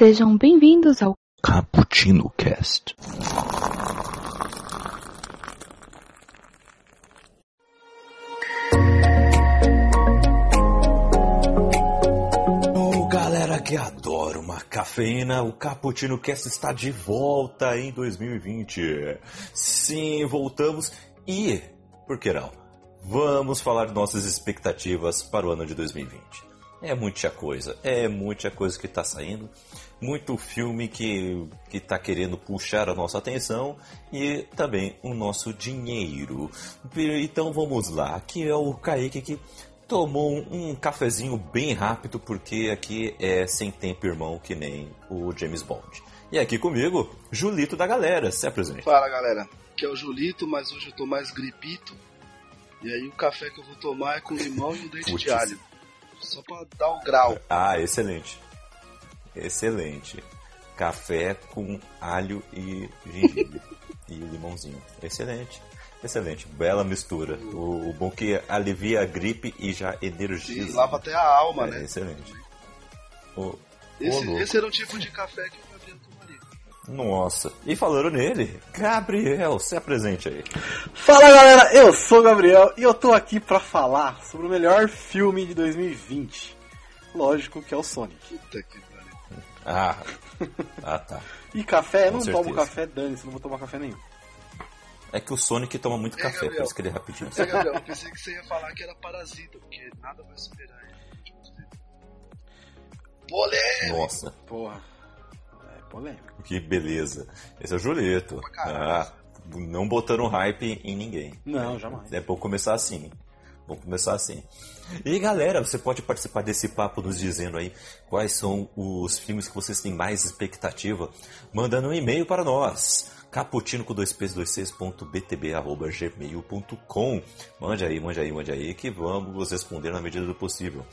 Sejam bem-vindos ao Cappuccino Cast. Oh, galera que adora uma cafeína, o Cappuccino Cast está de volta em 2020. Sim, voltamos e, por que não? Vamos falar de nossas expectativas para o ano de 2020. É muita coisa, é muita coisa que está saindo, muito filme que que está querendo puxar a nossa atenção e também o nosso dinheiro. Então vamos lá, aqui é o Kaique que tomou um, cafezinho bem rápido porque aqui é sem tempo irmão que nem o James Bond. E aqui comigo, Julito da galera, se apresente. Fala galera, aqui é o Julito, mas hoje eu tô mais gripito. E aí o café que eu vou tomar é com limão e um dente de alho. Só pra dar o grau. Ah, excelente. Excelente. Café com alho e gengibre. e limãozinho. Excelente. Excelente. Bela mistura. O, o bom que alivia a gripe e já energiza. lava até a alma, É, né? excelente. Ô, Esse, louco. esse era o tipo de café que o. Nossa. E falando nele, Gabriel, se apresente aí. Fala galera, eu sou o Gabriel e eu tô aqui pra falar sobre o melhor filme de 2020. Lógico que é o Sonic. Puta que pariu. Ah, ah tá. E café? Com não certeza. tomo café, dane-se, não vou tomar café nenhum. É que o Sonic toma muito Ei, café, por isso que ele é rapidinho. Você, Gabriel, eu pensei que você ia falar que era parasita, porque nada vai superar ele. Polêmico! Nossa. Porra, é polêmico. Que beleza. Esse é o caralho. Ah, não botando hype em ninguém. Não, jamais. É bom começar assim. Vamos começar assim. E galera, você pode participar desse papo nos dizendo aí quais são os filmes que vocês têm mais expectativa, mandando um e-mail para nós. Caputino com dois p's, dois c's, ponto btb, arroba gmail.com. Mande aí, mande aí, mande aí, que vamos responder na medida do possível.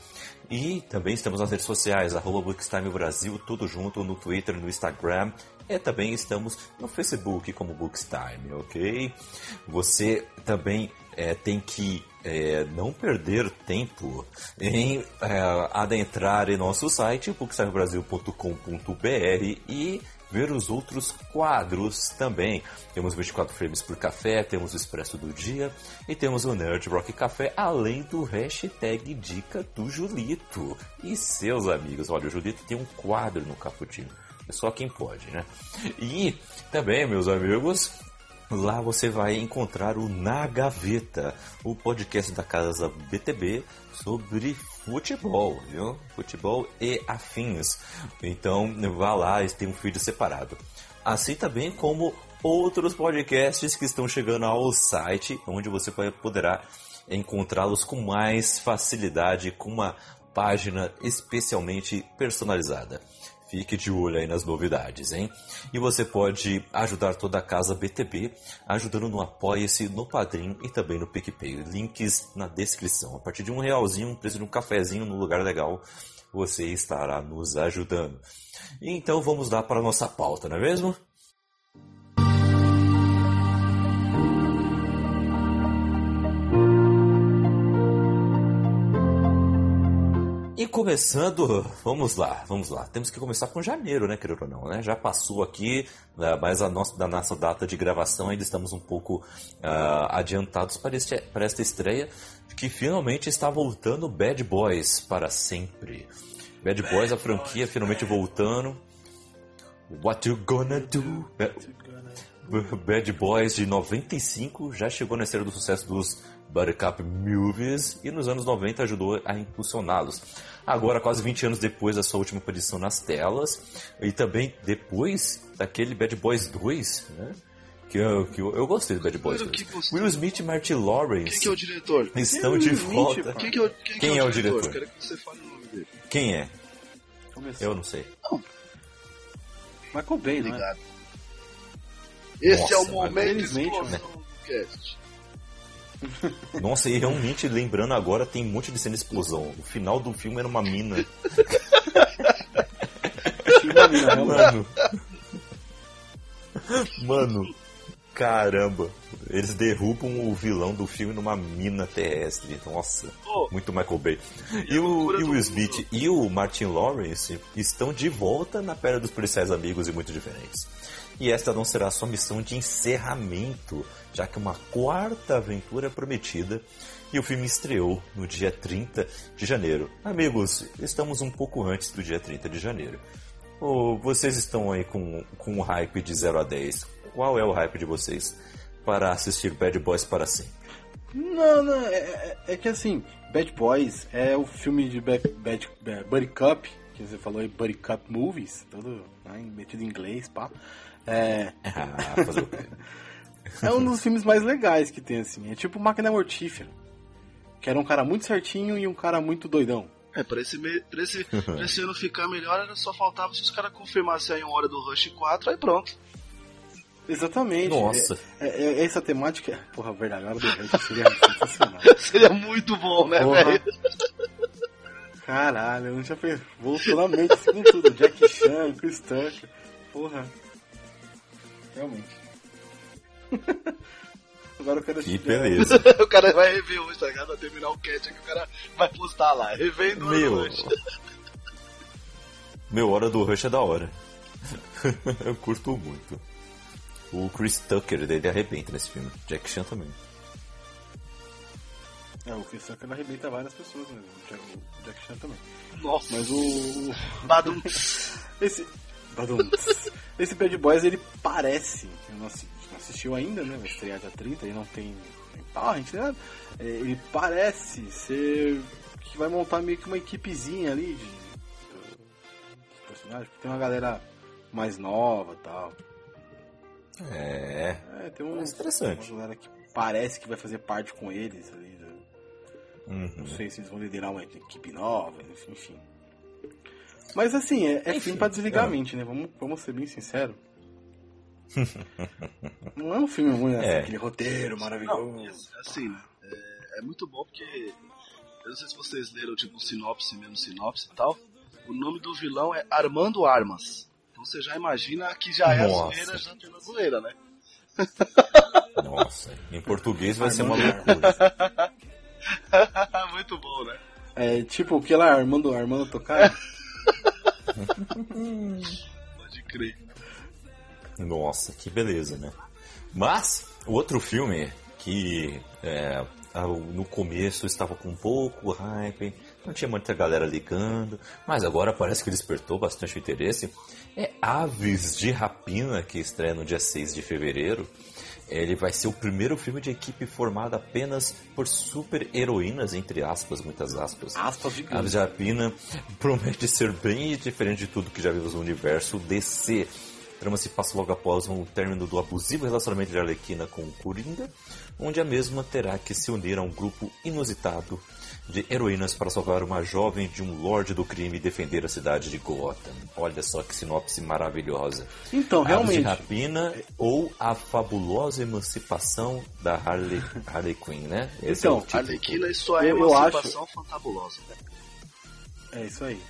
E também estamos nas redes sociais, arroba Bookstime Brasil, tudo junto, no Twitter, no Instagram. E também estamos no Facebook como Bookstime, ok? Você também é, tem que é, não perder tempo em é, adentrar em nosso site, bookstimebrasil.com.br e ver os outros quadros também. Temos 24 frames por café, temos o Expresso do Dia e temos o Nerd Rock Café, além do hashtag Dica do Julito e seus amigos. Olha, o Julito tem um quadro no Caputino. É só quem pode, né? E também, meus amigos, Lá você vai encontrar o Na Gaveta, o podcast da Casa BTB sobre futebol, viu? Futebol e afins. Então vá lá, tem um feed separado. Assim também como outros podcasts que estão chegando ao site, onde você poderá encontrá-los com mais facilidade, com uma página especialmente personalizada. Fique de olho aí nas novidades, hein? E você pode ajudar toda a casa BTB, ajudando no Apoia-se, no Padrim e também no PicPay. Links na descrição. A partir de um realzinho, um preço de um cafezinho no lugar legal, você estará nos ajudando. Então vamos lá para a nossa pauta, não é mesmo? Começando, vamos lá, vamos lá. Temos que começar com janeiro, né, querido ou não, né? Já passou aqui, né, mas a nossa, da nossa data de gravação ainda estamos um pouco ah, adiantados para, este, para esta estreia, que finalmente está voltando Bad Boys para sempre. Bad Boys, a franquia finalmente voltando. What you gonna do? Bad Boys de 95 já chegou na esteira do sucesso dos Buttercup Movies e nos anos 90 ajudou a impulsioná-los. Agora, quase 20 anos depois da sua última aparição nas telas, e também depois daquele Bad Boys 2, né? Que eu, que eu, eu gostei do Bad Boys Claro 2. que gostou. Will Smith e Martin Lawrence Quem que é o diretor? estão de Will Smith, volta. Quem, que é o, quem, Quem é o diretor? Eu quero que você fale o nome dele. Quem é? Começou. Eu não sei. Michael Bay, não é? Esse é o Nossa, momento explosão do cast. Nossa, e realmente, lembrando agora, tem um monte de cena de explosão. O final do filme era uma mina. Tinha uma mina. Mano. Mano. Caramba. Eles derrubam o vilão do filme numa mina terrestre. Nossa, Pô. muito Michael Bay. E o, e o. Smith e o Martin Lawrence estão de volta na pele dos policiais amigos e muito diferentes. E esta não será sua missão de encerramento, já que uma quarta aventura é prometida e o filme estreou no dia 30 de janeiro. Amigos, estamos um pouco antes do dia 30 de janeiro. Vocês estão aí com, com um hype de 0 a 10. Qual é o hype de vocês para assistir Bad Boys para sempre? Não, não, é, é- é que assim, Bad Boys é o filme de Bad, Bad, Bad- Buddy Cup, que você falou aí, Buddy Cup Movies, todo né, metido em inglês, pá. É, Ah, fazer o quê? é um dos filmes mais legais que tem, assim. É tipo Máquina Mortífera. Que era um cara muito certinho e um cara muito doidão. É, pra esse, me- pra, esse, pra esse ano ficar melhor, era só faltava se os caras confirmassem aí uma hora do Rush 4, aí pronto. Exatamente. Nossa. É, é- é essa temática. Porra, verdade, a hora do Rush seria sensacional. Seria muito bom, né, velho? Caralho, eu não tinha pensado. Voltou na mente assim com tudo. Jack Chan, Chris Tucker. Porra. Realmente. Agora eu quero Que beleza. o cara vai rever hoje, tá ligado? Vai terminar o cat aqui, o cara vai postar lá, revendo o Meu. Rush. Meu, Hora do Rush é da hora. Eu curto muito. O Chris Tucker, ele arrebenta nesse filme. Jack Chan também. É, o Chris Tucker arrebenta várias pessoas mesmo. O Jack, o Chan também. Nossa, Mas o. o- Badum. Esse. Badum. Esse Bad Boys ele parece. Eu não assisti, não assistiu ainda, né? Vai estrear dia 30 e não tem. tem torrent, né? É, ele parece ser. que vai montar meio que uma equipezinha ali de. de personagens. Porque tem uma galera mais nova e tal. É. É, tem um. Parece interessante. Uma galera que parece que vai fazer parte com eles ali. né? Uhum. Não sei se eles vão liderar uma equipe nova, enfim. Mas assim, é, é Enfim, filme pra desligar é. a mente, né? Vamos, vamos ser bem sinceros. não é um filme ruim, né? É. Aquele roteiro maravilhoso. Não, isso, assim, né? É, é muito bom porque. Eu não sei se vocês leram, tipo, sinopse mesmo, sinopse e tal. O nome do vilão é Armando Armas. Então você já imagina que já é a Nossa. zoeira já pela zoeira, né? Nossa, em português vai ser uma Armando loucura. muito bom, né? É tipo o que lá, Armando, Armando Tocar? Pode crer. Nossa, que beleza, né? Mas, o outro filme que é, no começo estava com um pouco hype, não tinha muita galera ligando, mas agora parece que despertou bastante interesse. É Aves de Rapina, que estreia no dia 6 de fevereiro. Ele vai ser o primeiro filme de equipe formada apenas por super heroínas, entre aspas, muitas aspas. Aspas gigantes. de Rapina promete ser bem diferente de tudo que já vimos no universo DC. A trama se passa logo após o término do abusivo relacionamento de Arlequina com o Coringa, onde a mesma terá que se unir a um grupo inusitado de heroínas para salvar uma jovem de um lorde do crime e defender a cidade de Gotham. Olha só que sinopse maravilhosa. Então, Aves de realmente. Rapina ou a fabulosa emancipação da Harley, Harley Quinn, né? Esse Então, é o título. Arlequina e sua Eu- eu emancipação fantabulosa. É isso aí.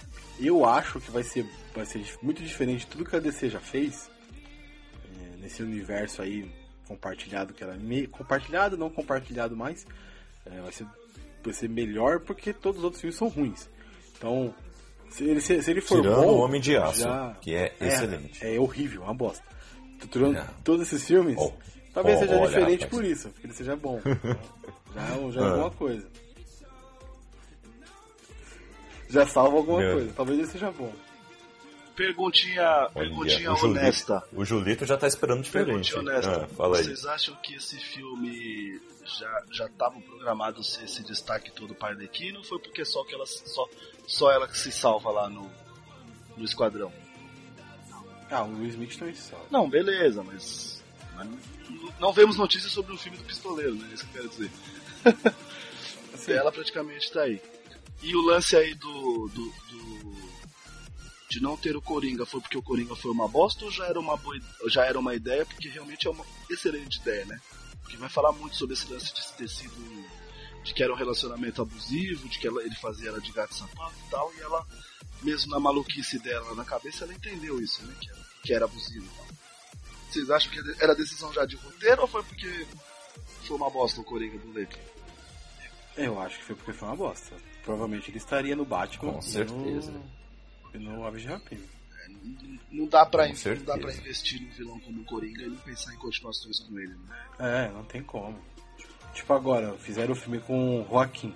Eu acho que vai ser, vai ser muito diferente de tudo que a DC já fez é, nesse universo aí compartilhado que ela me, compartilhado, não compartilhado mais. É, vai ser vai ser melhor porque todos os outros filmes são ruins. Então, se ele, se, se ele for Tirando bom, o Homem de Aço, já- que é excelente. É, horrível, é uma bosta. Tirando todos esses filmes, Oh. talvez Oh, seja olha, diferente rapaz. por isso, porque ele seja bom. já é, já é Ah. alguma coisa. Já salva alguma Meu. coisa. Talvez ele seja bom. Perguntinha, Olha, perguntinha o Julito- honesta. O Julito já tá esperando diferente. Perguntinha honesta. Ah, fala aí. Vocês acham que esse filme já já estava programado ser esse destaque todo para Arlequina ou foi porque só que ela só só ela que se salva lá no no esquadrão? Ah, o Will Smith também se salva. Não, beleza, mas mas não- não vemos notícias sobre o filme do pistoleiro, né? É isso que eu quero dizer. Assim, Ela praticamente tá aí. E o lance aí do, do, do- de não ter o Coringa foi porque o Coringa foi uma bosta ou já era uma boa, já era uma ideia porque realmente é uma excelente ideia, né? Porque vai falar muito sobre esse lance de ter sido de que era um relacionamento abusivo, de que ela, ele fazia ela de gato e sapato e tal, e ela mesmo na maluquice dela na cabeça ela entendeu isso, né? Que era, que era abusivo e tal. Vocês acham que era decisão já de roteiro ou foi porque foi uma bosta o Coringa do Leto? Eu acho que foi porque foi uma bosta. Provavelmente ele estaria no Batman. Com certeza. No, e no Aves de Rapina. Não- Não dá, pra, não dá pra investir num vilão como o Coringa e não pensar em continuações com ele, né? É, não tem como. Tipo agora, fizeram o filme com o Joaquim.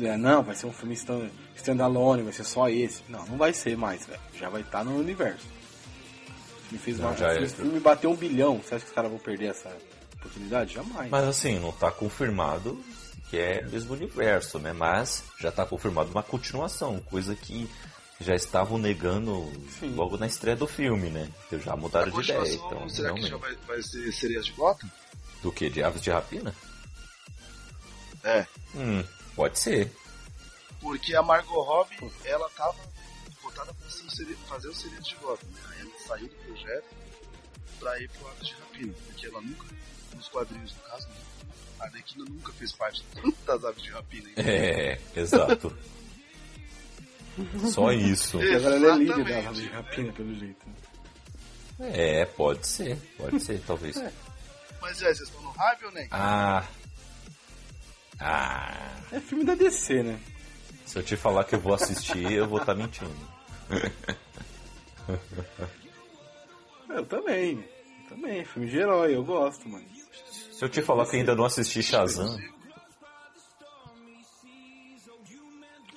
É, não, vai ser um filme stand- standalone, vai ser só esse. Não, não vai ser mais, velho. Já vai estar no universo. Me fez Não, uma, já esse filme bateu um bilhão. Você acha que os caras vão perder essa oportunidade? Jamais. Mas assim, não tá confirmado que é mesmo universo, né? Mas já tá confirmado uma continuação, coisa que já estavam negando Sim. logo na estreia do filme, né? Que já mudaram de ideia, então será que realmente. já vai, vai ser Serias de Gotham? Do que? De Aves de Rapina? É. Hum, pode ser. Porque a Margot Robbie, ela tava botada pra fazer o Serias de Gotham, né? Aí ela saiu do projeto pra ir pro Aves de Rapina. Porque ela nunca, nos quadrinhos no caso, né? a Arlequina nunca fez parte das Aves de Rapina. então. É, exato. Só isso. Porque agora ela é líder da de Rapina, pelo jeito. É, pode ser, pode ser, talvez. Mas é, vocês estão no hype ou nem? Ah. Ah. É filme da DC, né? Se eu te falar que eu vou assistir, eu vou estar mentindo. Eu também. Eu também. Filme de herói, eu gosto, mano. Se eu te falar que ainda não assisti Shazam,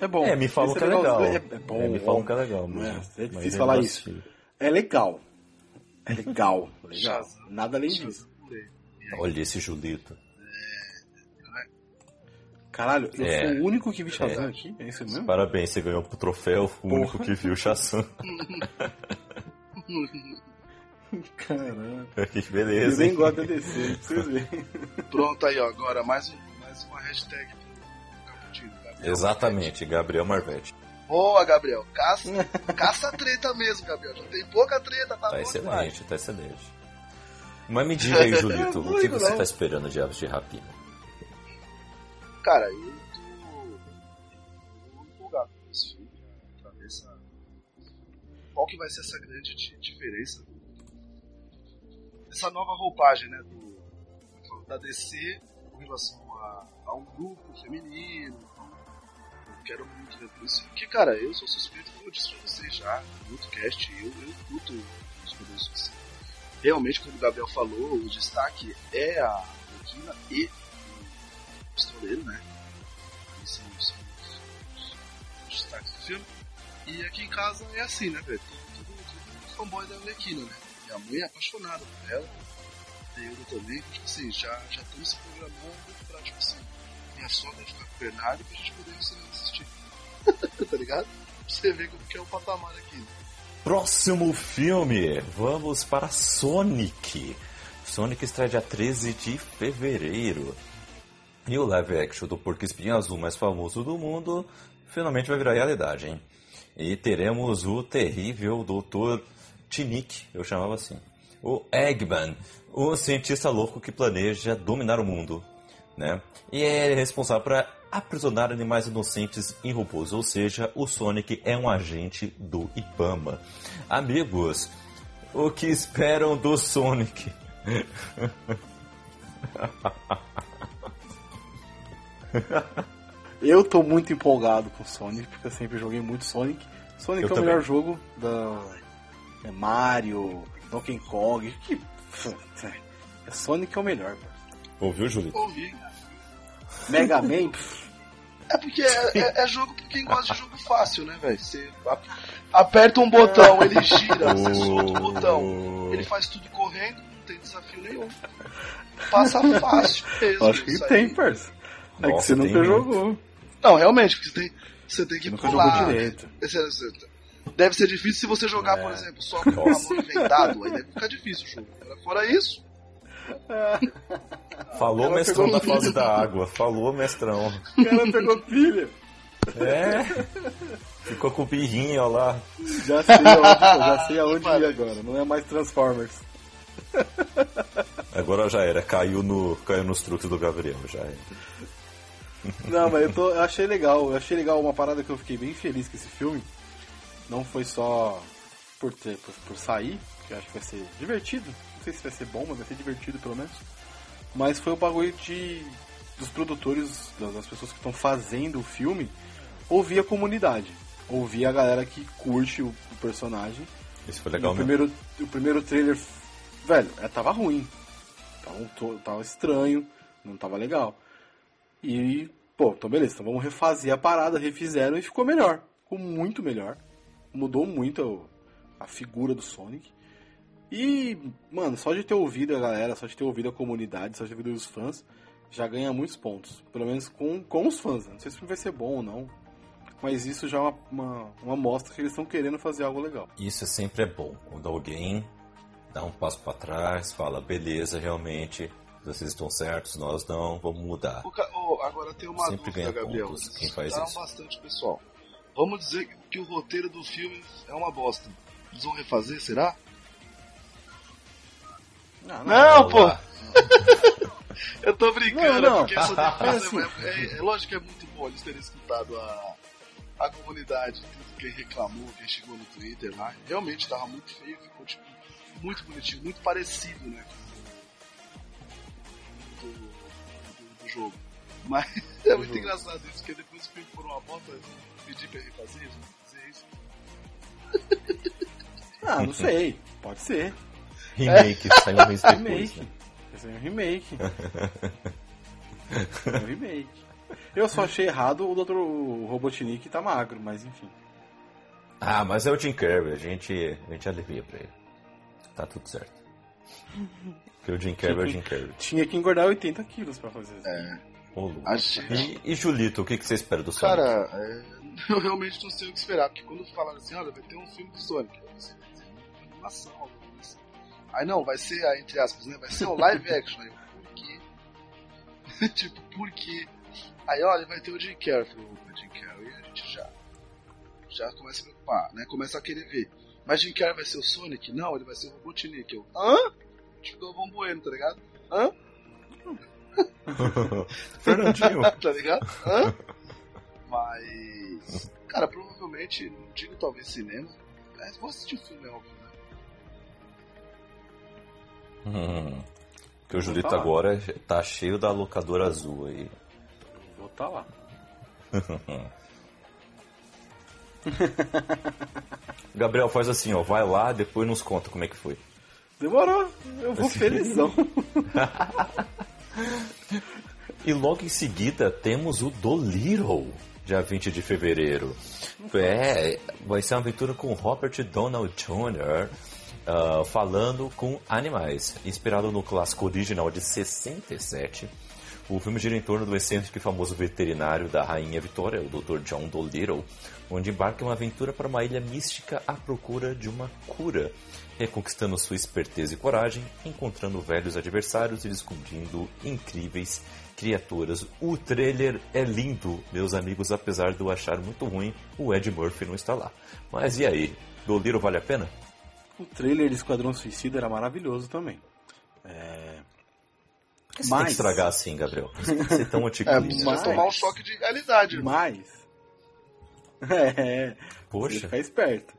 É bom. é, me falam que é legal. É, é bom. É, me falam que é legal, Não é, mas, é mas difícil eu falar isso. É legal. É legal. legal. Nada além disso. Olha esse Julito. Caralho, eu É. sou o único que vi Shazam aqui? É isso mesmo? Parabéns, você ganhou o troféu, o único que viu Shazam. Caralho. que Eu beleza, nem hein? gosto DC, pra vocês verem. Pronto aí, ó. Agora mais, um, mais uma hashtag pro Exatamente, Gabriel Marvetti. Boa, Gabriel. Caça, caça a treta mesmo, Gabriel. Já tem pouca treta, tá, Tá bom demais. excelente, tá excelente. Mas me diga aí, Julito, o que você não. tá esperando de Aves de Rapina? Cara, eu tô, tô empolgado com esse filme pra, ver essa, qual que vai ser essa grande di- diferença essa nova roupagem né, do, da DC com relação a, a um grupo feminino. Então, eu quero muito ver isso. Porque, cara, eu sou suspeito, como eu disse pra vocês já outro cast, eu, eu curto os poderes. Realmente, como o Gabriel falou, o destaque é a Roquina e o pistoleiro, né? Eles são, são os, os destaques do filme. E aqui em casa é assim, né, velho? Tudo, tudo, tudo fanboy da Arlequina, né? Minha mãe é apaixonada por ela. Eu também, tipo assim, já, já estamos se programando pra, tipo assim, minha sogra ficar com o Bernardo pra gente poder cinema assistir. tá ligado? Pra você ver como que é o patamar aqui. Próximo filme, vamos para Sonic. Sonic estreia dia 13 de fevereiro. E o live action do Porco Espinho Azul mais famoso do mundo finalmente vai virar realidade, hein? E teremos o terrível Dr. Tinick, eu chamava assim. O Eggman, o cientista louco que planeja dominar o mundo, né? E é responsável para aprisionar animais inocentes em robôs, ou seja, o Sonic é um agente do Ibama. Amigos, o que esperam do Sonic? Eu tô muito empolgado com Sonic, porque eu sempre joguei muito Sonic. Sonic Eu é o também. melhor jogo da é Mario, Donkey Kong. Que... É Sonic é o melhor. Ouviu, Julito? Ouvi. Mega Man, É porque é, é- é jogo pra quem gosta de jogo fácil, né, velho? Você aperta um botão, ele gira, você solta o botão. Ele faz tudo correndo, não tem desafio nenhum. Passa fácil mesmo. acho que tem, parça. É que você nunca muito. jogou. Não, realmente, porque você tem, você tem que Nunca pular. jogou direito. Esse- esse- Deve ser difícil se você jogar, É. por exemplo, só com o amor vendado, aí deve ficar difícil o jogo. Fora isso, Falou Ela mestrão da fase da água. Falou mestrão. O cara pegou pilha. É. Ficou com o birrinho ó lá. Já sei aonde, já sei aonde ir agora. Não é mais Transformers. Agora já era. Caiu, no, caiu nos truques do Gabriel. Já era. Não, mas eu, tô, eu achei legal. Eu achei legal uma parada que eu fiquei bem feliz com esse filme. Não foi só por, ter, por, por sair, que eu acho que vai ser divertido. Não sei se vai ser bom, mas vai ser divertido pelo menos. Mas foi o bagulho de dos produtores, das pessoas que estão fazendo o filme, ouvir a comunidade, ouvir a galera que curte o, personagem. Isso foi legal o mesmo. primeiro, o primeiro trailer, velho, é, tava ruim. Tava, tava estranho, não tava legal. E, pô, então beleza, então vamos refazer a parada, refizeram e ficou melhor. Ficou muito melhor. Mudou muito a, a figura do Sonic. E, mano, só de ter ouvido a galera, só de ter ouvido a comunidade, só de ter ouvido os fãs, já ganha muitos pontos. Pelo menos com, com os fãs. né? Não sei se vai ser bom ou não. Mas isso já é uma, uma, uma mostra que eles estão querendo fazer algo legal. Isso sempre é bom. Quando alguém dá um passo pra trás, fala, beleza, realmente, vocês estão certos, nós não, vamos mudar. O ca- ô, agora tem uma Sempre dúvida, ganha Gabriel. pontos quem faz escutaram isso. bastante, pessoal. Vamos dizer que, que o roteiro do filme é uma bosta. Eles vão refazer, será? Não, Não, pô! Olá. Eu tô brincando, Não, não. porque essa defesa Assim. é, é- é lógico que é muito bom eles terem escutado a, a comunidade, tudo quem reclamou, quem chegou no Twitter lá. Realmente tava muito feio, ficou tipo, muito bonitinho, muito parecido, né? com o Do, do, do jogo. Mas é muito jogo. engraçado isso, porque depois que o filme for uma bota, pedir pra vão fazer isso. Ah, não sei. Pode ser. Remake, saiu um mês depois, Remake. né? É um remake. é um remake. Eu só achei errado o Dr. Robotnik tá magro, mas enfim. Ah, mas é o Jim Carrey, a gente, a gente alivia pra ele. Tá tudo certo. Porque o Jim Carrey é o Jim Carrey. Tinha que engordar 80 quilos pra fazer isso. É, Ô, Lu. a gente- E, e Julito, o que, que você espera do Sonic? Cara, é, eu realmente não sei o que esperar, porque quando falaram assim, olha, vai ter um filme do Sonic, eu pensei, vai ser uma animação, assim. Aí não, vai ser, entre aspas, né, vai ser um live action. Aí por quê? tipo, por quê? Aí, olha, vai ter o Jim Carrey. Falei, opa, Jim Carrey, a gente já, já começa a se preocupar, né, começa a querer ver. Mas Jim Carrey vai ser o Sonic? Não, ele vai ser o Robotnik. Eu, hã? Tipo, Galvão Bueno, tá ligado? Hã? Fernandinho. tá ligado? Hã? Mas. Cara, provavelmente, não digo talvez cinema, mas vou assistir o filme, é óbvio? Hum. Porque o Julito Tá agora tá cheio da locadora azul aí. Vou tá lá. Gabriel, faz assim, ó, vai lá, depois nos conta como é que foi. Demorou. Eu vou felizão. E logo em seguida temos o Dolittle, dia 20 de fevereiro. É, vai ser uma aventura com Robert Donald Jr. ah, falando com animais. Inspirado no clássico original de 67, o filme gira em torno do excêntrico e famoso veterinário da Rainha Vitória, o Dr. John Dolittle, onde embarca em uma aventura para uma ilha mística à procura de uma cura, reconquistando sua esperteza e coragem, encontrando velhos adversários e descobrindo incríveis criaturas. O trailer é lindo, meus amigos, apesar de eu achar muito ruim, o Ed Murphy não está lá. Mas e aí? Dolittle vale a pena? O trailer de Esquadrão Suicida era maravilhoso também. É... Você tem Mas- que estragar assim, Gabriel. Você ser tão É, otimista. vai mas- tomar um choque de realidade. irmão. Mas. É. Poxa. Você ficar esperto.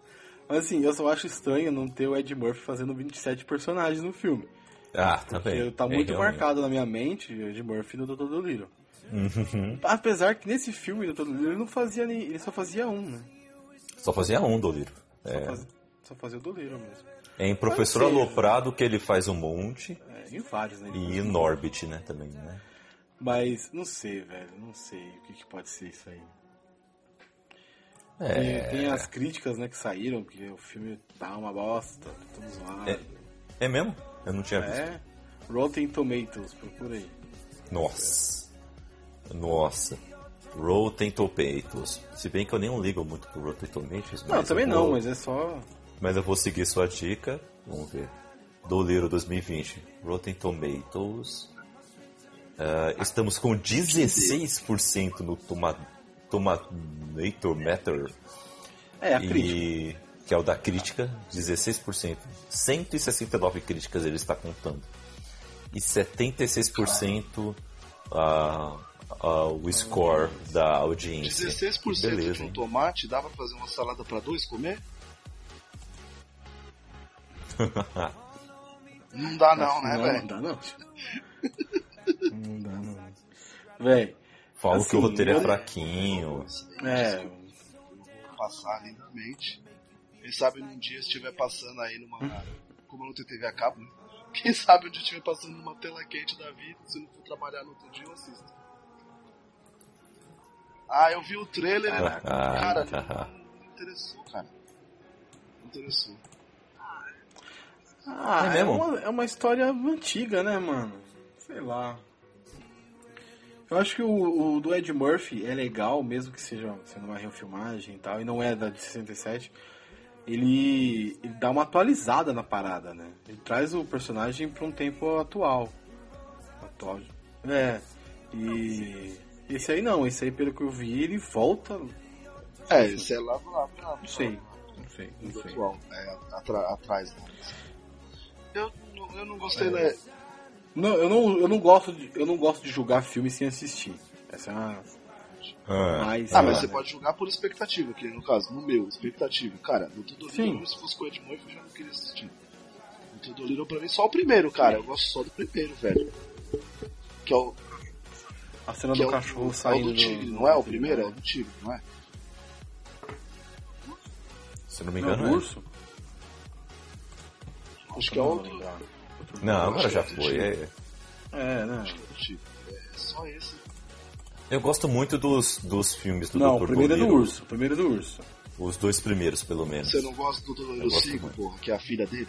Mas assim, eu só acho estranho não ter o Ed Murphy fazendo 27 personagens no filme. Ah, Porque também. tá É, muito realmente. marcado na minha mente o Ed Murphy no Dr. Dolittle. Uhum. Apesar que nesse filme do Dr. Dolittle ele não fazia nem. Ele só fazia um, né? Só fazia um, Dolittle. Só, É, fazia, só fazia o Dolittle mesmo. é em Professor ser. Aloprado que ele faz um monte. É, em vários, né? E em Norbit, né, também, né? Mas não sei, velho. Não sei o que, que pode ser isso aí. É, Tem, tem as críticas, né, que saíram, que o filme tá uma bosta, tudo zoado. É, é mesmo? Eu não tinha visto. É. Rotten Tomatoes, procura aí. Nossa. Nossa. Rotten Tomatoes. Se bem que eu nem ligo muito pro Rotten Tomatoes. Não, também eu não, vou- mas é só. Mas eu vou seguir sua dica. Vamos ver. Doliro 2020. Rotten Tomatoes. Ah, estamos com 16% no toma, Tomator Matter. É, a crítica. E, que é o da crítica, 16%. 169 críticas ele está contando. E 76% ah, ah, o score da audiência. 16% Beleza, de um tomate, dá pra fazer uma salada pra dois comer? Não dá não, né, não, velho? não dá não. Não dá, não. Véi. Falo Assim, que o roteiro é eu- fraquinho. É. Passar lindamente. Quem sabe num dia estiver passando aí numa. Como eu não tenho TV a cabo, né? Quem sabe um dia estiver passando numa tela quente da vida, se não for trabalhar no outro dia, eu assisto. Ah, eu vi o trailer, Ah, cara, tá. não, não me interessou, cara. Não interessou. Ah, É é, mesmo? uma, é uma história antiga, né, mano? Sei lá. Eu acho que o, o do Ed Murphy é legal, mesmo que seja sendo uma refilmagem e tal, e não é da de 67. Ele, ele dá uma atualizada na parada, né? Ele traz o personagem pra um tempo atual. Atual. É. E. Esse aí não, esse aí, pelo que eu vi, ele volta. É, esse é lá, lá, lá. Não sei. Não sei, não do sei. atual, é, atra- atrás. Né? Eu, não- eu não gostei, É. né? Não, eu não, eu não gosto de, eu não gosto de julgar filme sem assistir. Essa é uma. Ah, Mas, Ah, mas você pode julgar por expectativa, que no caso, no meu, expectativa. Cara, no Tudo Sim. Little, se fosse com o Ed Murphy, eu já não queria assistir. No Tudo Little, pra mim, só o primeiro, cara. Eu gosto só do primeiro, velho. Que é o, A cena que do é o, cachorro é o saindo. do tigre, não é o primeiro? É o do tigre, não é? se não me Não, engano, do é. urso? Acho que é o Não. Não, agora já é foi. é. É, né? Acho que é do. É só esse. Eu gosto muito dos, dos filmes do Não, Dr. o primeiro é do urso. O primeiro é do urso. Os dois primeiros, pelo menos. Você não gosta do Little gosto 5, muito. porra, que é a filha dele?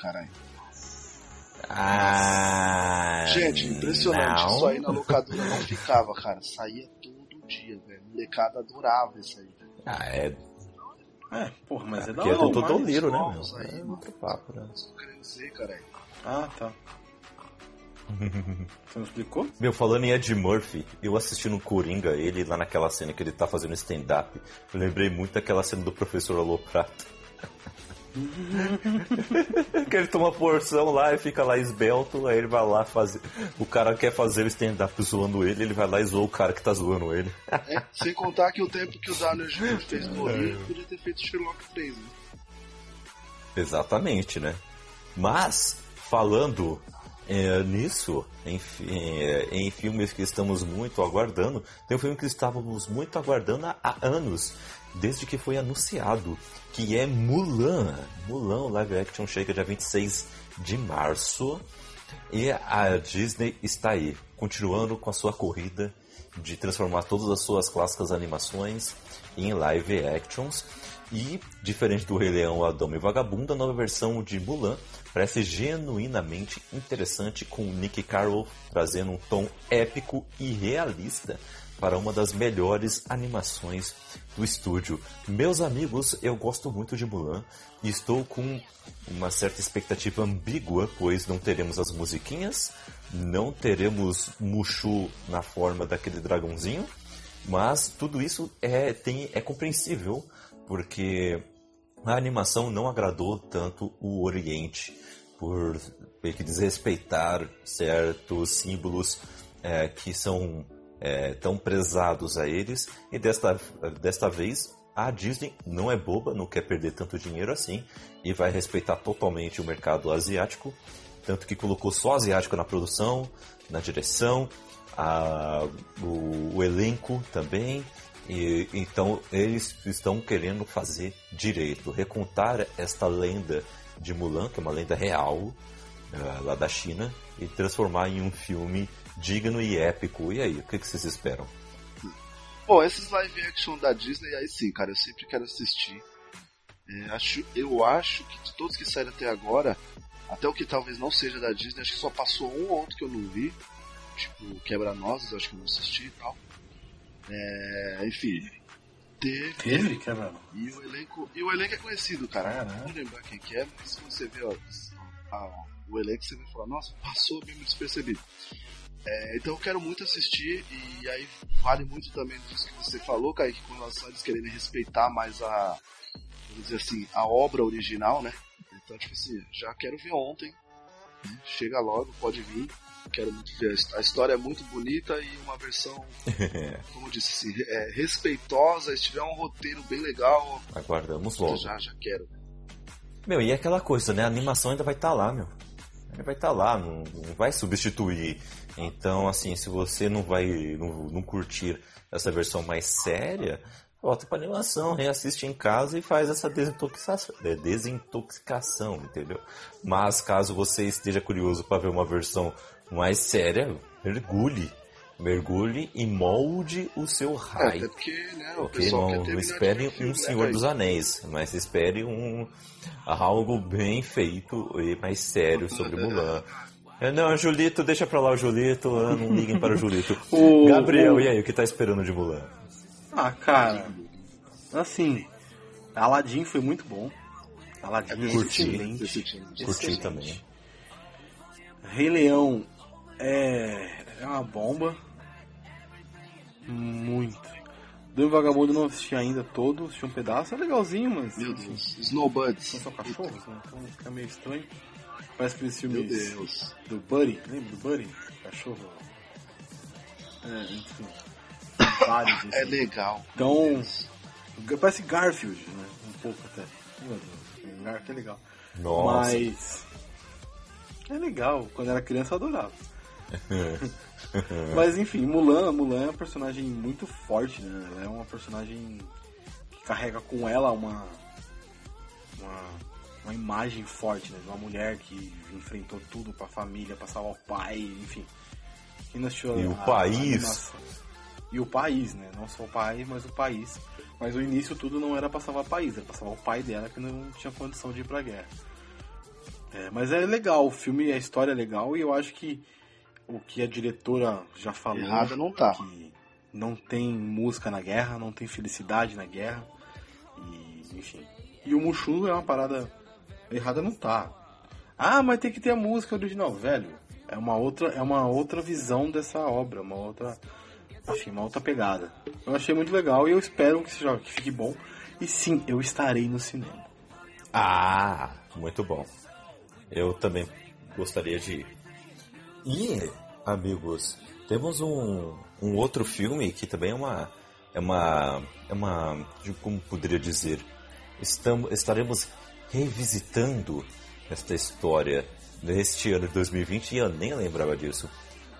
Caralho. Ah. Gente, impressionante. não. Isso aí na locadora não ficava, cara. Saía todo dia, velho. Molecada adorava isso aí. Ah, é. É, porra, mas é, da Porque é hora. do né, meu? aí, É outro papo, né? Dizer. Ah, tá. Você não explicou? Meu, falando em Ed Murphy, eu assisti no Coringa, ele lá naquela cena que ele tá fazendo stand-up, lembrei muito daquela cena do professor Aloprato. Que ele toma porção lá e fica lá esbelto, aí ele vai lá fazer. O cara quer fazer o stand-up zoando ele, ele vai lá e zoa o cara que tá zoando ele. É, sem contar que o tempo que o Daniel Jr. fez correr, podia ter feito Sherlock 3, né? Exatamente, né? Mas, falando é, nisso, em, fi- é, em filmes que estamos muito aguardando, tem um filme que estávamos muito aguardando há, há anos, desde que foi anunciado, que é Mulan. Mulan, o live action chega dia 26 de março. E a Disney está aí, continuando com a sua corrida de transformar todas as suas clássicas animações em live actions. E, diferente do Rei Leão, A Dama e Vagabunda, a nova versão de Mulan parece genuinamente interessante, com Nick Carroll trazendo um tom épico e realista para uma das melhores animações do estúdio. Meus amigos, eu gosto muito de Mulan e estou com uma certa expectativa ambígua, pois não teremos as musiquinhas, não teremos Mushu na forma daquele dragãozinho, mas tudo isso é, tem, é compreensível, porque a animação não agradou tanto o Oriente por ter que desrespeitar certos símbolos é, que são é, tão prezados a eles. E desta, desta vez a Disney não é boba, não quer perder tanto dinheiro assim e vai respeitar totalmente o mercado asiático. Tanto que colocou só asiático na produção, na direção, a- o, o elenco também. E, então eles estão querendo fazer direito, recontar esta lenda de Mulan, que é uma lenda real ah, lá da China, e transformar em um filme digno e épico. E aí, o que, que vocês esperam? Bom, esses live action da Disney, aí sim, cara, eu sempre quero assistir. É, acho, eu acho que de todos que saíram até agora, até o que talvez não seja da Disney, acho que só passou um ou outro que eu não vi. Tipo, Quebra-Nozes, acho que eu não assisti e tal. É, enfim. Teve. Teve, cara? E o elenco. E o elenco é conhecido, cara. Caralho. Não vou lembrar quem que é, mas se você vê ó, a- o elenco, você vai falar, nossa, passou bem despercebido. É, então eu quero muito assistir e aí vale muito também disso que você falou, Kaique, com relação a eles quererem respeitar mais a, vamos dizer assim, a obra original, né? Então, tipo assim, já quero ver ontem. né? Chega logo, pode vir. Quero muito ver. A história é muito bonita e uma versão, como eu disse, assim, é, respeitosa. Se tiver um roteiro bem legal, Aguardamos logo. já, já quero. Meu, e aquela coisa, né? A animação ainda vai estar lá, meu. Vai estar tá lá, não, não, vai substituir. Então, assim, se você não vai não, não curtir essa versão mais séria, volta para animação, reassiste em casa e faz essa desintoxicação, é, desintoxicação, entendeu? Mas caso você esteja curioso para ver uma versão mais séria, mergulhe. Mergulhe e molde o seu raio. É, porque, né, o okay? não, não espere um né, Senhor dos Anéis, mas espere um algo bem feito e mais sério sobre Mulan. É, não, Julito, deixa pra lá o Julito, não liguem para o Julito. o, Gabriel, e aí, o que tá esperando de Mulan? Ah, cara, assim, Aladdin foi muito bom. Aladdin é curti, excelente. Curti excelente. também. Rei Leão é, é uma bomba. Muito. Dame Vagabundo não assisti ainda todo, assisti um pedaço, é legalzinho, mas. Meu Deus, Snowbuds. São só cachorros, né? Então fica meio estranho. Parece aqueles filmes do Buddy, lembra do Buddy? Cachorro. É, enfim. Vários. Assim. É legal. Então. Parece Garfield, né? Um pouco até. Meu Deus, Garfield é legal. Nossa. Mas. É legal. Quando era criança eu adorava. Mas enfim, Mulan, Mulan é uma personagem muito forte, né? Ela é uma personagem que carrega com ela uma, uma, uma imagem forte, né? De uma mulher que enfrentou tudo pra família, pra salvar o pai, enfim. E, e o país. e o país, né? Não só o pai, mas o país. Mas o início tudo não era pra salvar o país, era pra salvar o pai dela que não tinha condição de ir pra guerra. É, mas é legal, o filme, a história é legal e eu acho que o que a diretora já falou. Errada não tá. Que não tem música na guerra, não tem felicidade na guerra. E, enfim. E o Mushu é uma parada. Errada não tá. Ah, mas tem que ter a música original, velho. É uma outra, é uma outra visão dessa obra, uma outra. Enfim, uma outra pegada. Eu achei muito legal e eu espero que, seja, que fique bom. E sim, eu estarei no cinema. Ah, muito bom. Eu também gostaria de ir. E, amigos, temos um, um outro filme que também é uma. É uma. É uma. Como poderia dizer? Estamos, estaremos revisitando esta história neste ano de 2020 e eu nem lembrava disso.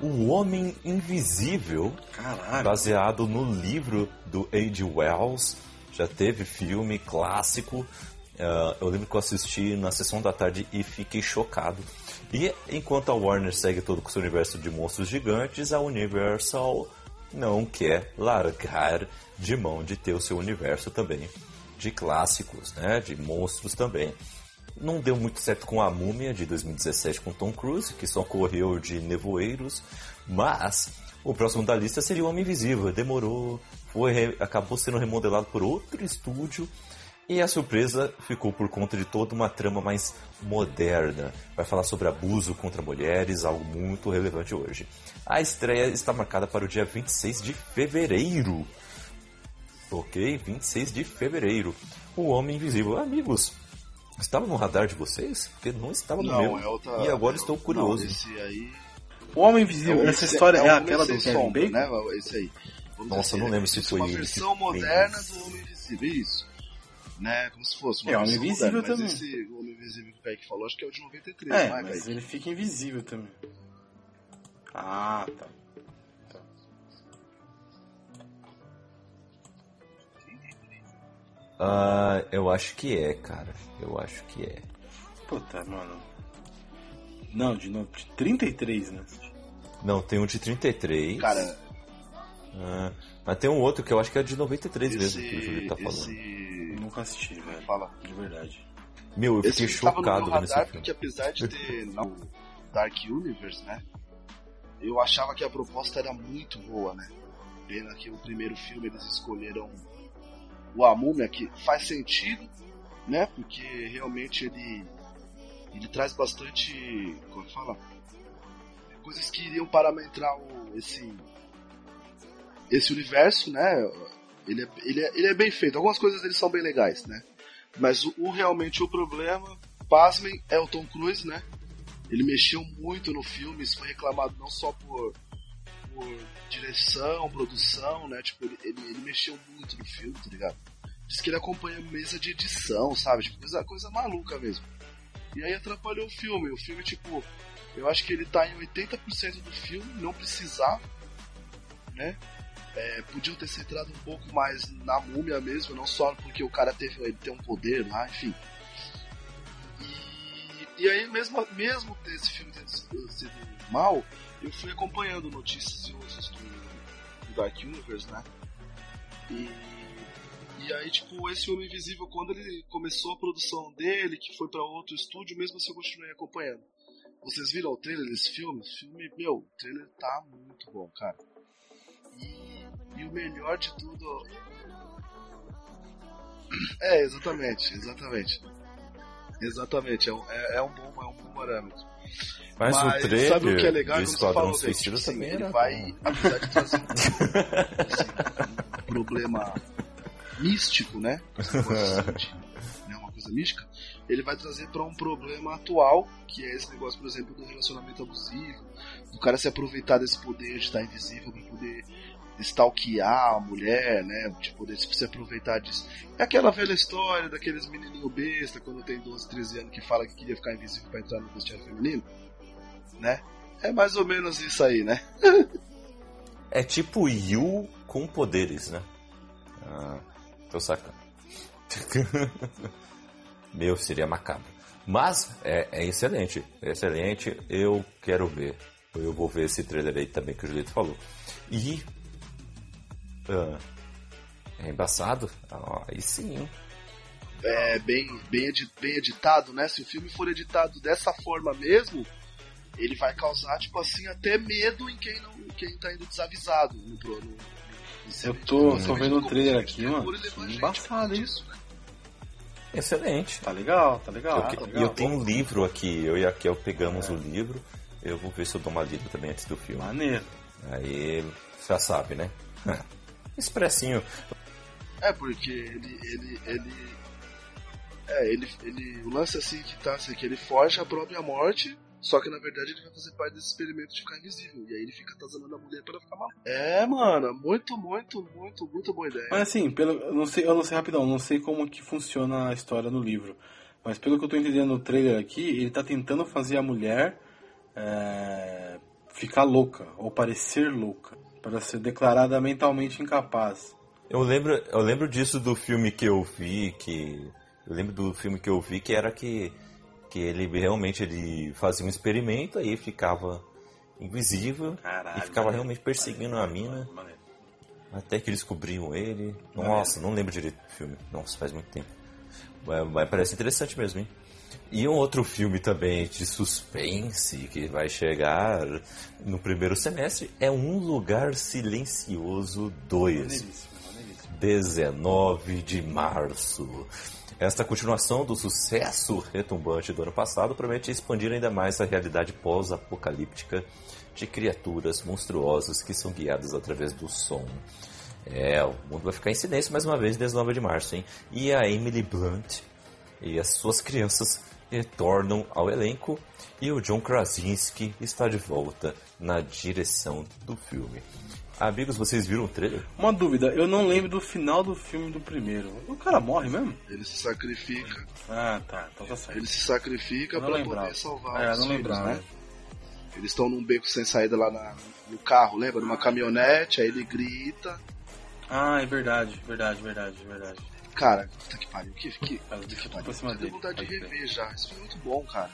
O Homem Invisível, Caralho. baseado no livro do H. Wells, já teve filme clássico. Uh, eu lembro que eu assisti na sessão da tarde e fiquei chocado e enquanto a Warner segue todo com seu universo de monstros gigantes, a Universal não quer largar de mão de ter o seu universo também de clássicos, né, de monstros também. Não deu muito certo com a Múmia de 2017 com Tom Cruise, que só correu de nevoeiros, mas o próximo da lista seria o Homem Invisível. Demorou, foi acabou sendo remodelado por outro estúdio e a surpresa ficou por conta de toda uma trama mais moderna. Vai falar sobre abuso contra mulheres, algo muito relevante hoje. A estreia está marcada para o dia 26 de fevereiro. Ok? 26 de fevereiro. O Homem Invisível. Amigos, estava no radar de vocês? Porque não estava no não, meu. É outra, e agora é estou curioso. Não, esse aí... O Homem Invisível, é essa história é, é aquela do Kevin Bacon? Né? Esse aí. Vamos Nossa, eu não lembro se foi... uma versão moderna do Homem Invisível, isso né? Como se fosse uma É, o Homem Invisível também. Mas esse Homem Invisível que o Kaique falou, acho que é o de 93, é, não é, mas ele fica invisível também. Ah, tá. tá. Uh, eu acho que é, cara. Eu acho que é. Puta, mano. Não, de, no... de 33, né? Não, tem um de 33. Cara. Uh, mas tem um outro que eu acho que é de 93 esse, mesmo que o Júlio tá falando. Esse... Nunca assisti, velho. Fala. De verdade. Meu, eu fiquei esse chocado vendo esse filme. Porque apesar de ter no Dark Universe, né? Eu achava que a proposta era muito boa, né? Pena que o primeiro filme eles escolheram o Amúmia, que faz sentido, né? Porque realmente ele ele traz bastante, como é fala, coisas que iriam parametrar o, esse esse universo, né? Ele é, ele, é, ele é bem feito. Algumas coisas dele são bem legais, né? Mas o, o, realmente o problema, pasmem, é o Tom Cruise, né? Ele mexeu muito no filme, isso foi reclamado não só por, por direção, produção, né? Tipo, ele, ele, ele, mexeu muito no filme, tá ligado? Diz que ele acompanha mesa de edição, sabe? Tipo, coisa, coisa maluca mesmo. E aí atrapalhou o filme. O filme, tipo, eu acho que ele tá em 80% do filme, não precisava, né? É, podiam ter centrado um pouco mais na múmia mesmo, não só porque o cara teve, ele tem um poder lá, enfim. E, e aí, mesmo, mesmo esse filme tendo sido mal, eu fui acompanhando notícias e usos do, do Dark Universe, né? E, e aí, tipo, esse Homem Invisível, quando ele começou a produção dele, que foi para outro estúdio, mesmo assim eu continuei acompanhando. Vocês viram o trailer desse filme? Filme, meu, o trailer tá muito bom, cara. E, e o melhor de tudo. É, exatamente, exatamente. Exatamente, é um, é, é um, bom, é um bom parâmetro. Mas, Mas o trailer sabe o que é legal? Como você falou, ele vai, apesar de trazer um, problema místico, né? Né? Uma coisa mística, ele vai trazer para um problema atual, que é esse negócio, por exemplo, do relacionamento abusivo, do cara se aproveitar desse poder de estar invisível para poder stalkear a mulher, né? De poder se aproveitar disso. É aquela velha história daqueles menininhos besta quando tem 12, 13 anos que fala que queria ficar invisível para entrar no vestiário feminino, né? É mais ou menos isso aí, né? É tipo Yu com poderes, né? Ah, tô sacando. Meu, seria macabro. Mas é, é excelente, é excelente. Eu quero ver. Eu vou ver esse trailer aí também que o Julito falou. E. ah, é embaçado? Ah, aí sim. é, bem, bem, edi- bem editado, né? Se o filme for editado dessa forma mesmo, ele vai causar, tipo assim, até medo em quem não em quem tá indo desavisado no. No, no- Eu tô, no- tô vendo o trailer aqui, no- mano. Embaçado, hein? disso, né? Excelente. Tá legal, tá legal. eu, tá que- legal. eu tenho um livro aqui, eu e a Kel pegamos o livro. Eu vou ver se eu dou uma lida também antes do filme. Maneiro. Aí já sabe, né? Expressinho. É, porque ele. ele, ele é, ele, ele. O lance assim que tá, assim, que ele foge à própria morte. Só que na verdade ele vai fazer parte desse experimento de ficar invisível. E aí ele fica atazanando a mulher pra ficar mal. É, mano, muito, muito, muito, muito boa ideia. Mas assim, pelo, eu não sei, eu não sei rapidão, não sei como que funciona a história no livro. Mas pelo que eu tô entendendo no trailer aqui, ele tá tentando fazer a mulher é, ficar louca, ou parecer louca, para ser declarada mentalmente incapaz. Eu lembro, eu lembro disso do filme que eu vi, que. Eu lembro do filme que eu vi que era que, que ele realmente ele fazia um experimento, aí ficava invisível Caralho. e ficava realmente perseguindo a mina, Maneiro. até que descobriam ele. Nossa, não lembro direito do filme. Nossa, faz muito tempo. Mas, mas parece interessante mesmo, hein? E um outro filme também de suspense que vai chegar no primeiro semestre é Um Lugar Silencioso 2. Maneiríssimo, maneiríssimo. 19 de março. Esta continuação do sucesso retumbante do ano passado promete expandir ainda mais a realidade pós-apocalíptica de criaturas monstruosas que são guiadas através do som. É, o mundo vai ficar em silêncio mais uma vez, 19 de março, hein? E a Emily Blunt e as suas crianças retornam ao elenco e o John Krasinski está de volta na direção do filme. Amigos, vocês viram o trailer? Uma dúvida, eu não lembro do final do filme do primeiro. O cara morre mesmo? Ele se sacrifica. Ah, tá, então tá certo. Ele se sacrifica Eu não pra lembrava. poder salvar É, os não filhos, lembrava. né? Eles estão num beco sem saída lá na- no carro, lembra? Numa caminhonete, aí ele grita. Ah, é verdade, verdade, verdade, verdade. Cara, puta que pariu. Que, que, Cara, que pariu. Eu tenho vontade de rever já. Esse filme é muito bom, cara.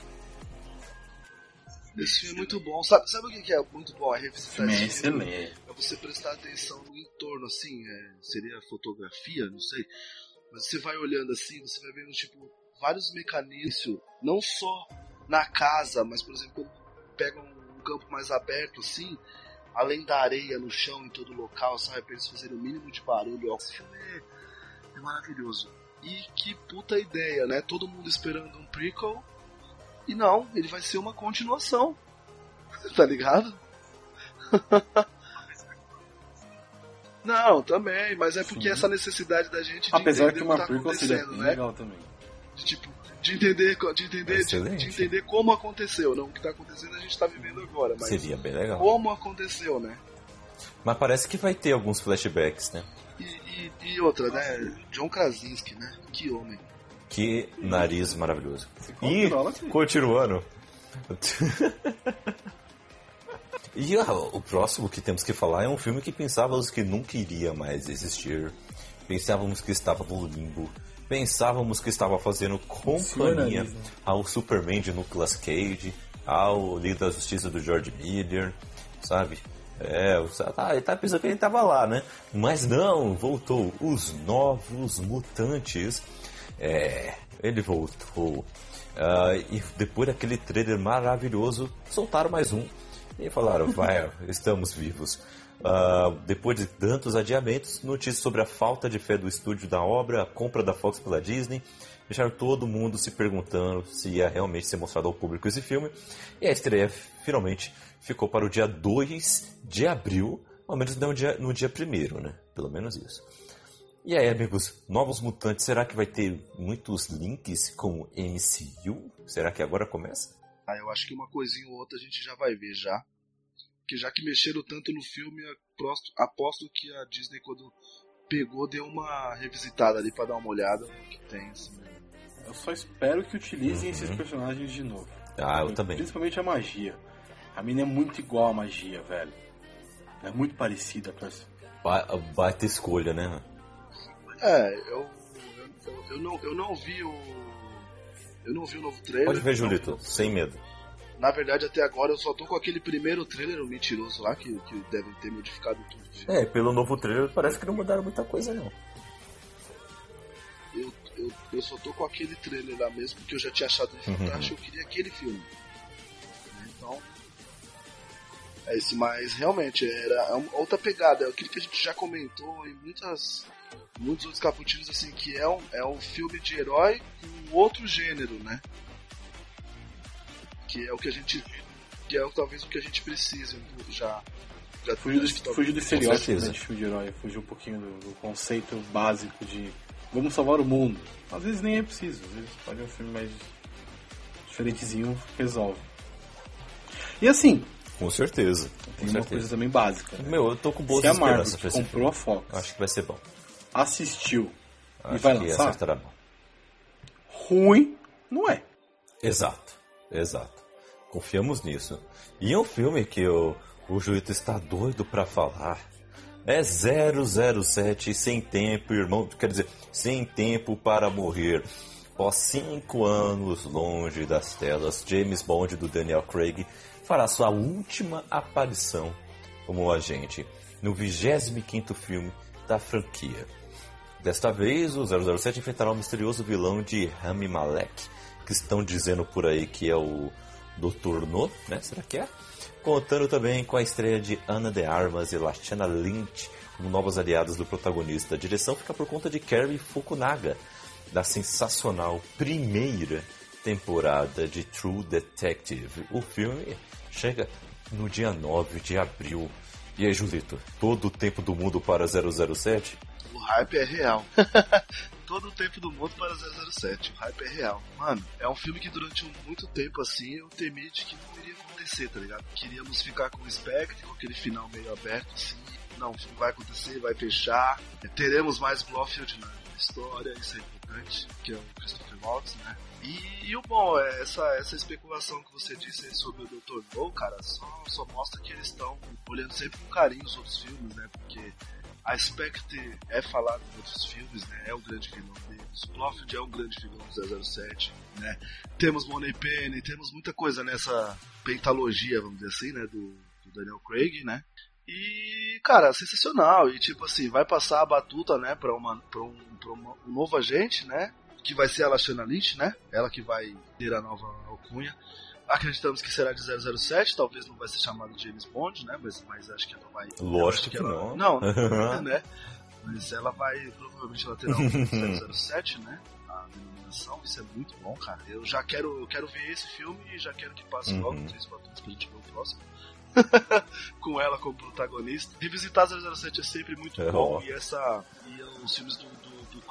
Esse filme é muito bom. Sabe, sabe o que é muito bom? É revisitar é esse filme. excelente. É você prestar atenção no entorno, assim, é, seria fotografia, não sei. Mas você vai olhando assim, você vai vendo, tipo, vários mecanismos, não só na casa, mas, por exemplo, quando pega um campo mais aberto, assim, além da areia no chão em todo local, sabe, pra eles fazerem o mínimo de barulho. ó. Esse filme é, é maravilhoso. E que puta ideia, né? Todo mundo esperando um prequel, e não, ele vai ser uma continuação. tá ligado? Não, também, mas é porque Sim. essa necessidade da gente de Apesar entender que o uma que tá acontecendo, né? legal também. De, tipo, de entender, de entender, de, de entender como aconteceu, não o que tá acontecendo a gente tá vivendo agora, mas Seria bem legal. como aconteceu, né? Mas parece que vai ter alguns flashbacks, né? E, e- outra, né? John Krasinski, né? Que homem. Que nariz maravilhoso. E continuando. e ah, o próximo que temos que falar é um filme que pensávamos que nunca iria mais existir. Pensávamos que estava no limbo. Pensávamos que estava fazendo companhia ao Superman de Nicolas Cage, ao Liga da Justiça do George Miller, sabe? É, tá, ele tá pensando que ele tava lá, né? Mas não, voltou. Os Novos Mutantes. É, ele voltou. Uh, e depois daquele trailer maravilhoso, soltaram mais um. E falaram, vai, estamos vivos. Uh, depois de tantos adiamentos, notícias sobre a falta de fé do estúdio da obra, a compra da Fox pela Disney, deixaram todo mundo se perguntando se ia realmente ser mostrado ao público esse filme. E a estreia finalmente ficou para o dia 2 de abril, ao menos no dia, no dia 1 né? Pelo menos isso. E aí, amigos, Novos Mutantes, será que vai ter muitos links com o MCU? Será que agora começa? Ah, eu acho que uma coisinha ou outra a gente já vai ver já. Porque já que mexeram tanto no filme, aposto que a Disney, quando pegou, deu uma revisitada ali para dar uma olhada no que tem. Assim. Eu só espero que utilizem uhum. esses personagens de novo. Ah, eu também. Principalmente a magia. A mina é muito igual à magia, velho. É muito parecida com essa. Baita escolha, né? É, eu, eu, eu, não, eu não vi o. Eu não vi o novo trailer. Pode ver, Julito, sem medo. Na verdade, até agora eu só tô com aquele primeiro trailer, o mentiroso lá, que, que devem ter modificado tudo. É, pelo novo trailer parece que não mudaram muita coisa, não. Eu, eu, eu só tô com aquele trailer lá mesmo, porque eu já tinha achado ele uhum. fantástico, eu queria aquele filme. É esse, mas realmente era é outra pegada, é aquilo que a gente já comentou em muitas muitos outros caputinos assim que é um, é um filme de herói com outro gênero, né? Que é o que a gente que é talvez o que a gente precise já já fugiu do, fugiu do estereótipo né, de filme de herói, fugiu um pouquinho do, do, conceito básico de vamos salvar o mundo. Às vezes nem é preciso, às vezes pode um filme mais diferentezinho resolve. E assim, com certeza. Tem uma coisa também básica. Né? Meu, eu tô com boas Se a Marvel comprou a Fox. Acho que vai ser bom. Assistiu Acho e vai lançar. Acertará bom. Ruim não é. Exato, exato. Confiamos nisso. E um filme que o, o Juízo está doido para falar é 007 sem tempo, irmão. Quer dizer, sem tempo para morrer. Após cinco anos longe das telas, James Bond do Daniel Craig fará sua última aparição como agente no 25º filme da franquia. Desta vez, o 007 enfrentará o misterioso vilão de Rami Malek, que estão dizendo por aí que é o Dr. No, né? Será que é? Contando também com a estreia de Ana de Armas e Lashana Lynch como novas aliadas do protagonista. A direção fica por conta de Kerry Fukunaga, da sensacional primeira temporada de True Detective. O filme chega no dia 9 de abril. E aí, Julito, todo o tempo do mundo para 007? O hype é real. todo o tempo do mundo para 007. O hype é real. Mano, é um filme que durante muito tempo assim eu temi de que não iria acontecer, tá ligado? Queríamos ficar com o Spectre, com aquele final meio aberto assim. Não, vai acontecer, vai fechar. Teremos mais Blofeld na história, isso é importante, que é o Christopher Waltz, né? E, e, o bom, é essa, essa especulação que você disse sobre o Dr. No, cara, só, só mostra que eles estão olhando sempre com carinho os outros filmes, né? Porque a Spectre é falado em outros filmes, né? É o grande vilão deles. Blofeld é um grande vilão do 007, né? Temos Money Penny, temos muita coisa nessa pentalogia, vamos dizer assim, né? Do, do Daniel Craig, né? E, cara, sensacional. E, tipo assim, vai passar a batuta, né, pra, uma, pra, um, pra uma, um novo agente, né? Que vai ser a Lashana Lynch, né? Ela que vai ter a nova alcunha. Acreditamos que será de 007, talvez não vai ser chamado de James Bond, né? Mas, mas acho que ela vai. Lógico que, ela, não. Não, né? Mas ela vai, provavelmente ela terá um 007, né? A denominação, isso é muito bom, cara. Eu já quero, eu quero ver esse filme e já quero que passe uhum. logo três batutas pra gente ver o próximo. com ela como protagonista. Revisitar 007 é sempre muito é bom, e essa e os filmes do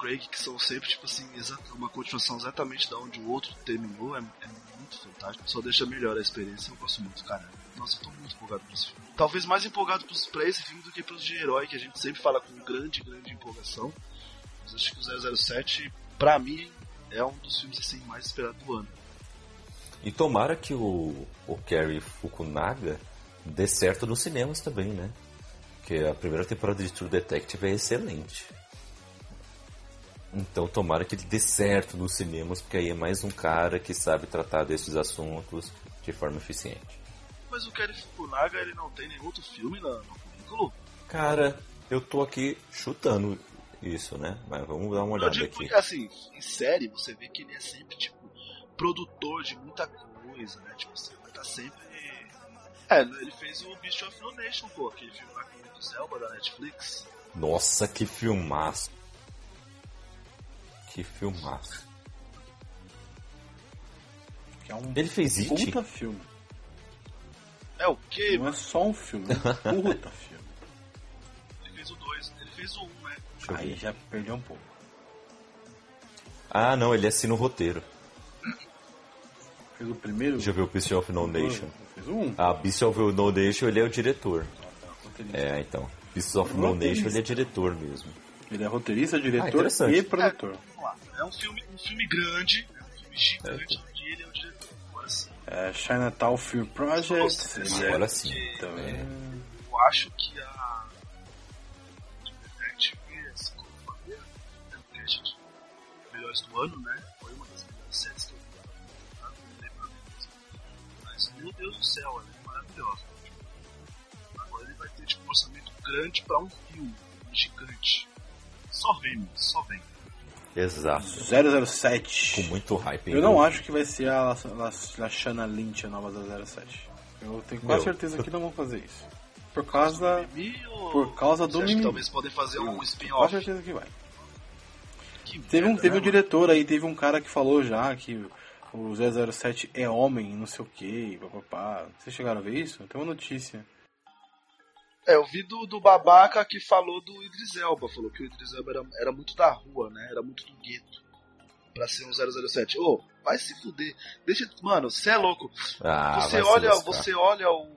Craig, que são sempre, tipo assim, uma continuação exatamente da onde o outro terminou, é, é muito fantástico. Só deixa melhor a experiência, eu gosto muito, cara. Nossa, eu tô muito empolgado por esse filme. Talvez mais empolgado pra esse filme do que pelos de herói, que a gente sempre fala com grande, grande empolgação. Mas acho que o 007, pra mim, é um dos filmes assim, mais esperados do ano. E tomara que o, o Kerry Fukunaga dê certo nos cinemas também, né? Porque a primeira temporada de True Detective é excelente. Então tomara que ele dê certo nos cinemas, porque aí é mais um cara que sabe tratar desses assuntos de forma eficiente. Mas o Kerry Fukunaga, ele não tem nenhum outro filme no, no currículo? Cara, eu tô aqui chutando isso, né? Mas vamos dar uma olhada eu digo aqui. porque, assim, em série, você vê que ele é sempre, tipo, produtor de muita coisa, né? Tipo, você estar sempre... É, ele fez o Beast of No Nation, pô, aquele filme lá com o Zelba da Netflix. Nossa, que filmaço. Que filmaço. Que é um Ele fez It? puta filme. É o quê? Não é só um filme, é um puta filme. Ele fez o 2, ele fez o 1, um, né? Aí já perdeu um pouco. Ah, não, ele assina o roteiro. Fez o primeiro. Deixa eu ver o Beast of No Nation. Fez o um. Ah, Beast of No Nation, ele é o diretor. Roteirista. É, então. Beast of No Nation, ele é diretor mesmo. Ele é roteirista, Ah, diretor interessante. e produtor. Vamos lá. É um filme, um filme grande, é um filme gigante, e ele é o diretor. Agora sim, É Chinatown Film Project. Nossa, Ele é Agora sim. também. eu acho que a Detective, assim como eu falei, é um cast de melhores do ano, né? Foi uma das melhores séries que eu vi. Tá? Não lembro mesmo. Mas, meu Deus do céu, ela é maravilhosa. Agora ele vai ter tipo, um orçamento grande pra um filme gigante. Só vem, só vem. Exato. 007. Com muito hype. Eu não acho que vai ser a, a, a Shana Lynch a nova da 07. Eu tenho quase Meu. certeza que não vão fazer isso. Por causa. Por causa do talvez podem fazer um Com spin-off? certeza que vai. Que Teve um, merda, teve né, um diretor aí, teve um cara que falou já que o 007 é homem, não sei o que, papapá. Vocês chegaram a ver isso? Tem uma notícia. É, eu vi do, do babaca que falou do Idris Elba. Falou que o Idris Elba era, era muito da rua, né? Era muito do gueto. Pra ser um 007. Ô, vai se fuder. Deixa. Mano, você é louco. Ah, você olha, você olha o,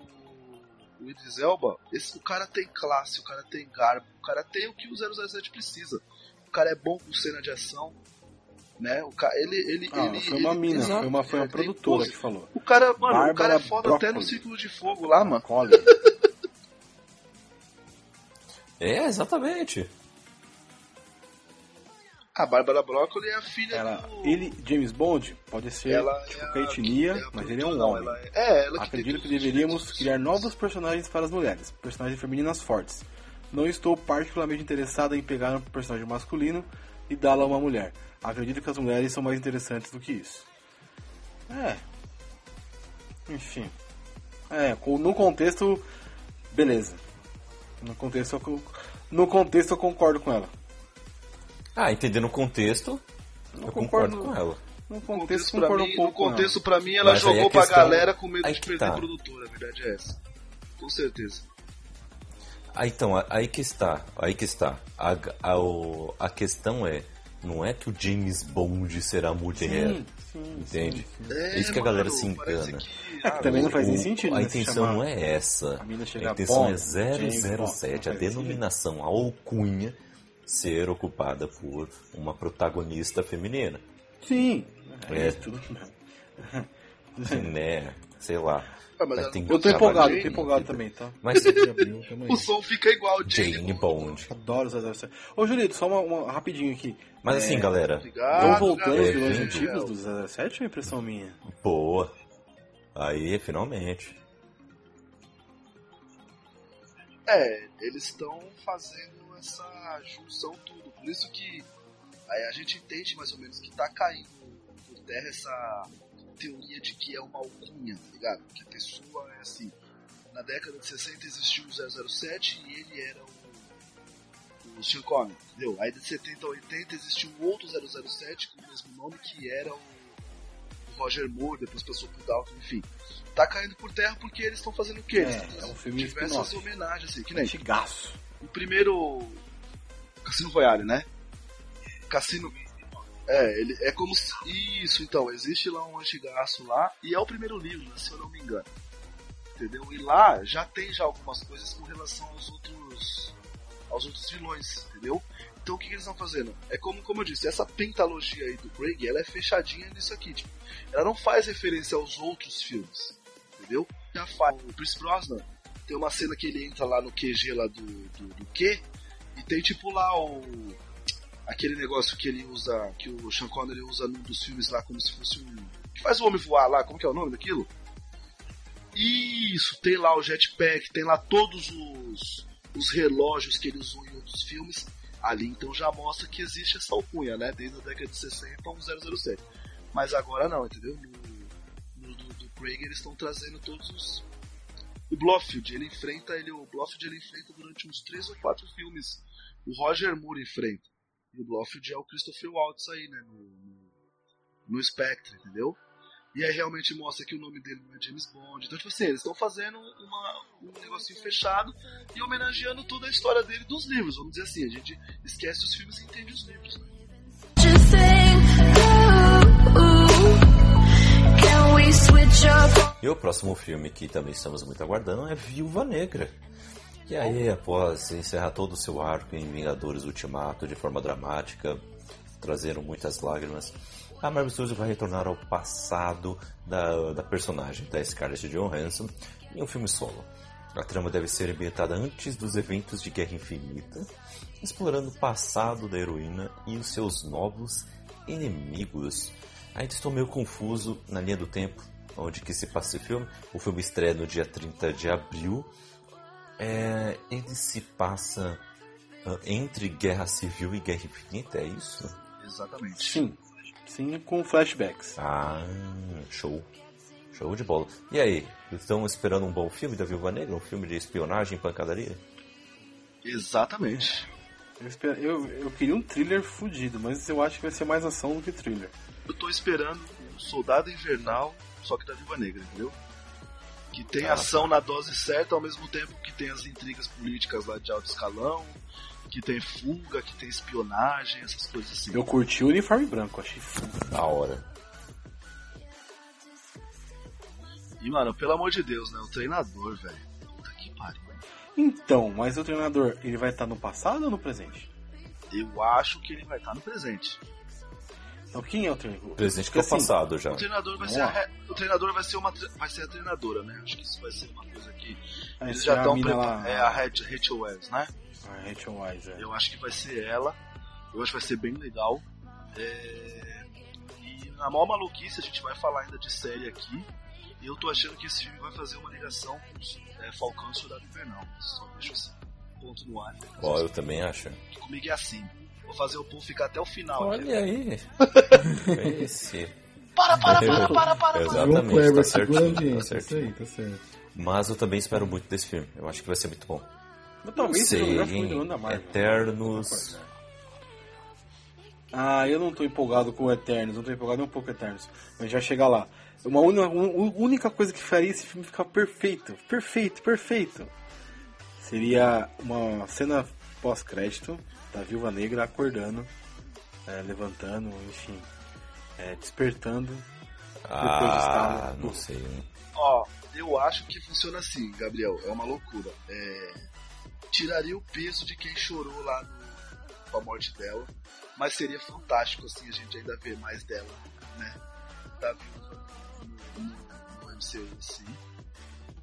o Idris Elba, esse, o cara tem classe, o cara tem garbo, o cara tem o que o 007 precisa. O cara é bom com cena de ação, né? O cara, ele, ele, Ah, ele, foi uma ele- mina, Exato. foi uma, foi uma produtora que falou. O cara, mano, o Bárbara cara é foda até no. Círculo de Fogo lá, mano. É, exatamente. A Bárbara Broccoli é a filha Ela, do... ele, James Bond, pode ser ela de é qualquer a- etnia, é mas ele é um homem. ela é, é, ela que Acredito que deveríamos direitos. criar novos personagens para as mulheres, personagens femininas fortes. Não estou particularmente interessada em pegar um personagem masculino e dá-lo a uma mulher. Acredito que as mulheres são mais interessantes do que isso. É. Enfim. É, no contexto, beleza. No contexto, eu no contexto eu concordo com ela. Ah, entendendo o contexto, Não eu concordo com ela. No No contexto, contexto, pra concordo mim, um no contexto pra mim, ela Mas aí jogou a pra questão- galera com medo aí de perder tá. produtora, a verdade é essa. Com certeza. Ah, então, aí que está, aí que está. A, a, a questão é, não é que o James Bond será mulher, Sim, sim, entende? sim, sim. É isso que a galera se parece engana. que- É que também não faz nem sentido, A né, se intenção não é essa. a A intenção Bond, é James Bond, 007, a denominação, a alcunha ser ocupada por uma protagonista feminina. Sim. É. É, tudo né? Sei lá. Ah, mas Mas tem Eu tô empolgado, eu tô empolgado vida. também, tá? Mas abril. O som fica igual, Jane Bond. Adoro 007. Ô, Julito, só uma, uma- rapidinho aqui. Mas assim, galera, Obrigado, Estão voltando os galera. vilões É, antigos do 007 ou é impressão minha? boa. Aí, finalmente. É, eles estão fazendo essa junção tudo. Por isso que aí a gente entende mais ou menos que tá caindo por terra essa teoria de que é uma alcunha, tá ligado? Que a pessoa é assim. Na década de 60 existiu o 007 e ele era o, o Sean Connery, entendeu? Aí de 70 a 80 existiu um outro 007 com o mesmo nome que era o, o Roger Moore, depois passou pro Dalton, enfim. Tá caindo por terra porque eles estão fazendo o quê? Eles É, tão é um filme diversas homenagens, assim, que nem Antigaço. o primeiro Cassino Royale, né? Cassino é, ele é como se... isso, então, existe lá um antigaço lá e é o primeiro livro, né, se eu não me engano. Entendeu? E lá já tem já algumas coisas com relação aos outros aos outros vilões, entendeu? Então o que, que eles estão fazendo? É como, como eu disse, essa pentalogia aí do Craig, ela é fechadinha nisso aqui. Tipo, ela não faz referência aos outros filmes, entendeu? Já faz. O Chris Brosnan tem uma cena que ele entra lá no QG lá do, do, do Q e tem tipo lá o aquele negócio que ele usa, que o Sean Connery usa num dos filmes lá como se fosse um que faz o homem voar lá, como que é o nome daquilo? Isso, tem lá o jetpack, tem lá todos os, os relógios que ele usou em outros filmes. Ali então já mostra que existe essa alcunha, né? Desde a década de 60 a um 007. Mas agora não, entendeu? No, no do, do Craig eles estão trazendo todos os. O Blofeld, ele enfrenta, ele, o Blofeld ele enfrenta durante uns 3 ou 4 filmes. O Roger Moore enfrenta. E o Blofeld é o Christopher Waltz aí, né? No, no, no Spectre, entendeu? E aí realmente mostra que o nome dele não é James Bond. Então, tipo assim, eles estão fazendo uma, um negocinho fechado e homenageando toda a história dele dos livros. Vamos dizer assim, a gente esquece os filmes e entende os livros. Né? E o próximo filme que também estamos muito aguardando é Viúva Negra. E aí, após encerrar todo o seu arco em Vingadores Ultimato de forma dramática, trazeram muitas lágrimas a Marvel Studios vai retornar ao passado da, da personagem, da Scarlett Johansson, em um filme solo. A trama deve ser ambientada antes dos eventos de Guerra Infinita, explorando o passado da heroína e os seus novos inimigos. Ainda estou meio confuso na linha do tempo onde que se passa esse filme. O filme estreia no dia 30 de abril. É, ele se passa uh, entre Guerra Civil e Guerra Infinita, é isso? Exatamente. Sim. Sim, com flashbacks. Ah, show. Show de bola. E aí, estão esperando um bom filme da Viúva Negra? Um filme de espionagem e pancadaria? Exatamente. Eu, esper... eu, eu, queria um thriller fudido, mas eu acho que vai ser mais ação do que thriller. Eu tô esperando um Soldado Invernal, só que da Viúva Negra, entendeu? Que tem ah, ação na dose certa, ao mesmo tempo que tem as intrigas políticas lá de alto escalão, que tem fuga, que tem espionagem, essas coisas assim. Eu curti o uniforme branco, achei da hora. E, mano, pelo amor de Deus, né? O treinador, velho. Puta que pariu. Então, mas o treinador, ele vai estar no passado ou no presente? Eu acho que ele vai estar no presente. Então quem é o treinador? O presente que é assim, passado já. O treinador vai ser a, o treinador vai ser uma vai ser a treinadora, né? Acho que isso vai ser uma coisa que ah, eles já estão preparando. É a Rachel Wells, né? A Rachel Wise, é. Eu acho que vai ser ela. Eu acho que vai ser bem legal. É... E na maior maluquice a gente vai falar ainda de série aqui. E eu tô achando que esse filme vai fazer uma ligação com é, Falcão e Soldado Invernal. Só deixo esse ponto no ar. Né? Ó, eu também acho. Comigo é assim. Vou fazer o povo ficar até o final. Olha né? aí. esse. Para, para, para, para, para. Exatamente, tá certinho, tá aí, tá certo. Mas eu também espero muito desse filme. Eu acho que vai ser muito bom. Não sei, hein? Eternos. Ah, eu não tô empolgado com Eternos, não tô empolgado nem um pouco com Eternos. Mas já chegar lá. Uma única coisa que faria esse filme ficar perfeito, perfeito, perfeito. Seria uma cena pós-crédito da Viúva Negra acordando, é, levantando, enfim, é, despertando. Ah, não sei. Ó, eu acho que funciona assim, Gabriel. É uma loucura. É, tiraria o peso de quem chorou lá no, com a morte dela. Mas seria fantástico assim a gente ainda ver mais dela, né? Da viúva no, no, no MCU assim.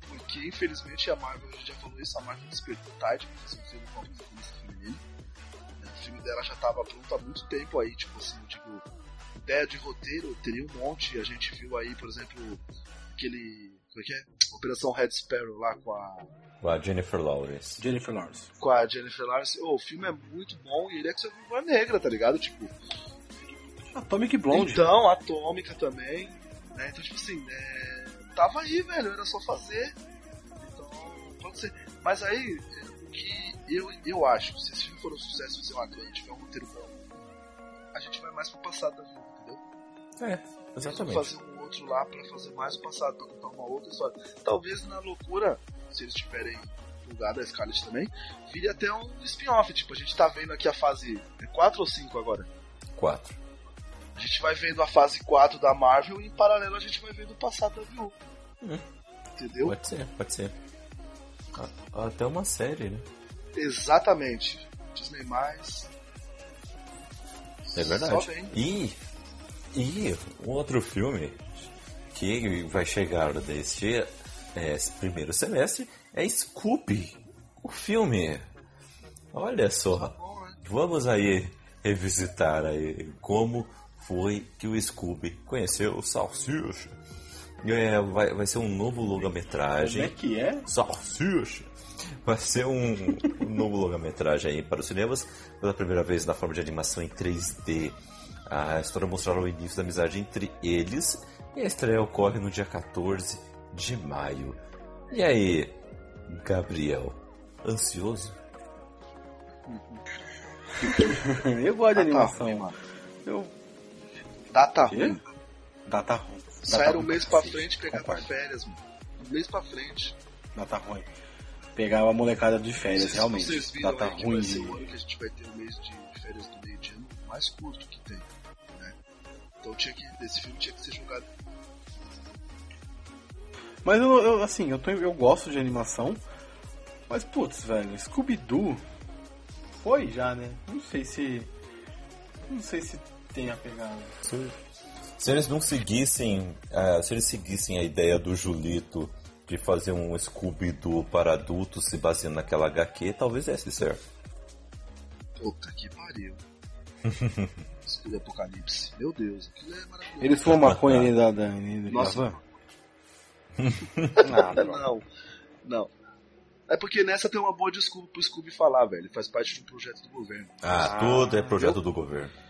Porque infelizmente a Marvel, a gente já falou isso, a Marvel despertou tarde pra fazer um filme com a protagonista feminina. O filme dela já tava pronto há muito tempo aí, tipo assim, tipo, ideia de roteiro teria um monte. A gente viu aí, por exemplo, aquele. Como é que é? Operação Red Sparrow lá com a com a Jennifer Lawrence. Jennifer Lawrence. Com a Jennifer Lawrence. Oh, o filme é muito bom e ele é que você viúva negra, tá ligado? Tipo. Atomic Blonde. Então, Atômica também. Né? Então, tipo assim, é... tava aí, velho. Era só fazer. Então, pode ser. Mas aí, o que eu, eu acho, se esse filme for um sucesso, fazer uma grande, tiver um roteiro bom, a gente vai mais pro passado da vida, entendeu? É, exatamente. Fazer um outro lá pra fazer mais o passado, pra contar uma outra história. Talvez na loucura se eles tiverem lugar a Scarlet também, vire até um spin-off. Tipo, a gente tá vendo aqui a fase 4 ou 5 agora? 4. A gente vai vendo a fase 4 da Marvel e em paralelo a gente vai vendo o passado da Viúva. Hum. Entendeu? Pode ser, pode ser. Até uma série, né? Exatamente. Disney mais. É verdade. Só vem. E, e um outro filme que vai chegar neste é, primeiro semestre é Scooby, o filme. Olha só, vamos aí revisitar aí como foi que o Scooby conheceu o Salsicha. É, vai, vai ser um novo Como longa-metragem. é que é? Salsicha. Vai ser um, um novo longa-metragem aí para os cinemas, pela primeira vez na forma de animação em 3D. A história mostrará o início da amizade entre eles e a estreia ocorre no dia 14 de maio. E aí, Gabriel, ansioso? Eu gosto de Data animação. ruim, mano. Eu. Data ruim. Data ruim. Sair Data um mês pra pra frente e pegar Concordo. férias, mano. Um mês pra frente. Data ruim. Pegar uma molecada de Não férias, se realmente. Vocês viram Data aí que ruim vai ser de. o ano que a gente vai ter o mês de férias do meio de ano mais curto que tem. Né? Então tinha que, esse filme tinha que ser jogado. Mas eu, eu, assim, eu, tô, eu gosto de animação. Mas, putz, velho, Scooby-Doo foi já, né? Não sei se. Não sei se tem a pegada. Se, se eles não seguissem, ah, se eles seguissem a ideia do Julito de fazer um Scooby-Doo para adultos se baseando naquela HQ, talvez desse certo. Puta que pariu. Escudo Apocalipse. Meu Deus, aquilo é maravilhoso. Eles fumam maconha ali da, da, da Nossa. não, não. É porque nessa tem uma boa desculpa pro Scooby falar, velho. Ele faz parte de um projeto do governo. Ah, Ah, tudo é projeto do governo.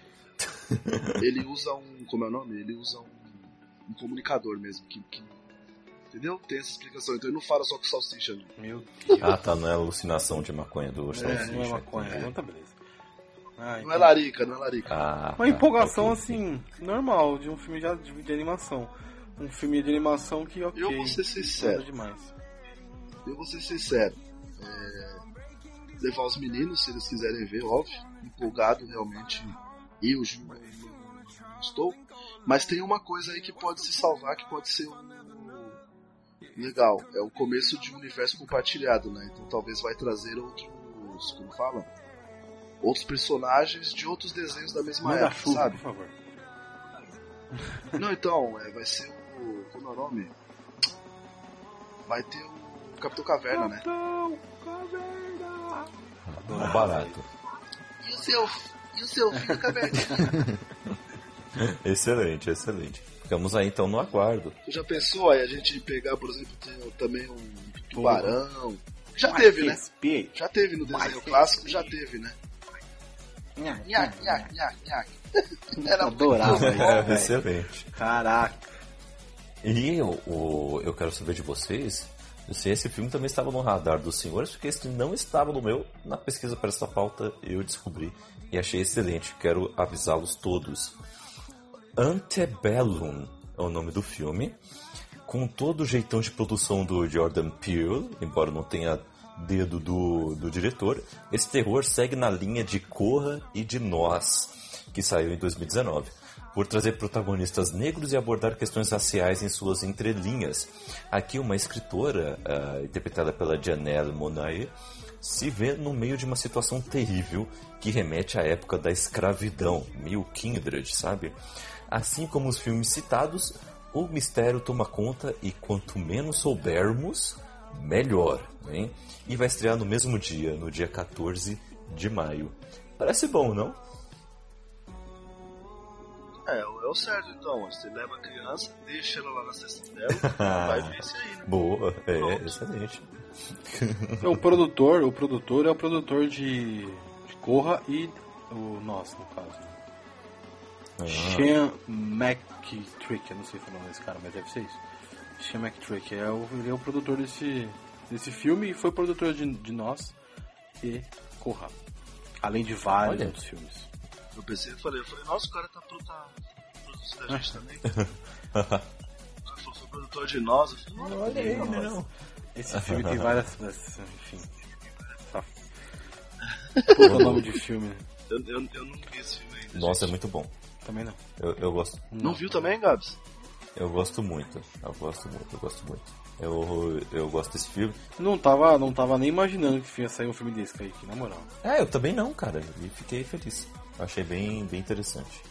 Ele usa um. Como é o nome? Ele usa um, um comunicador mesmo. Que, que- entendeu? Tem essa explicação. Então ele não fala só com salsicha, não. Meu Deus. Ah, tá, não é alucinação de maconha do não, Salsicha. não é maconha, não tá beleza. Ah, Não então- é larica, não é larica. Ah, Uma tá, empolgação ok. assim, normal, de um filme de, de, animação. Um filme de animação que, ok. Eu vou ser sincero. demais. Eu vou ser sincero. É, levar os meninos, se eles quiserem ver, óbvio. Empolgado realmente. Eu, estou. Mas tem uma coisa aí que pode se salvar, que pode ser um. Legal. É o começo de um universo compartilhado, né? Então talvez vai trazer outros. Como fala? Outros personagens de outros desenhos da mesma Manda época, chuva, sabe? por favor. Não, então, é, vai ser o. Como é o nome? Vai ter o Capitão Caverna, né? Capitão Caverna! Barato. E o seu, e o seu filho Caverninha? Excelente, excelente. Ficamos aí então no aguardo. Já pensou aí a gente pegar, por exemplo, tem também um tubarão? Já teve, né? Já teve no desenho clássico, já teve, né? Nhaque, nhaque, nhaque, nhaque. Era Adorava bom. É, excelente. Caraca. E o, o- eu quero saber de vocês se esse filme também estava no radar dos senhores, porque esse não estava no meu. Na pesquisa para essa pauta eu descobri e achei excelente. Quero avisá-los todos. Antebellum é o nome do filme. Com todo o jeitão de produção do Jordan Peele, embora não tenha dedo do, do diretor, esse terror segue na linha de Corra e de Nós, que saiu em 2019, por trazer protagonistas negros e abordar questões raciais em suas entrelinhas. Aqui uma escritora, ah, interpretada pela Janelle Monáe, se vê no meio de uma situação terrível que remete à época da escravidão, meio Kindred, sabe? Assim como os filmes citados, o mistério toma conta e quanto menos soubermos, melhor, hein? E vai estrear no mesmo dia, no dia 14 de maio. Parece bom, não? É, é o certo então. Você leva a criança, deixa ela lá na sessão dela, vai ver isso aí, né? Boa, é, Pronto. excelente. O produtor, o produtor é o produtor de, de Corra e o nosso, no caso. Ah, Sean McTrick, eu não sei falar o nome desse cara, mas deve ser isso. Sean McTrick, é o, ele é o produtor desse, desse filme e foi produtor de, de Nós e Corra. Além de vários Olha. outros filmes. Eu pensei, eu falei, eu falei, nossa, o cara tá, pro- tá produzindo a gente também. O cara falou, foi produtor de nós. Eu falei, "Nossa, Olha aí, não. Esse filme tem várias. Enfim. Tá. Puta nome de filme, né? eu, eu, eu não vi esse filme ainda. Nossa, é gente. muito bom. Também não. Eu, eu gosto. Não viu também, Gabs? Eu gosto muito. Eu gosto muito, eu gosto muito. Eu, eu gosto desse filme. Não tava, não tava nem imaginando que ia sair um filme desse, Kaique, na moral. É, eu também não, cara. E fiquei feliz. Achei bem, bem interessante.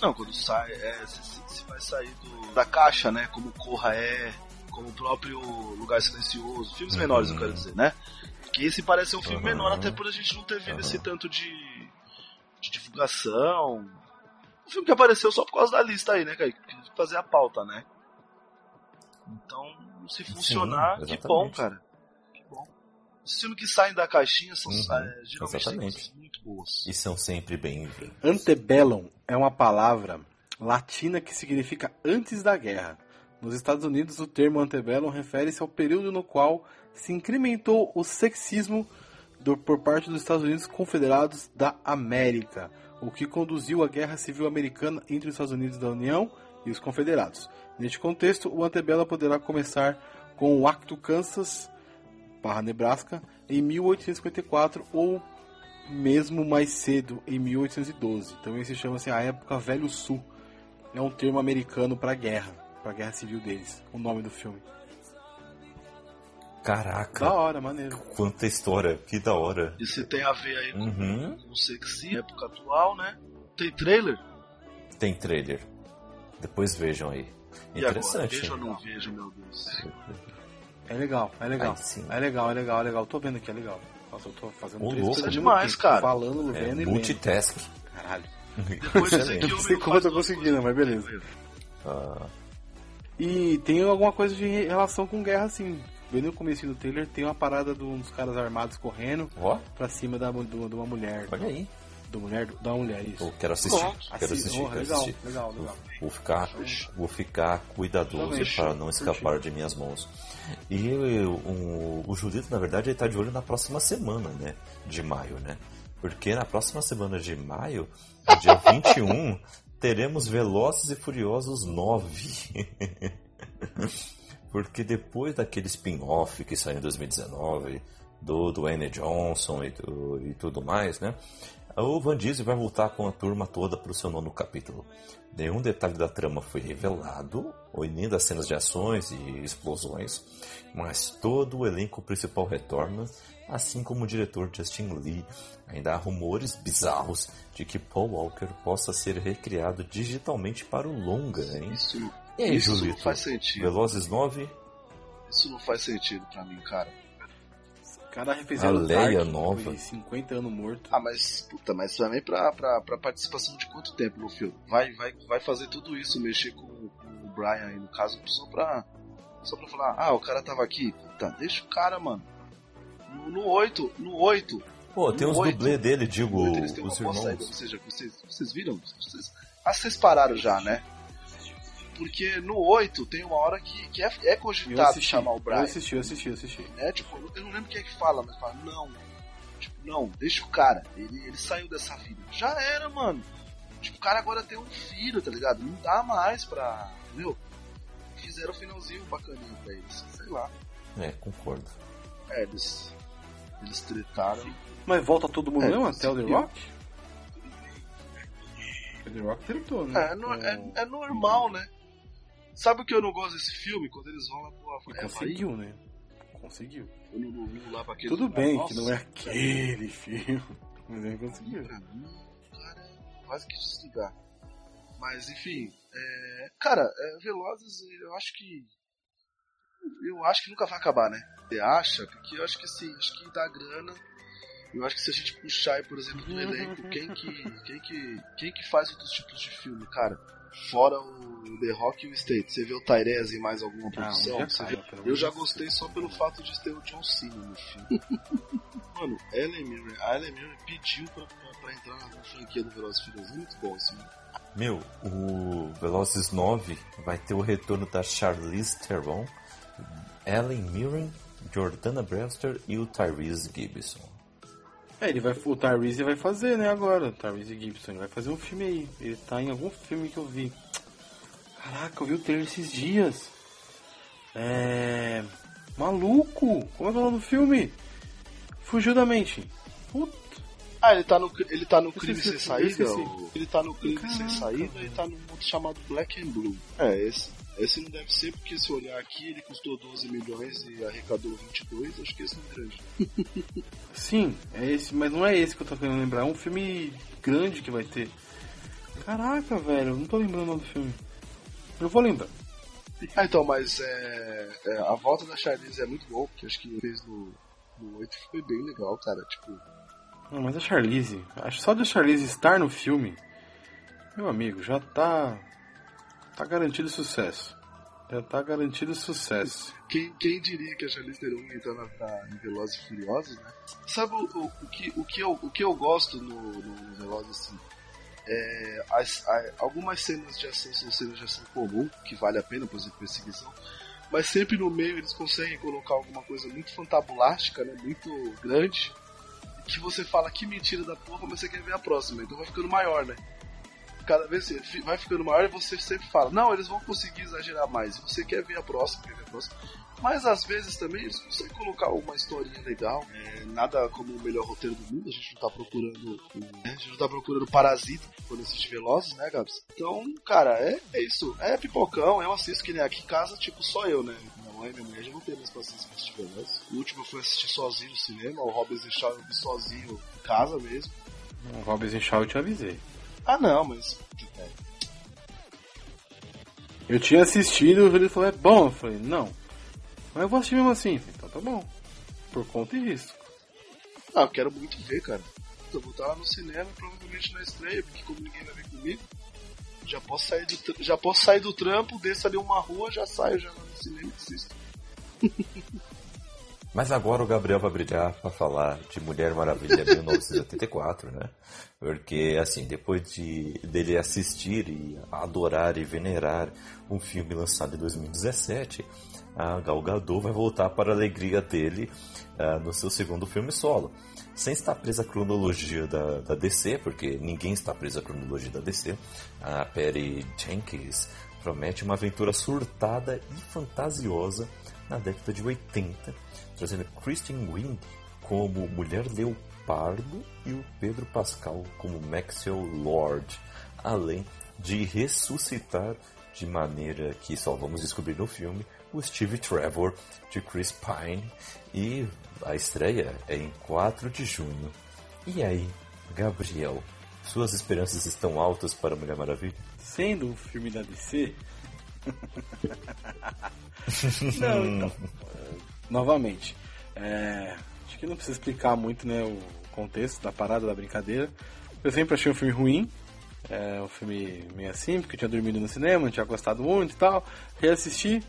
Não, quando sai, é, se, se vai sair do, da caixa, né? Como Corra é, como o próprio Lugar Silencioso, filmes menores, eu quero dizer, né? Que esse parece ser um filme Uhum. menor, até por a gente não ter vindo esse tanto de, de divulgação. Um filme que apareceu só por causa da lista aí, né, cara? Que fazer a pauta, né? Então, se funcionar, que bom, cara. Que bom. Os filmes que saem da caixinha são Uhum, é, geralmente exatamente. muito boas. E são sempre bem-vindos. Antebellum é uma palavra latina que significa antes da guerra. Nos Estados Unidos, o termo antebellum refere-se ao período no qual se incrementou o sexismo do- por parte dos Estados Unidos Confederados da América, o que conduziu à Guerra Civil Americana entre os Estados Unidos da União e os Confederados. Neste contexto, o antebellum poderá começar com o Acto Kansas barra Nebraska em 1854 ou mesmo mais cedo, em 1812. Então esse chama-se a época Velho Sul. É um termo americano para guerra, para guerra civil deles. O nome do filme. Caraca, Da hora, maneiro. quanta história, que da hora. E se tem a ver aí com, Uhum. com o sexy, época atual, né? Tem trailer? Tem trailer. Depois vejam aí. E? Interessante. Vejo ou não vejo, meu Deus. É legal, é legal. Aí sim. É legal, é legal, é legal. Tô vendo aqui, é legal. Nossa, eu tô fazendo Ô, louco. Isso é demais, tempo, cara. Falando, É vendo e lendo. multitask. Caralho. Depois aqui, Não sei como eu tô conseguindo, mas beleza. Ah, E tem alguma coisa de relação com guerra, assim. Bem no começo do trailer tem uma parada de uns caras armados correndo ó, pra cima da, do- de uma mulher. olha aí. Do mulher, da mulher, isso. Eu quero assistir. Quero Assi- assistir, oh, quero legal, assistir. legal, legal. Vou ficar, vou ficar cuidadoso Também. para não escapar de minhas mãos. E eu- o, o Julito, na verdade, ele tá de olho na próxima semana, né? De maio, né? Porque na próxima semana de maio, no dia 21, teremos Velozes e Furiosos 9. Porque depois daquele spin-off que saiu em 2019, do Dwayne Johnson e, tu- e tudo mais, né? O Van Diesel vai voltar com a turma toda para o seu nono capítulo. Nenhum detalhe da trama foi revelado, ou nem das cenas de ações e explosões, mas todo o elenco principal retorna, assim como o diretor Justin Lee. Ainda há rumores bizarros de que Paul Walker possa ser recriado digitalmente para o longa, hein? Isso, E aí, isso não Julito? faz sentido. Velozes 9? Isso não faz sentido pra mim, cara. O cara refizeram A Leia Dark, nova. foi 50 anos morto. Ah, mas, puta, mas também pra, pra, pra participação de quanto tempo no filme? Vai, vai, vai fazer tudo isso, mexer com, com o Brian aí, no caso, só pra, só pra falar, ah, o cara tava aqui. Puta, deixa o cara, mano. No, no 8, no 8, Pô, tem uns oito. dublê dele, digo, no 8 eles têm uma os irmãos. Ou seja, vocês, vocês viram? Vocês, ah, vocês pararam já, né? Porque no 8 tem uma hora que, que é, é Eu cogitado assisti, chamar o eu Brian. assisti, eu assisti, eu assisti. né? Tipo, eu não lembro quem é que fala, mas fala, não. Tipo, não, deixa o cara. Ele, ele saiu dessa vida. Já era, mano. Tipo, o cara agora tem um filho, tá ligado? Não dá mais pra. Meu, fizeram o finalzinho bacaninho pra eles. Sei lá. É, concordo. É, eles. Eles tretaram. Mas volta todo mundo É, mesmo até o The. Rock? O The Rock tretou, né? É, no- é, é normal, né? Sabe o que eu não gosto desse filme? Quando eles vão lá pro Havaí, conseguiu, né? Conseguiu. Tudo lugar. bem Nossa, que não é aquele filme, mas ele conseguiu. Pra mim, cara, quase que desligar. Mas enfim, é, cara, é, Velozes, eu acho que. Eu acho que nunca vai acabar, né? Você acha? Porque eu acho que assim, acho que dá grana. Eu acho que se a gente puxar aí, por exemplo, do elenco, quem que. Quem que. Quem que faz outros tipos de filme, cara? Fora o The Rock e o State. Você vê o Tyrese em mais alguma produção? já eu já gostei só pelo fato de ter o John Cena no filme. Mano, Ellen Mirren, a Ellen Mirren pediu pra, pra, pra entrar na franquia do Velozes Furiosos. Muito bom esse filme. Meu, o Velozes 9 vai ter o retorno da Charlize Theron, Ellen Mirren, Jordana Brewster e o Tyrese Gibson. É, ele vai, o Tyrese vai fazer, né, agora. O Tyrese Gibson, ele vai fazer um filme aí. Ele tá em algum filme que eu vi. Caraca, eu vi o trailer esses dias. É. Maluco! Como é que é o nome do filme? Fugiu da mente. Puta. Ah, ele tá no, ele tá no crime sem saída? Ele tá no crime sem saída e tá no outro chamado Black and Blue. É, esse. Esse não deve ser porque se olhar aqui ele custou 12 milhões e arrecadou 22, acho que esse não é grande. Sim, é esse, mas não é esse que eu tô querendo lembrar, é um filme grande que vai ter. Caraca, velho, não tô lembrando do filme. Eu vou lembrar. Ah, então, mas é, é, a volta da Charlize é muito bom, que acho que fez no, no 8 foi bem legal, cara. Tipo. Não, mas a Charlize, acho só da Charlize estar no filme, meu amigo, já tá. Tá garantido sucesso. Já tá garantido sucesso. Quem, quem diria que a Charlize Theron ia entrar na, na, em Velozes e Furiosos, né? Sabe o, o, o, que, o, que, eu, o que eu gosto no, no Velozes, assim? É, as, a, algumas cenas de ação são cenas de ação comum, que vale a pena, por exemplo, perseguição. Mas sempre no meio eles conseguem colocar alguma coisa muito fantabulástica, né? Muito grande. Que você fala que mentira da porra, mas você quer ver a próxima. Então vai ficando maior, né? Cada vez vai ficando maior e você sempre fala, não, eles vão conseguir exagerar mais. Você quer ver a próxima, quer ver a próxima. Mas às vezes também eles conseguem colocar uma historinha legal. É, nada como o melhor roteiro do mundo. A gente não tá procurando. A gente não tá procurando parasita quando assiste Velozes, né, Gabs? Então, cara, é, é isso. É pipocão, eu assisto que nem aqui em casa, tipo, só eu, né? Mãe minha mulher já não tem mais paciência pra assistir Velozes. O último fui assistir sozinho no cinema, o Hobbs e Shaw eu vi sozinho em casa mesmo. O e Shaw eu te avisei. Ah, não, mas. Eu tinha assistido e ele falou, é bom. Eu falei, não. Mas eu vou assistir mesmo assim. Falei, então tá bom. Por conta e risco. Ah, eu quero muito ver, cara. Eu vou estar lá no cinema, provavelmente na estreia, porque como ninguém vai vir comigo, já posso sair do, já posso sair do trampo, desço ali uma rua, já saio já lá no cinema e assisto. Mas agora o Gabriel vai brilhar para falar de Mulher Maravilha 1984, né? Porque, assim, depois de dele assistir e adorar e venerar um filme lançado em 2017, a Gal Gadot vai voltar para a alegria dele uh, no seu segundo filme solo. Sem estar presa à cronologia da, da DC, porque ninguém está preso à cronologia da DC, a Perry Jenkins promete uma aventura surtada e fantasiosa na década de 80, trazendo Kristen Wiig como Mulher Leopardo e o Pedro Pascal como Maxwell Lord, além de ressuscitar de maneira que só vamos descobrir no filme o Steve Trevor de Chris Pine e a estreia é em 4 de junho. E aí, Gabriel, suas esperanças estão altas para Mulher Maravilha? Sendo um filme da DC, não, então, novamente, é, acho que não precisa explicar muito né, o contexto da parada da brincadeira. Eu sempre achei um filme ruim, é um filme meio assim, porque eu tinha dormido no cinema, não tinha gostado muito e tal. Reassisti,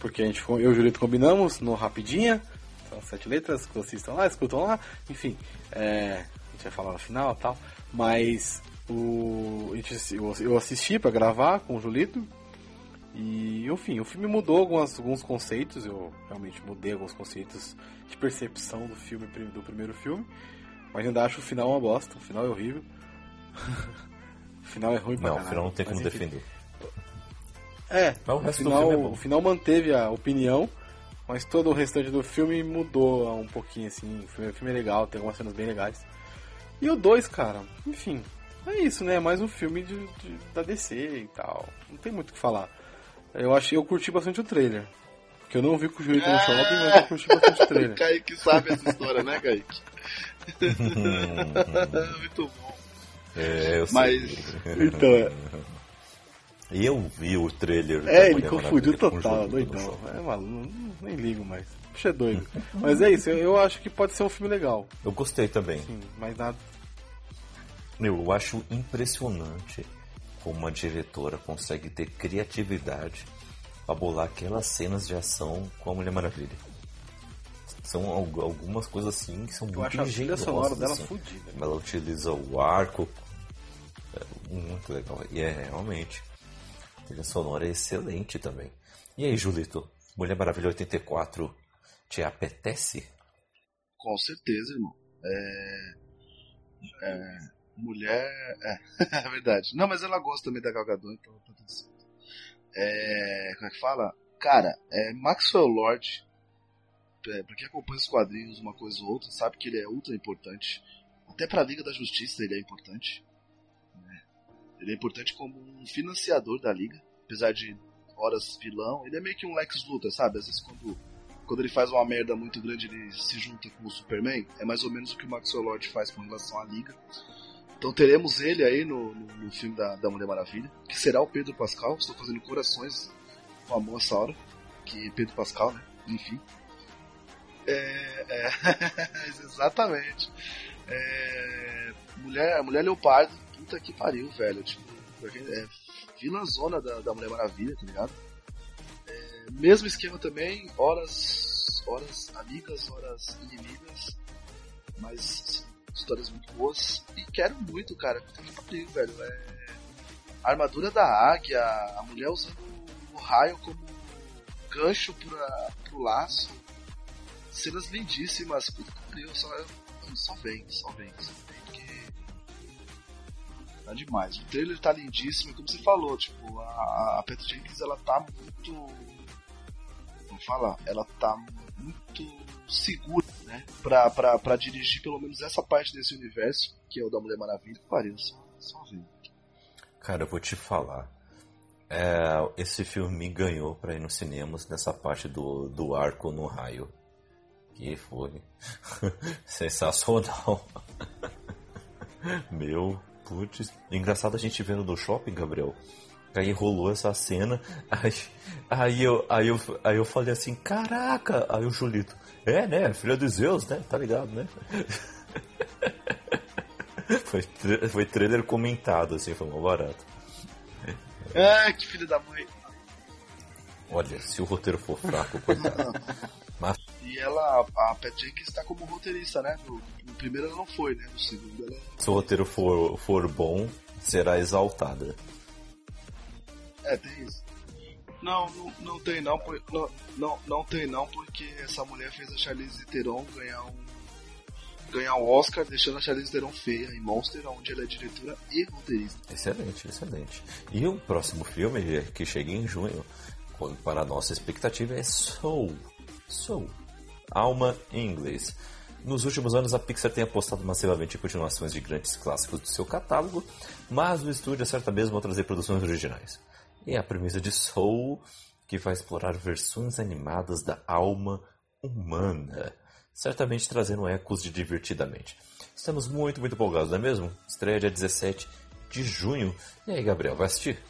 porque a gente, eu e o Julito combinamos no Rapidinha, são sete letras, que vocês estão lá, escutam lá, enfim, é, a gente vai falar no final e tal, mas o, eu assisti para gravar com o Julito, e, enfim, o filme mudou algumas, alguns conceitos, eu realmente mudei alguns conceitos de percepção do filme, do primeiro filme, mas ainda acho o final uma bosta, o final é horrível. o final é ruim pra Não, caralho, o final não tem como defender. É, Mas o o final, é o final manteve a opinião, mas todo o restante do filme mudou um pouquinho, assim. O filme, o filme é legal, tem algumas cenas bem legais. E o 2, cara, enfim, é isso, né? É mais um filme de, de- da DC e tal. Não tem muito o que falar. Eu achei, eu curti bastante o trailer. Porque eu não vi com o Julito no É. shopping, mas eu curti bastante o trailer. Kaique sabe essa história, né, Kaique? Muito bom. É, eu sei. Mas- Então, é, Eu vi o trailer. é ele confundiu o total, doidão. É maluco, nem ligo mais. Puxa, é doido. Mas é isso, eu, eu acho que pode ser um filme legal. Eu gostei também. Sim, mas nada. Meu, eu acho impressionante como uma diretora consegue ter criatividade pra bolar aquelas cenas de ação com a Mulher Maravilha. São al- algumas coisas assim que são Eu muito acho a trilha engenhosas, sonora dela assim. fodida. Ela utiliza o arco. É muito legal. E é realmente. A trilha sonora é excelente também. E aí, Julito? Mulher Maravilha 84 te apetece? Com certeza, irmão. É. é, mulher. É, é verdade. Não, mas ela gosta também da Gal Gadot, então tá tudo certo. É. Como é que fala? Cara, é Maxwell Lord. É, pra quem acompanha os quadrinhos, uma coisa ou outra, sabe que ele é ultra importante. Até pra Liga da Justiça ele é importante. né? Ele é importante como um financiador da Liga. Apesar de horas vilão. Ele é meio que um Lex Luthor, sabe? Às vezes quando, quando ele faz uma merda muito grande, ele se junta com o Superman. É mais ou menos o que o Maxwell Lord faz com relação à Liga. Então teremos ele aí no, no, no filme da, da Mulher Maravilha, que será o Pedro Pascal. Estou fazendo corações com a moça hora, que Pedro Pascal, né? Enfim. É, é exatamente. É, mulher, mulher Leopardo, puta que pariu, velho. Tipo, é vilã zona da, da Mulher Maravilha, tá ligado? É, mesmo esquema também, horas, horas amigas, horas inimigas, mas histórias muito boas. E quero muito, cara. Que pariu, velho. É, a armadura da águia, a mulher usando o raio como gancho pra, pro laço. Cenas lindíssimas. Puta que pariu, só, só vem, só vem, só vem, porque. Tá demais. O trailer tá lindíssimo, como você falou, tipo, a, a Pat Jenkins ela tá muito. Vamos falar, ela tá muito segura, né? Pra, pra, pra dirigir pelo menos essa parte desse universo, que é o da Mulher Maravilha. Pariu, só, só vem. Cara, eu vou te falar. É, esse filme me ganhou pra ir nos cinemas nessa parte do, do arco no raio. Que foi sensacional. Meu, putz. Engraçado a gente vendo no shopping, Gabriel. Aí rolou essa cena, aí, aí, eu, aí, eu, aí eu falei assim, caraca! Aí o Julito, é né, filha de Zeus, né? Tá ligado, né? foi, foi trailer comentado, assim, foi mal barato. Ah, que filho da mãe. Olha, se o roteiro for fraco, coitado. Mas... E ela, a Pat Jenkins está como roteirista, né? No, no, primeiro ela não foi, né? No segundo ela. Se o roteiro for, for bom, será exaltada. É, tem isso. Não, não, não tem não, não, não, não tem não, porque essa mulher fez a Charlize Theron ganhar um ganhar o um Oscar, deixando a Charlize Theron feia em Monster, onde ela é diretora e roteirista. Excelente, excelente. E o próximo filme, que chega em junho, para a nossa expectativa, é Soul. Soul. Alma em inglês. Nos últimos anos, a Pixar tem apostado massivamente em continuações de grandes clássicos do seu catálogo, mas o estúdio acerta mesmo ao trazer produções originais. E a premissa de Soul, que vai explorar versões animadas da alma humana, certamente trazendo ecos de Divertidamente. Estamos muito, muito empolgados, não é mesmo? Estreia dia 17 de junho. E aí, Gabriel, vai assistir?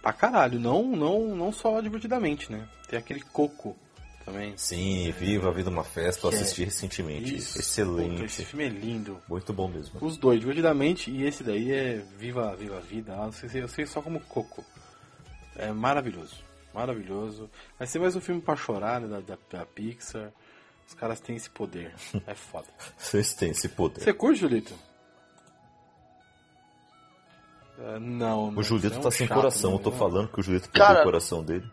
Pra caralho, não, não, não só divertidamente, né? Tem aquele coco também. Sim, Viva a Vida uma Festa, eu assisti é. recentemente. Isso. Excelente. Puta, esse filme é lindo. Muito bom mesmo. Os dois, divertidamente, e esse daí é Viva, Viva a Vida. Ah, eu sei, eu sei só como coco. É maravilhoso. Maravilhoso. Vai ser mais um filme pra chorar, né? Da, da, da Pixar. Os caras têm esse poder. É foda. Vocês têm esse poder. Você curte, Julito? Uh, não, O Julito é um tá sem chato, coração. Né? Eu tô falando que o Julito perdeu o coração dele.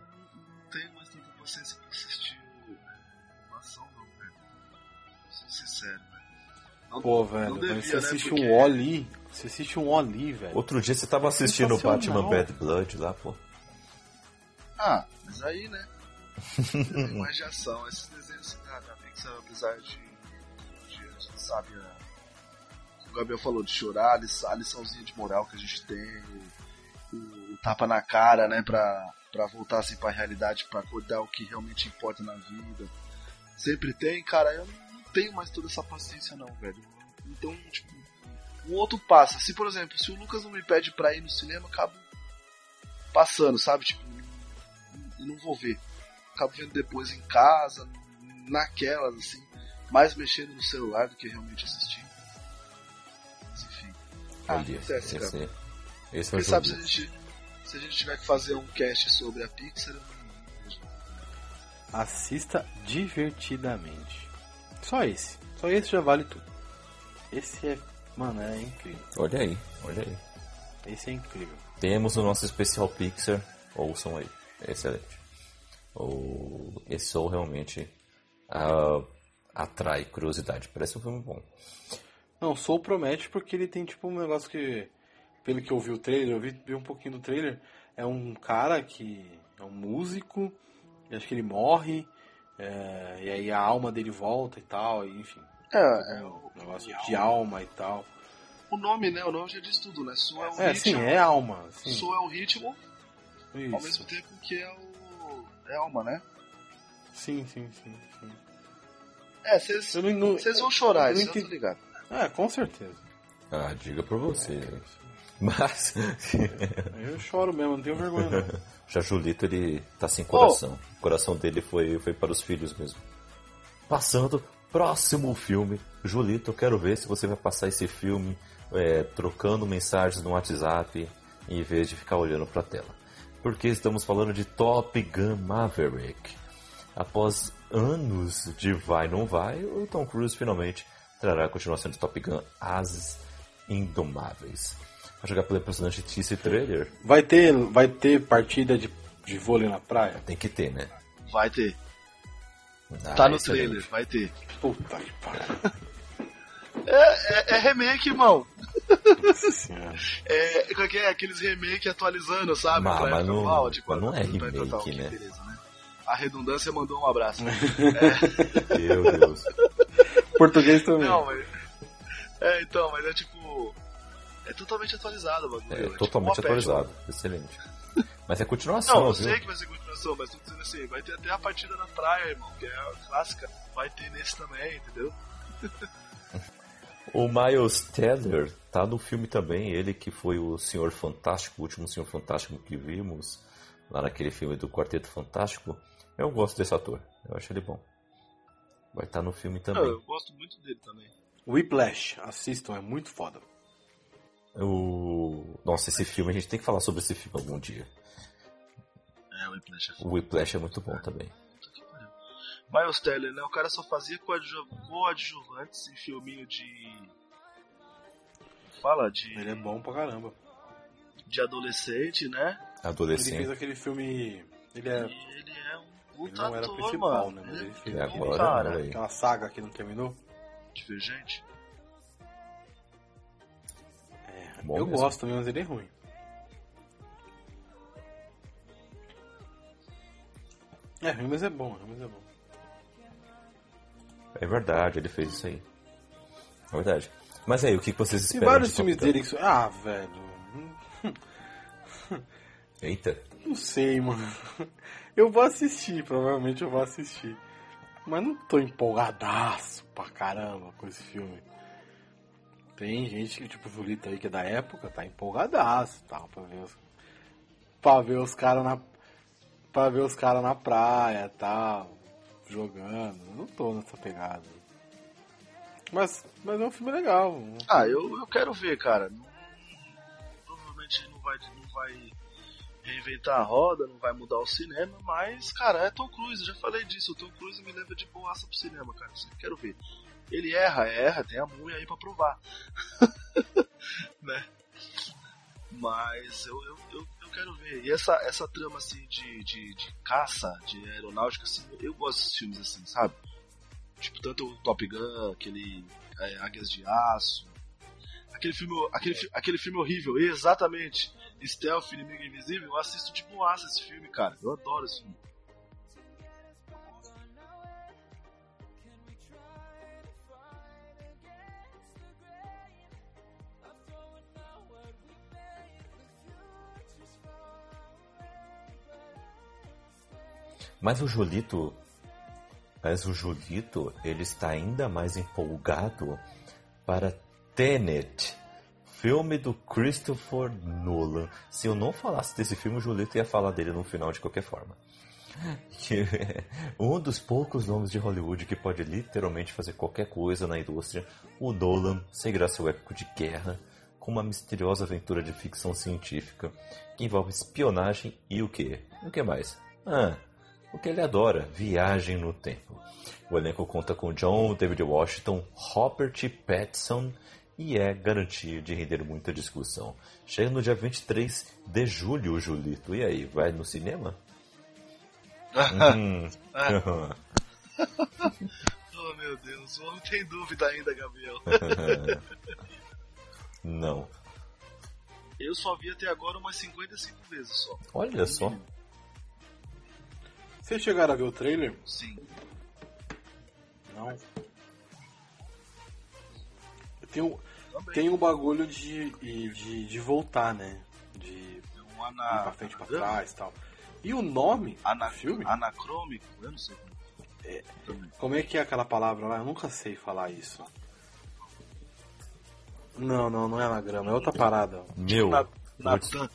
Não, Pô, velho, devia, você assiste né, porque... um Oli. Você assiste um Oli, velho. Outro dia você tava assistindo o Batman Bad Blood lá, pô. Ah, mas aí, né? Tem mais de ação. Esses desenhos da, da Pixar, apesar de, de. A gente sabe a o Gabriel falou de chorar, a liçãozinha de moral que a gente tem, o, o tapa na cara, né, pra, pra voltar assim pra realidade, pra acordar o que realmente importa na vida. Sempre tem, cara, eu não tenho mais toda essa paciência não, velho. Então, tipo, o outro passa. Se, por exemplo, se o Lucas não me pede pra ir no cinema, acabo passando, sabe? Tipo, não vou ver. Acabo vendo depois em casa, naquelas, assim, mais mexendo no celular do que realmente assistindo. Ah, acontece, esse, cara. Esse Quem sabe se a, gente, se a gente tiver que fazer um cast sobre a Pixar, Assista divertidamente. Só esse. Só esse já vale tudo. Esse é. Mano, é incrível. Olha aí, olha aí. Esse é incrível. Temos o nosso especial Pixar. Ouçam aí. Excelente. O... Esse som realmente uh, atrai curiosidade. Parece um filme bom. Não, Soul promete porque ele tem tipo um negócio que, pelo que eu vi o trailer, eu vi, vi um pouquinho do trailer, é um cara que é um músico, acho que ele morre, é, e aí a alma dele volta e tal, e, enfim. É, é um negócio de alma e tal. O nome, né? O nome já diz tudo, né? Soul é o é, ritmo. sim, é alma. Sim. Soul é o ritmo Isso. Ao mesmo tempo que é o Elma, né? Sim, sim, sim. sim. É, vocês vocês vão chorar, isso eu tô ligado. É, com certeza. Ah, diga pra você. Mas. Eu choro mesmo, não tenho vergonha não. Já Julito, ele tá sem coração. O coração dele foi, foi para os filhos mesmo. Passando, próximo filme. Julito, eu quero ver se você vai passar esse filme é, trocando mensagens no WhatsApp em vez de ficar olhando pra tela. Porque estamos falando de Top Gun Maverick. Após anos de vai não vai, o Tom Cruise finalmente trará a continuação de Top Gun As Indomáveis. Vai jogar pelo personagem teaser trailer? Vai ter, vai ter partida de, de vôlei na praia? Tem que ter, né? Vai ter. Ah, Tá no excelente. trailer, vai ter. Puta que pariu. É, é, é remake, irmão. Nossa senhora. É, como é que é? Aqueles remake atualizando, sabe? Mas- Pra mas não- atual, de mas não é pra remake, total, que né? Beleza, né? A redundância mandou um abraço. Meu Deus. Português também. Não, mas. É, então, mas é tipo. É totalmente atualizado o bagulho. É tipo totalmente uma patch, atualizado. Excelente. Mas é continuação, Não, eu viu? sei que vai ser continuação, mas tô dizendo assim, vai ter até a partida na praia, irmão, que é a clássica. Vai ter nesse também, entendeu? O Miles Teller tá no filme também, ele que foi o Senhor Fantástico, o último Senhor Fantástico que vimos lá naquele filme do Quarteto Fantástico. Eu gosto desse ator, eu acho ele bom. Vai estar no filme Não, também. eu gosto muito dele também. Whiplash, assistam, é muito foda. O... Nossa, esse filme, a gente tem que falar sobre esse filme algum dia. É, o Whiplash é O. Whiplash é muito bom também. Que pariu. Miles Teller, né? O cara só fazia coadju- coadjuvantes em filminho de. Fala, de, Ele é bom pra caramba. de adolescente, né? Ele fez Adolescente. aquele filme. Ele é. E ele é um Ele puta não era ator, principal, mano. né? Mas ele fez aquele- agora, cara, olha aí. aquela saga que não terminou. Divergente. Bom eu mesmo. gosto também, mas ele é ruim. É ruim, mas é bom, é mas é bom. É verdade, ele fez isso aí. É verdade. Mas aí, o que vocês Tem esperam vários de filmes dele que. Ah, velho. Eita. Não sei, mano. Eu vou assistir, provavelmente eu vou assistir. Mas não tô empolgadaço pra caramba com esse filme. Tem gente que, tipo, o Julito aí, que é da época, tá empolgadaço tal, pra ver os. Pra ver os caras na. Pra ver os caras na praia tal. Jogando. Eu não tô nessa pegada. Mas, mas é um filme legal. Ah, eu, eu quero ver, cara. Provavelmente não vai, não vai reinventar a roda, não vai mudar o cinema, mas, cara, é Tom Cruise, já falei disso. O Tom Cruise me leva de boaça pro cinema, cara. Eu quero ver. Ele erra, erra, tem a múmia aí pra provar. né? Mas eu, eu, eu, eu quero ver. E essa, essa trama assim de, de, de caça, de aeronáutica, assim, eu gosto desses filmes assim, sabe? Tipo, tanto o Top Gun, aquele é, Águias de Aço. Aquele filme, aquele, aquele filme horrível, exatamente. Stealth, Inimigo Invisível, eu assisto de boaça esse filme, cara. Eu adoro esse filme. Mas o Julito. Mas o Julito, ele está ainda mais empolgado para Tenet, filme do Christopher Nolan. Se eu não falasse desse filme, o Julito ia falar dele no final de qualquer forma. É um dos poucos nomes de Hollywood que pode literalmente fazer qualquer coisa na indústria. O Nolan seguirá seu épico de guerra com uma misteriosa aventura de ficção científica que envolve espionagem e o que? O que mais? Ah, o que ele adora, viagem no tempo. O elenco conta com John David Washington, Robert Pattinson e é garantia de render muita discussão. Chega no dia 23 de julho, Julito. E aí, vai no cinema? Hum. Oh meu Deus, o homem tem dúvida ainda, Gabriel. Não. Eu só vi até agora umas 55 vezes só. Olha só. Vocês chegaram a ver o trailer? Sim. Não. Tem um, tem um bagulho de, de, de voltar, né? De ana, pra frente e pra trás e tal. E o nome ana, do filme, anacrômico, eu não sei. É. Como é que é aquela palavra lá? Eu nunca sei falar isso. Não, não, não é anagrama, é outra parada. Meu, Na, Natan,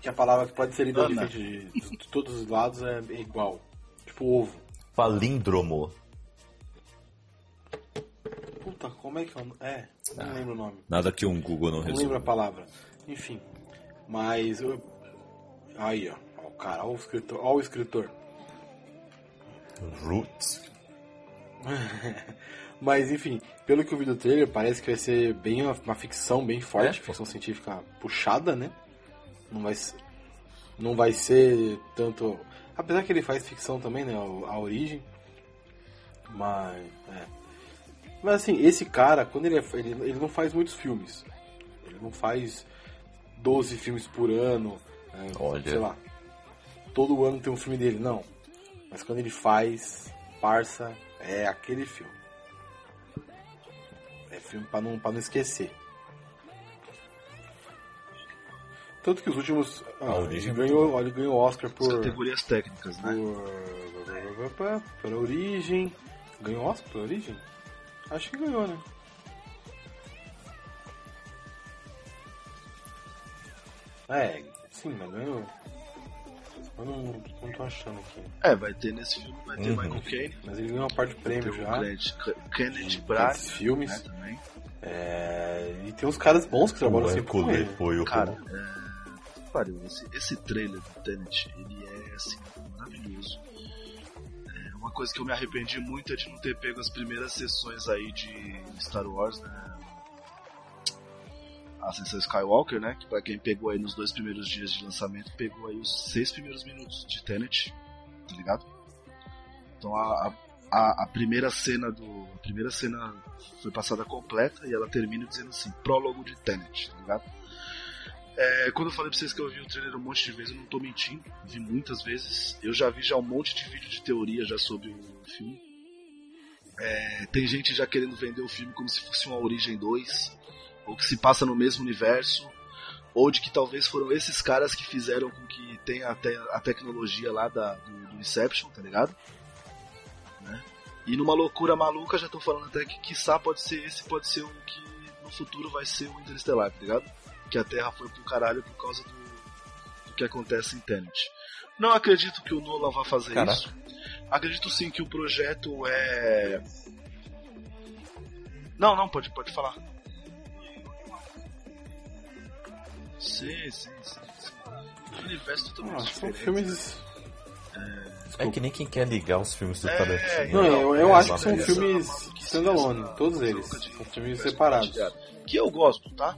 Que a palavra que pode ser lida de, de, de todos os lados é igual. Tipo ovo. palíndromo. Puta, como é que é? o- É, não lembro o nome. Nada que um Google não Não lembro resolva. a palavra. Enfim. Mas. eu- Aí, ó. Ó o cara, ó o escritor. Ó o escritor. Roots. Mas enfim, pelo que eu vi do trailer, parece que vai ser bem uma, uma ficção bem forte, É? ficção científica puxada, né? Não vai, ser- não vai ser tanto. Apesar que ele faz ficção também, né? A, a origem. Mas. É. Mas assim, esse cara, quando ele, é, ele, ele não faz muitos filmes. Ele não faz 12 filmes por ano. né, Olha. Sei lá. Todo ano tem um filme dele, não. Mas quando ele faz, parça, é aquele filme. É filme pra não, pra não esquecer. Tanto que os últimos. Ah, ele ganhou, ele ganhou Oscar as por. categorias técnicas, né? Por. Pela origem. Ganhou Oscar pela origem? Acho que ganhou, né? É, sim, mas ganhou. Eu não, não tô achando aqui. É, vai ter nesse filme, vai ter Uhum. Michael Caine, Mas ele ganhou uma parte ter prêmio já. Kenneth, Kenneth de Branagh, desses filmes. né, também. É, e tem uns caras bons que trabalham O sempre com ele. foi o Cara, é... Pariu, esse, esse trailer do Tenet, ele é, assim, maravilhoso. É, uma coisa que eu me arrependi muito é de não ter pego as primeiras sessões aí de Star Wars, né? A sessão Skywalker, né? Que pra quem pegou aí nos dois primeiros dias de lançamento, pegou aí os seis primeiros minutos de Tenet, tá ligado? Então a, a, a primeira cena do. A primeira cena foi passada completa e ela termina dizendo assim, prólogo de Tenet, tá ligado? É, quando eu falei pra vocês que eu vi o trailer um monte de vezes, eu não tô mentindo, vi muitas vezes. Eu já vi já um monte de vídeo de teoria já sobre o filme. É, tem gente já querendo vender o filme como se fosse uma Origem 2, ou que se passa no mesmo universo, ou de que talvez foram esses caras que fizeram com que tenha até a tecnologia lá da, do, do Inception, tá ligado? Né? E numa loucura maluca já estão falando até que quiçá pode ser esse, pode ser o que no futuro vai ser o Interestelar, tá ligado? Que a Terra foi pro caralho por causa do, do que acontece em Tenet. Não acredito que o Nolan vá fazer Caraca. isso. Acredito sim que o projeto é. Não, não, pode, pode falar. Sim, sim, sim. sim. O universo Ah, totalmente são diferente. filmes. É que nem quem quer ligar os filmes do É, Tarantino. Não, eu, eu é, acho que são filmes standalone, todos eles. São filmes separados. Que eu gosto, tá?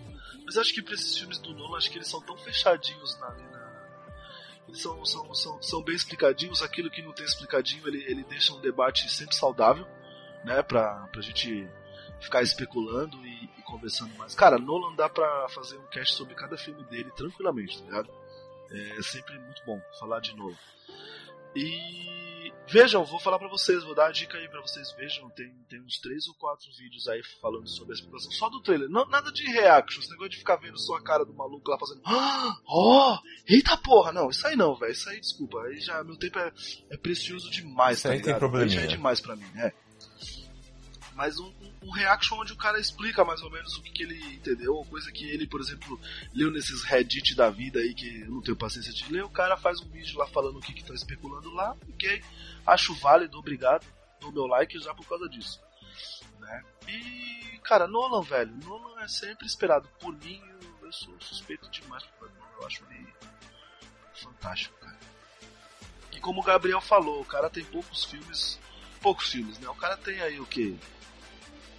Mas acho que pra esses filmes do Nolan, acho que eles são tão fechadinhos na. na- Eles são, são, são, são bem explicadinhos, aquilo que não tem explicadinho, ele, ele deixa um debate sempre saudável, né? Pra, pra gente ficar especulando e, e conversando mais. Cara, Nolan dá pra fazer um cast sobre cada filme dele tranquilamente, tá ligado? É sempre muito bom falar de novo. E vejam, vou falar pra vocês, vou dar a dica aí pra vocês vejam. Tem, tem uns três ou quatro vídeos aí falando sobre a especulação só do trailer. Não, nada de reaction, esse negócio de ficar vendo só a cara do maluco lá fazendo. "Ah, Ó! eita porra! Não, isso aí não, velho. Isso aí, desculpa. Aí já meu tempo é, é precioso demais, Isso tá aí tem ligado? Aí já é demais pra mim, é. Mas um, um- reaction onde o cara explica mais ou menos o que, que ele entendeu, ou coisa que ele, por exemplo, leu nesses Reddit da vida aí, que eu não tenho paciência de ler, o cara faz um vídeo lá falando o que, que tá especulando lá, ok, acho válido, obrigado, dou meu like já por causa disso. Né? E, cara, Nolan, velho, Nolan é sempre esperado. Por mim, eu, eu sou suspeito demais por Nolan, eu acho ele fantástico, cara. E como o Gabriel falou, o cara tem poucos filmes, poucos filmes, né? O cara tem aí o que?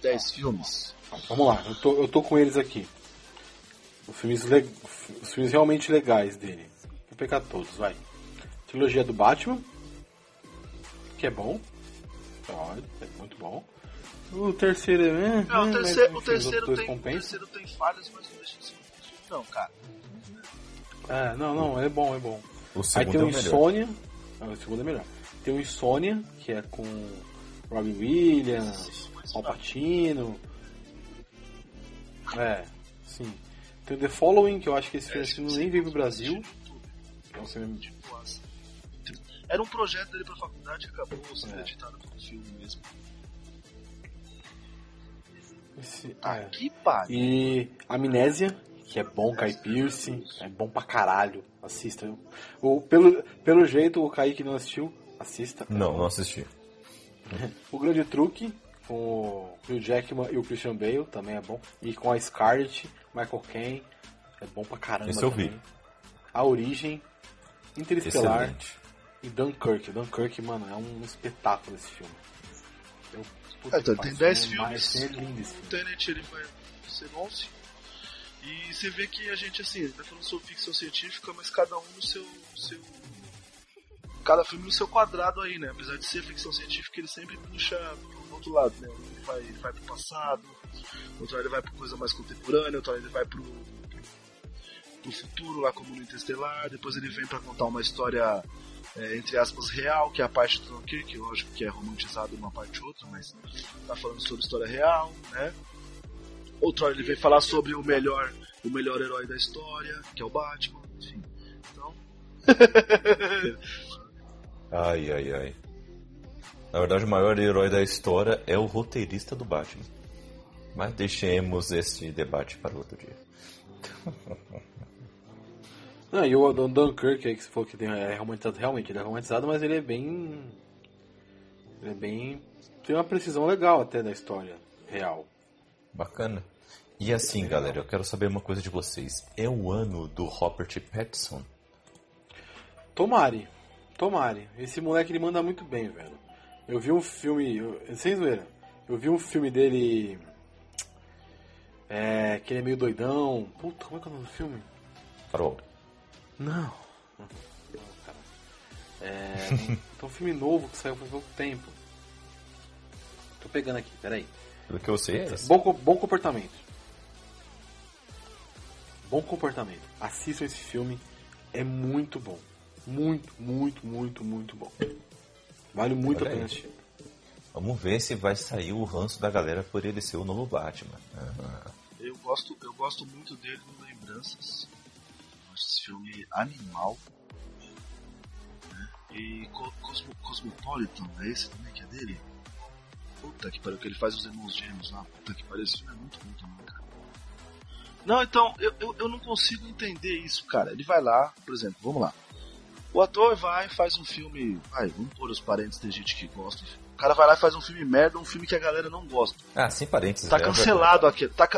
10 filmes? Vamos lá, eu tô, eu tô com eles aqui. Os filmes, le- os filmes realmente legais dele. Vou pegar todos, vai. Trilogia do Batman, que é bom. Olha, é muito bom. O terceiro é. Não, o mas, terceiro, enfim, o terceiro tem, o compensam. terceiro tem falhas, mas não deixa de ser bom filme, não, cara. É, não, não, é bom, é bom. O Aí tem é o o. Insônia. Ah, o segundo é melhor. Tem o Insônia, que é com Robin Williams, Al Pacino. É, sim. Tem o The Following, que eu acho que esse filme assim, nem veio pro Brasil. É um filme... Tipo, assim, era um projeto dele pra faculdade que acabou sendo É. editado como filme mesmo. Esse... Ah, é. Que pariu. E Amnésia, que é bom, Kai Pierce, é bom pra caralho. Assista. O, pelo, pelo jeito, o Kaique não assistiu, assista. Não, não assisti. O Grande Truque, com o Hugh Jackman e o Christian Bale, também é bom. E com a Scarlett, Michael Caine, é bom pra caramba Esse eu vi. também. A Origem, Interestelar Excelente. e Dunkirk. Dunkirk, mano, é um espetáculo esse filme. Eu, puta É, então, tem pariu, 10 é filmes. É lindo esse O filme. Tenet ele vai ser 11. E você vê que a gente, assim, ele tá falando sobre ficção científica, mas cada um no seu. seu cada filme no seu quadrado aí, né? Apesar de ser ficção científica, ele sempre puxa pro outro lado, né? Ele vai, vai pro passado, outro lado ele vai pra coisa mais contemporânea, outro lado ele vai pro, pro futuro, lá como no Interestelar, depois ele vem pra contar uma história. é, entre aspas, real, que é a parte do Dunkirk, lógico que é romantizado uma parte ou outra, mas tá falando sobre história real, né? Outra hora ele vem falar sobre o melhor, o melhor herói da história, que é o Batman, enfim. Então, Ai, ai, ai. Na verdade, o maior herói da história é o roteirista do Batman. Mas deixemos esse debate para outro dia. Não, e o Dun- Dunkirk aí que você falou que é romantizado, realmente, ele é romantizado, mas ele é bem. Ele é bem. Tem uma precisão legal até da história real. Bacana. E assim, galera, eu quero saber uma coisa de vocês. É o ano do Robert Pattinson? Tomare, tomare. Esse moleque ele manda muito bem, velho. Eu vi um filme. eu- sem zoeira. Eu vi um filme dele. É. que ele é meio doidão. Puta, como é que é o nome do filme? Farol. Não. Não, cara. É. tem um filme novo que saiu faz pouco tempo. Tô pegando aqui, peraí. Pelo que eu sei é esse. Bom, bom comportamento. Bom comportamento. Assistam esse filme. É muito bom. Muito, muito, muito, muito bom. Vale muito Olha a pena assistir. Vamos ver se vai sair o ranço da galera por ele ser o novo Batman. Ah, eu gosto, eu gosto muito dele no Lembranças. Esse filme animal. Né? E Co- Cosmo, Cosmopolitan, é esse também que é dele? Puta que pariu, que ele faz os irmãos gêmeos lá. Puta que pariu, esse filme é muito bom também, cara. Não, então, eu, eu, eu não consigo entender isso, cara. Ele vai lá, por exemplo, vamos lá. O ator vai, faz um filme. Vai, vamos pôr os parentes, tem gente que gosta. O cara vai lá e faz um filme merda, um filme que a galera não gosta. Ah, sem parênteses. Tá é cancelado aquele. Tá,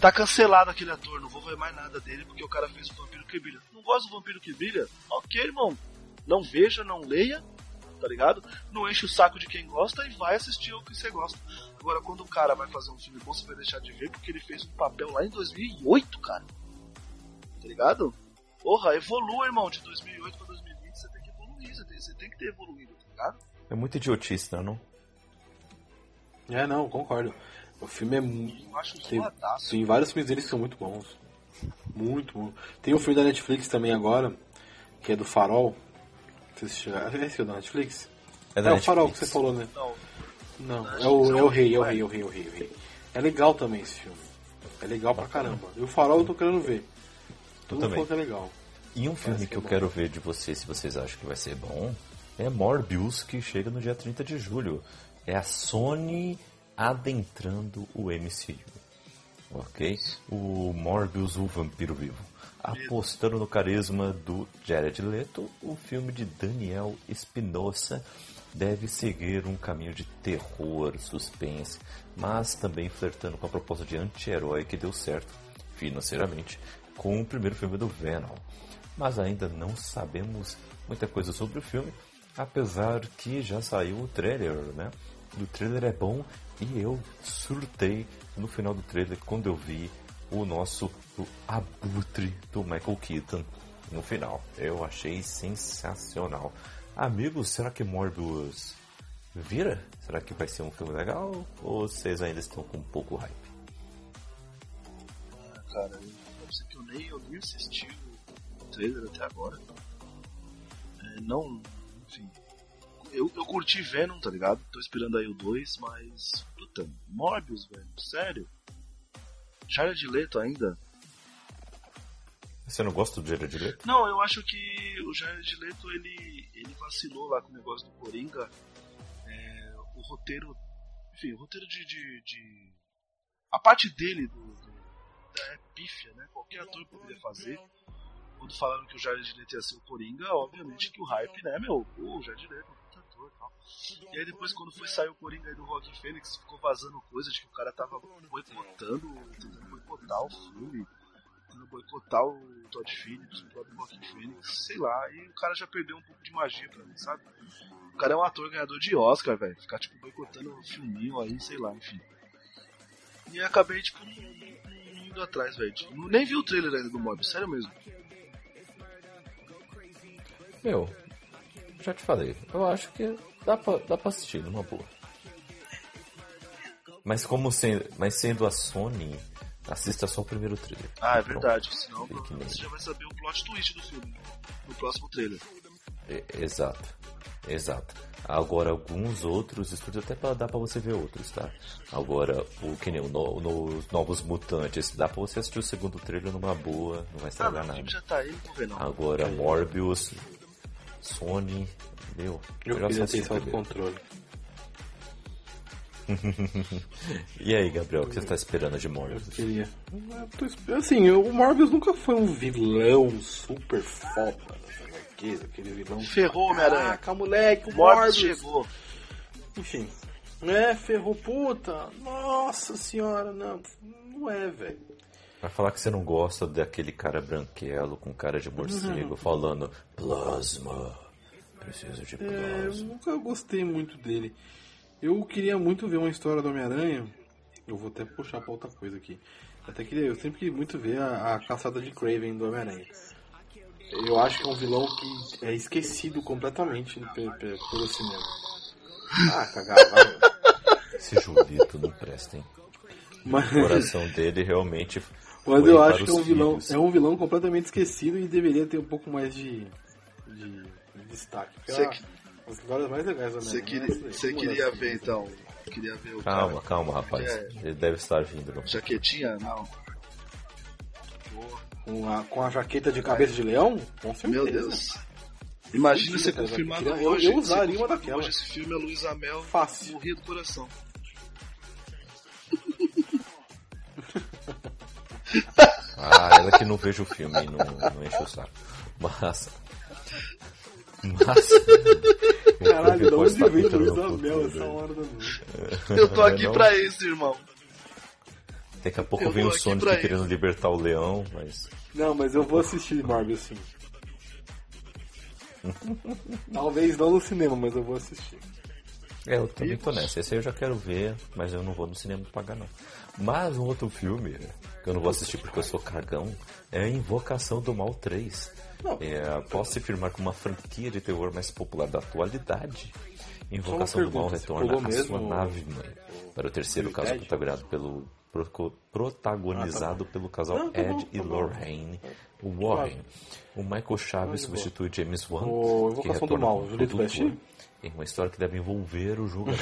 tá cancelado aquele ator, não vou ver mais nada dele porque o cara fez o Vampiro que Brilha. Não gosta do Vampiro que Brilha? Ok, irmão. Não veja, não leia, tá ligado? Não enche o saco de quem gosta e vai assistir o que você gosta. Agora, quando o cara vai fazer um filme bom, você vai deixar de ver porque ele fez um papel lá em 2008, cara. Tá ligado? Porra, evolua, irmão. De 2008 pra você tem, você que ter evoluído, tá ligado? É muito idiotice, não é não? É, concordo. O filme é. mu- Eu acho Tem, zoadaço. tem vários filmes deles que são muito bons. Muito bom. Tem um filme da Netflix também agora, que é do Farol. Você assistiu? É esse o da Netflix? É É, da o Farol que Netflix. você falou, né? Não, Não, Da é o, Netflix é é o o rei, é o Rei, rei, é o rei, é o rei, é o rei. É legal também esse filme. É legal pra caramba. E o Farol eu tô querendo ver. Todo mundo falou que é legal. E um filme que que é eu bom. quero ver de vocês, se vocês acham que vai ser bom, é Morbius, que chega no dia 30 de julho. É a Sony adentrando o MCU. Ok? O Morbius, o vampiro vivo. Apostando no carisma do Jared Leto, o filme de Daniel Espinosa deve seguir um caminho de terror, suspense, mas também flertando com a proposta de anti-herói que deu certo, financeiramente, com o primeiro filme do Venom. Mas ainda não sabemos muita coisa sobre o filme, apesar que já saiu o trailer, né? O trailer é bom e eu surtei no final do trailer quando eu vi o nosso o abutre do Michael Keaton no final. Eu achei sensacional. Amigos, será que Morbius vira? Será que vai ser um filme legal? Ou vocês ainda estão com um pouco hype? cara. Eu, eu eu nem, eu nem assisti trailer até agora. É, não, enfim. Eu, eu curti Venom, tá ligado? Tô esperando aí o 2, mas. Puta, Morbius, velho, sério? Jared Leto ainda? Você não gosta do Jared Leto? Não, eu acho que o Jared Leto ele, ele vacilou lá com o negócio do Coringa. É, o roteiro. Enfim, o roteiro de. de, de a parte dele do, do, é pífia, né? Qualquer ator poderia fazer. Quando falaram que o Jared Leto ia ser o Coringa, obviamente que o hype, né, meu? O Jared Leto, puta ator e tal. E aí depois quando foi sair o Coringa aí do Rock Fênix, ficou vazando coisa de que o cara tava boicotando, tentando boicotar o filme tentando boicotar o Todd Phillips, o próprio Joaquin Phoenix, sei lá, e o cara já perdeu um pouco de magia pra mim, sabe? O cara é um ator ganhador de Oscar, velho. Ficar, tipo, boicotando um filminho aí, sei lá, enfim. E acabei, tipo, indo atrás, velho. Nem vi o trailer ainda do Mob, sério mesmo. Meu, já te falei, eu acho que dá pra, dá pra assistir numa boa. Mas como sendo, mas sendo a Sony, assista só o primeiro trailer. Ah, é verdade, senão você já vai saber o plot twist do filme no próximo trailer. É, exato, exato. Agora alguns outros estúdios até pra, dá pra você ver outros, tá? Agora o que nem o no, no, Novos Mutantes, dá pra você assistir o segundo trailer numa boa, não vai estragar ah, nada. Já tá aí, não não. Agora Morbius, Sony, meu, eu, queria ter esse controle. e aí, Gabriel, o que você está esperando de Morbius? Eu queria. Assim, o Morbius nunca foi um vilão super foda aquele vilão. Ferrou, Homem-Aranha. Caraca, moleque, o Morbius, Morbius chegou. Enfim. É, ferrou, puta. Nossa senhora, não. Não é, velho. Vai falar que você não gosta daquele cara branquelo com cara de morcego uhum. falando plasma. Preciso de plasma. É, eu nunca gostei muito dele. Eu queria muito ver uma história do Homem-Aranha. Eu vou até puxar pra outra coisa aqui. Até queria, eu sempre queria muito ver a, a caçada de Craven do Homem-Aranha. Eu acho que é um vilão que é esquecido completamente pelo cinema. Ah, cagada. Esse Julito não presta, hein? Mas... O coração dele realmente. Mas eu acho que é um vilão, é um vilão completamente esquecido e deveria ter um pouco mais de, de, de destaque. Você, as histórias mais legais da Você queria, você queria ver então? Queria ver o calma, cara. calma, rapaz. É... Ele deve estar vindo. Não. Jaquetinha? Não. Com a, com a jaqueta de cabeça de leão? Com certeza. Meu Deus. Imagina você confirmado eu, hoje. Eu usaria uma daquela. Hoje esse filme é Luiz Amel. Fácil. Morria do coração. Ah, ela que não vejo o filme e não, não enche o saco. Mas. Mas. Caralho, de onde vem Luiz Amel essa hora da noite? Eu tô aqui não... pra isso, irmão. Daqui a pouco vem o Sonic querendo libertar o leão, mas. Não, mas eu vou assistir Marvel sim. Talvez não no cinema, mas eu vou assistir. É, eu também tô nessa. Esse aí eu já quero ver, mas eu não vou no cinema pagar não. Mas um outro filme que eu não vou assistir porque eu sou cagão é Invocação do Mal 3. É, posso se firmar como uma franquia de terror mais popular da atualidade. Invocação do Mal retorna à sua nave mãe para o terceiro caso protagonizado pelo protagonizado ah, tá pelo casal não, tá Ed tá e Lorraine Warren. O Michael Chaves substitui James Wan, o que retorna do mal, em uma história que deve envolver o jogador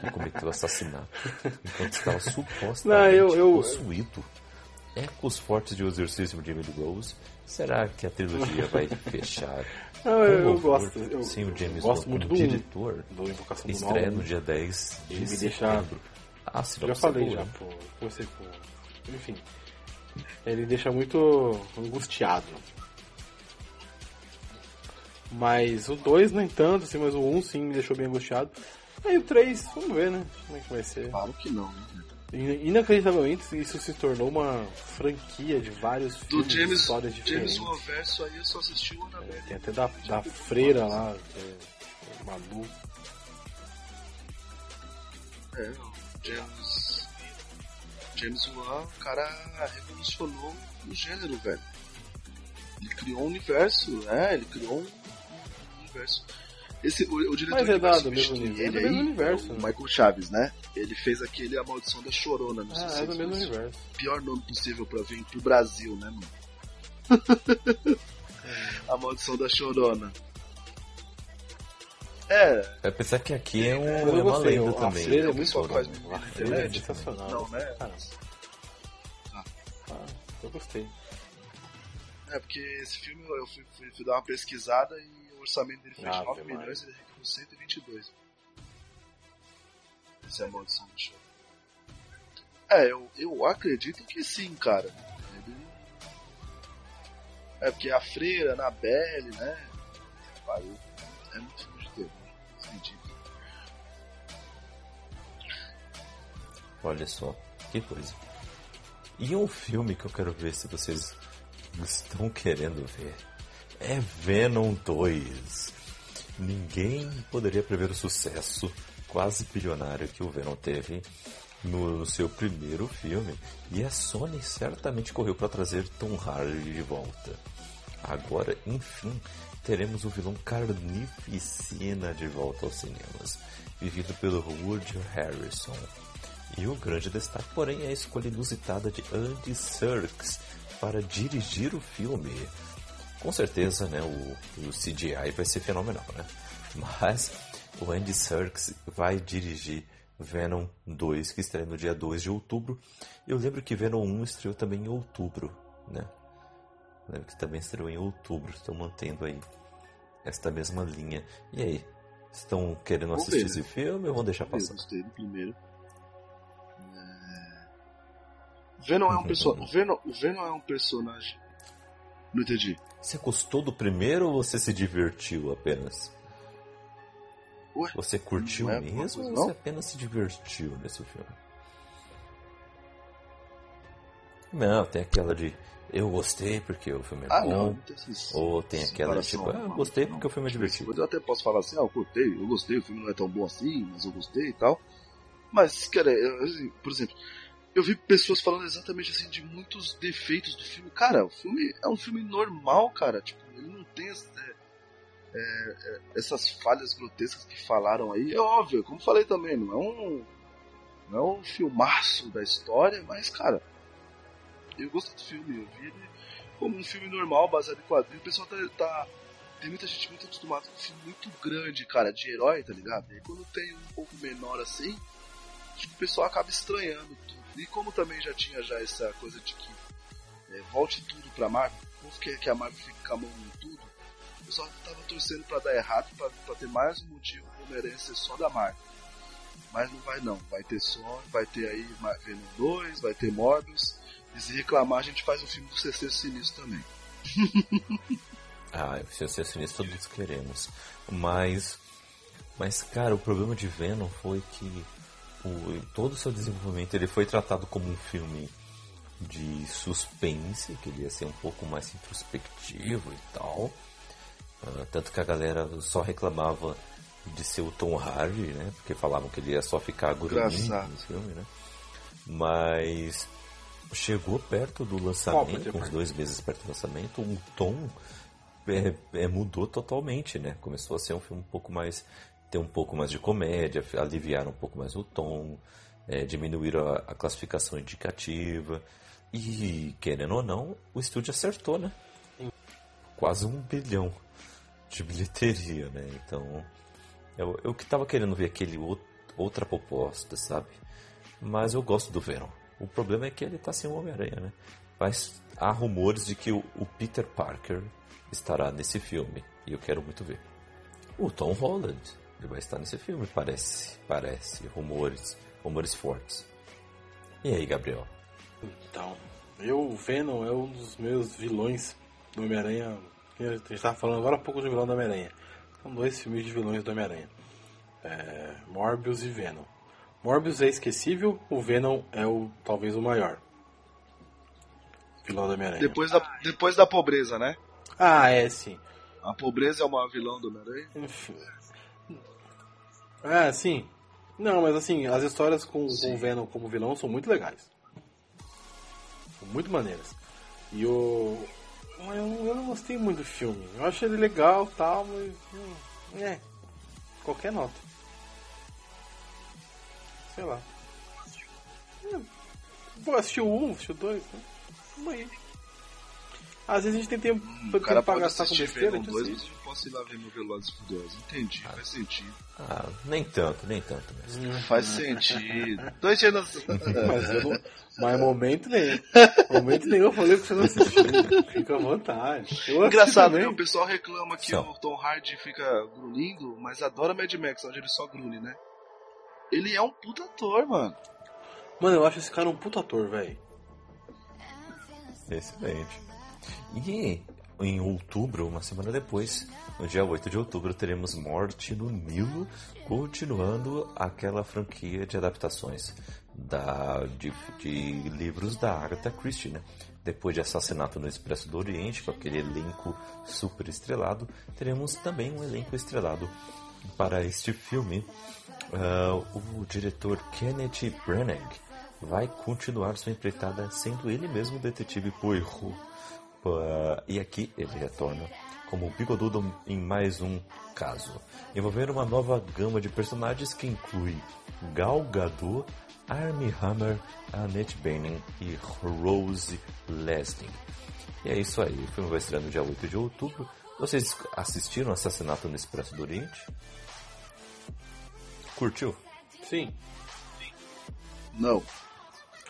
que cometeu assassinato enquanto estava supostamente não, eu, eu, possuído. Ecos fortes de O Exorcismo de Emily Rose. Será que a trilogia vai fechar? Não, eu, eu gosto. Eu, sem o James gosto Wan muito do diretor. Do Invocação estreia no dia 10 de Ele me deixa ah, já falei já, pô, você, pô. Enfim. Ele deixa muito angustiado. Mas o 2 nem tanto, assim, mas o 1 um, sim me deixou bem angustiado. Aí o 3, vamos ver, né? Como é que vai ser. Claro que não, né? Inacreditavelmente, isso se tornou uma franquia de vários Do filmes, James, histórias diferentes. James Roverso aí eu só assisti o Annabelle. É, tem até da, da freira lá, que é, maluco. É, James. James Wan, o cara revolucionou o gênero, velho. Ele criou um universo, é, ele criou um universo. Esse, o, o diretor Mas é dado mesmo universo. Ele é mesmo universo, o né? Michael Chaves, né? Ele fez aquele A Maldição da Chorona, não ah, sei é do mesmo universo. Pior nome possível pra vir pro Brasil, né, mano? a Maldição da Chorona. É. É pensar que aqui é, um, é uma lenda também. A é muito faz é sensacional. Não, né? Ah, eu gostei. É, porque esse filme eu fui, fui, fui dar uma pesquisada e o orçamento dele foi de Ave 9 Maria. milhões e ele arrecadou 122. Essa é a maldição do show. É, eu, eu acredito que sim, cara. Ele- É porque a freira, a Anabelle, né? Pariu. É muito filme de terror. É ridículo. Olha só, que coisa. E um filme que eu quero ver se vocês estão querendo ver é Venom 2. Ninguém poderia prever o sucesso quase bilionário que o Venom teve no seu primeiro filme. E a Sony certamente correu para trazer Tom Hardy de volta. Agora, enfim, teremos o vilão Carnificina de volta aos cinemas, vivido pelo Woody Harrison. E o grande destaque, porém, é a escolha inusitada de Andy Serkis para dirigir o filme. Com certeza, né, o, o CGI vai ser fenomenal, né? Mas o Andy Serkis vai dirigir Venom 2, que estreia no dia 2 de outubro. Eu lembro que Venom 1 estreou também em outubro, né? Eu lembro que também estreou em outubro. Estão mantendo aí esta mesma linha. E aí? Estão querendo Vamos assistir ver, esse filme ou vão deixar Eu passar? gostei do primeiro. É... Venom é um personagem. O Venom, Venom é um personagem. Não entendi. Você gostou do primeiro ou você se divertiu apenas? Ué? Você curtiu é mesmo ou você apenas se divertiu nesse filme? Não, tem aquela de eu gostei porque o filme é Ah, bom. não. não tem esses- Ou tem aquela tipo, ah, eu gostei não. porque o filme é divertido. Eu até posso falar assim, ah, eu curtei, eu gostei, o filme não é tão bom assim, mas eu gostei e tal. Mas, cara, eu, assim, por exemplo, eu vi pessoas falando exatamente assim de muitos defeitos do filme. Cara, o filme é um filme normal, cara. Tipo, ele não tem essa- é, é, é, essas falhas grotescas que falaram aí. É óbvio, como falei também, não é um. Não é um filmaço da história, mas, cara, eu gosto do filme, eu vi ele como um filme normal, baseado em quadrinho. O pessoal tá, tá- Tem muita gente muito acostumada com um filme muito grande, cara, de herói, tá ligado? E quando tem um pouco menor assim, que o pessoal acaba estranhando tudo. E como também já tinha já essa coisa de que é, volte tudo pra Marvel, o quer que a Marvel fique com a mão em tudo, o pessoal tava torcendo pra dar errado, pra, pra ter mais um motivo pro Homem-Aranha ser só da Marvel. Mas não vai não, vai ter só, vai ter aí Venom 2, vai ter Morbius, e se reclamar a gente faz o filme do CC Sinistro também. Ah, se ser sinistro todos queremos. Mas. Mas, cara, o problema de Venom foi que o, todo o seu desenvolvimento ele foi tratado como um filme de suspense, que ele ia ser um pouco mais introspectivo e tal. Ah, tanto que a galera só reclamava de ser o Tom Hardy, né? Porque falavam que ele ia só ficar Engraçado. no filme, né? Mas chegou perto do lançamento, uns dois meses perto do lançamento, o tom é, é, mudou totalmente, né? Começou a ser um filme um pouco mais. Ter um pouco mais de comédia, aliviaram um pouco mais o tom, é, diminuíram a, a classificação indicativa. E, querendo ou não, o estúdio acertou, né? Quase um bilhão de bilheteria, né? Então, eu, eu que tava querendo ver aquele ou- outra proposta, sabe? Mas eu gosto do Venom. O problema é que ele tá sem o Homem-Aranha, né? Mas há rumores de que o, o Peter Parker estará nesse filme. E eu quero muito ver. O Tom Holland. Ele vai estar nesse filme, parece. Parece. Rumores. Rumores fortes. E aí, Gabriel? Então, eu, o Venom é um dos meus vilões do Homem-Aranha. A gente estava falando agora há pouco de vilão do Homem-Aranha. São dois filmes de vilões do Homem-Aranha: é, Morbius e Venom. Morbius é esquecível, o Venom é o talvez o maior vilão do Homem-Aranha. Depois da, depois da pobreza, né? Ah, é sim. A pobreza é o maior vilão do Homem-Aranha. Ah, sim. Não, mas assim, as histórias com, com o Venom como vilão são muito legais. São muito maneiras. E o. mas Eu, eu não gostei muito do filme. Eu achei ele legal e tal, mas. hum, É. Qualquer nota. Sei lá. Vou assistir o 1, assistir o 2. Né? Vamos aí. Às vezes a gente tem tempo, Hum, cara pra gastar com assistir besteira, Venom então 2, assiste. mas eu posso ir lá ver meu Velozes e Furiosos. Entendi, faz sentido. Ah, nem tanto, nem tanto mesmo. Faz sentido. Dois nas... Mas, eu não, mas momento nenhum. Momento nenhum eu falei que você não assistiu. Fica à vontade. Eu Engraçado, né? O pessoal reclama que São. o Tom Hardy fica grunhindo, mas adora Mad Max, onde ele só grune, né? Ele é um puta ator, mano. Mano, eu acho esse cara um puta ator, velho. Excelente. E em outubro, uma semana depois, no dia 8 de outubro, teremos Morte no Nilo, continuando aquela franquia de adaptações da, de, de livros da Agatha Christie, né? Depois de Assassinato no Expresso do Oriente, com aquele elenco super estrelado, teremos também um elenco estrelado para este filme. Ah, o diretor Kenneth Branagh vai continuar sua empreitada sendo ele mesmo o detetive Poirot. Ah, e aqui ele retorna como bigodudo em mais um caso, envolvendo uma nova gama de personagens que inclui Gal Gadot, Armie Hammer, Annette Bening e Rose Leslie. E é isso aí, o filme vai estrear no dia 8 de outubro. Vocês assistiram Assassinato no Expresso do Oriente? Curtiu? Sim, Não.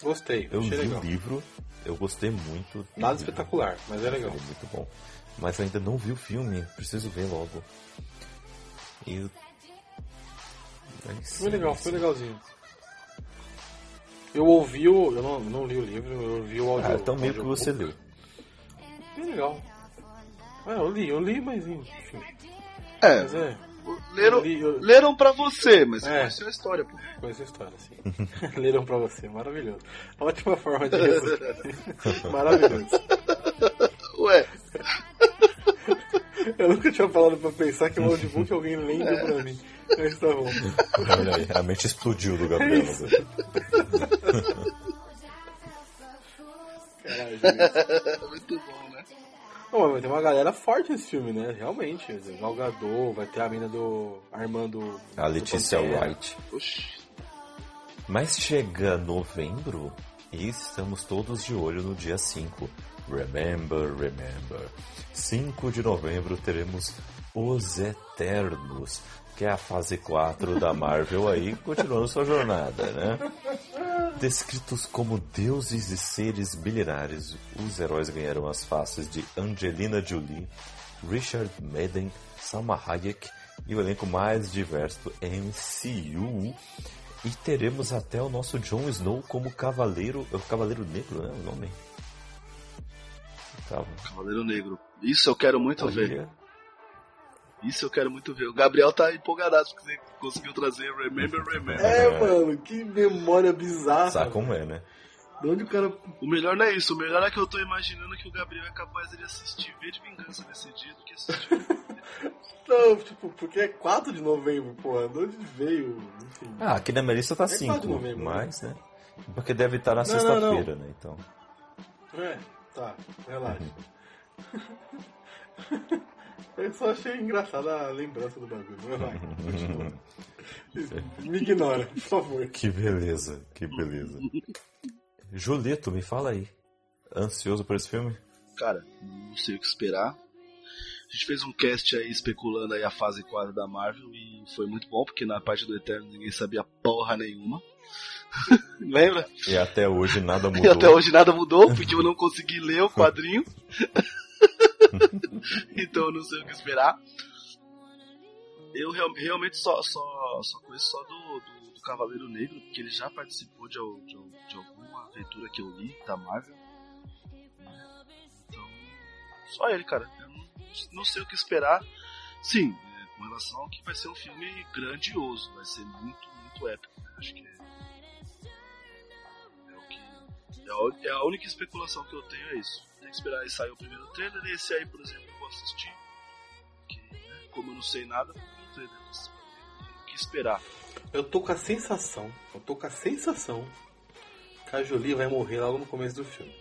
gostei. Eu li legal. o livro, eu gostei muito. Nada espetacular, mas é legal. Foi muito bom. Mas ainda não vi o filme, preciso ver logo. E. Aí sim, Foi legal, foi legalzinho. Eu ouvi o. Eu não, não li o livro, eu ouvi o áudio. Ah, então meio que você leu. Bem legal. É, eu li, eu li, mas enfim. É, Mas é, leram, li, leram pra você, mas É. conheceu a história, pô. conheço a história, assim. Leram pra você, maravilhoso. Ótima forma de resumir. maravilhoso. Ué, Eu nunca tinha falado pra pensar que o audiobook alguém lendo pra mim. Mas tá bom. Olha aí, a mente explodiu do Gabriel. agora. Caralho, gente. muito bom? Não, mas vai ter uma galera forte nesse filme, né? Realmente. Gal Gadot, vai ter a mina do Armando... A Letícia. White. Oxi. Mas chega novembro e estamos todos de olho no dia 5. Remember, remember. 5 de novembro teremos Os Eternos, que é a fase 4 da Marvel aí, continuando sua jornada, né? Descritos como deuses e seres milenares, os heróis ganharam as faces de Angelina Jolie, Richard Madden, Salma Hayek e o elenco mais diverso do MCU. E teremos até o nosso Jon Snow como Cavaleiro, é o Cavaleiro Negro, né? O nome? Tava. Cavaleiro Negro. Isso eu quero muito ver. Isso eu quero muito ver. O Gabriel tá empolgadaço porque você conseguiu trazer Remember, Remember. É, mano, que memória bizarra. Sabe como é, né? De onde o cara... O melhor não é isso. O melhor é que eu tô imaginando que o Gabriel é capaz de assistir V de Vingança nesse dia do que assistir. Não, tipo, porque é 4 de novembro, porra. De onde veio? Enfim. Ah, aqui na minha lista tá É 5, quase novembro, né? mas, né? Porque deve estar na Não, não, sexta-feira, né? Então. É, tá, relaxa. Eu só achei engraçada a lembrança do bagulho. Vai lá, continua. Me ignora, por favor. Que beleza, que beleza. Julito, me fala aí. Ansioso por esse filme? Cara, não sei o que esperar. A gente fez um cast aí especulando aí a fase 4 da Marvel e foi muito bom, porque na parte do Eterno ninguém sabia porra nenhuma. Lembra? E até hoje nada E mudou. até hoje nada mudou, porque eu não consegui ler o quadrinho. então eu não sei o que esperar. Eu real- realmente só, só, só conheço só do, do, do Cavaleiro Negro, porque ele já participou de, de, de alguma aventura que eu li da Marvel. Então, só ele, cara. Eu não, não sei o que esperar. Sim, é, com relação ao que vai ser um filme grandioso, vai ser muito, muito épico. né? Acho que é, é o que é a, é a única especulação que eu tenho é isso. Tem que esperar aí sair o primeiro trailer. Esse aí, por exemplo, eu vou assistir. Que, né, como eu não sei nada, o trailer o que esperar. Eu tô com a sensação, eu tô com a sensação que a Jolie vai morrer logo no começo do filme.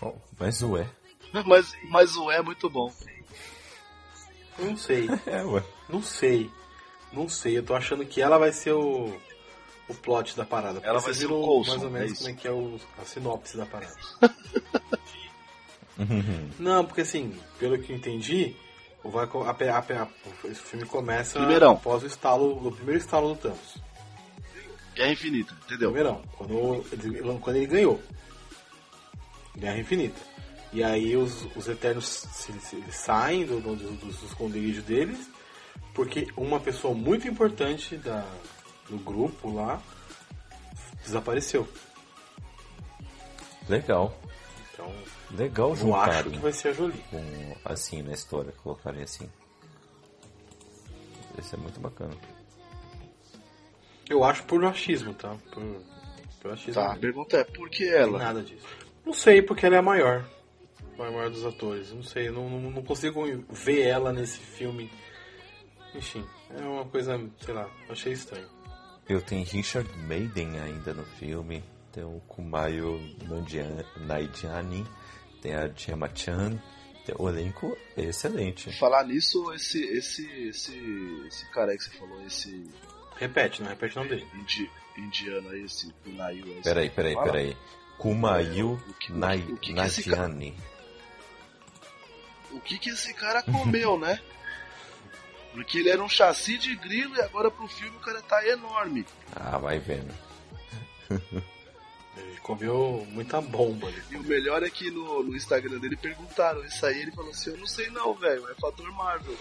Bom, mas ué. Mas, mas o é muito bom. Eu não sei, É, ué. não sei, não sei. Eu tô achando que ela vai ser o, o plot da parada. Ela vai vocês ser viram o Coulson, mais ou é menos isso. como é que é o, a sinopse da parada. Não, porque assim, pelo que eu entendi, o, vai, a, a, a, esse filme começa Primeirão. após o estalo, o primeiro estalo do Thanos. Guerra Infinita, entendeu? Primeirão, quando ele, quando ele ganhou. Guerra Infinita. E aí os, os Eternos se, se, saem do, do, do, dos esconderijos deles, porque uma pessoa muito importante da, do grupo lá desapareceu. Legal. Então, Legal eu juntar acho que vai ser a Jolie. com, assim na história, colocarem assim. Esse é muito bacana. Eu acho por achismo, tá? Por, por achismo. Tá, a pergunta é, por que ela? Nada disso. Não sei, porque ela é a maior. A maior dos atores. Não sei, não, não, não consigo ver ela nesse filme. Enfim, é uma coisa, sei lá, achei estranho. Eu tenho Richard Maiden ainda no filme, tem o Kumayo Nandia- Naidiani, tem a Gemma Chan, o elenco é excelente. Falar nisso, esse, esse, esse, esse cara aí que você falou, esse Repete, não repete o nome dele. indi, indiano aí, esse Kunayu aí. Peraí, peraí, Fala. peraí. Cara- Nadiani. O que que esse cara comeu, né? Porque ele era um chassi de grilo e agora pro filme o cara tá enorme. Ah, vai vendo. Ele comeu muita bomba ali. E o melhor é que no, no Instagram dele perguntaram isso aí, ele falou assim, eu não sei não, velho, é fator Marvel.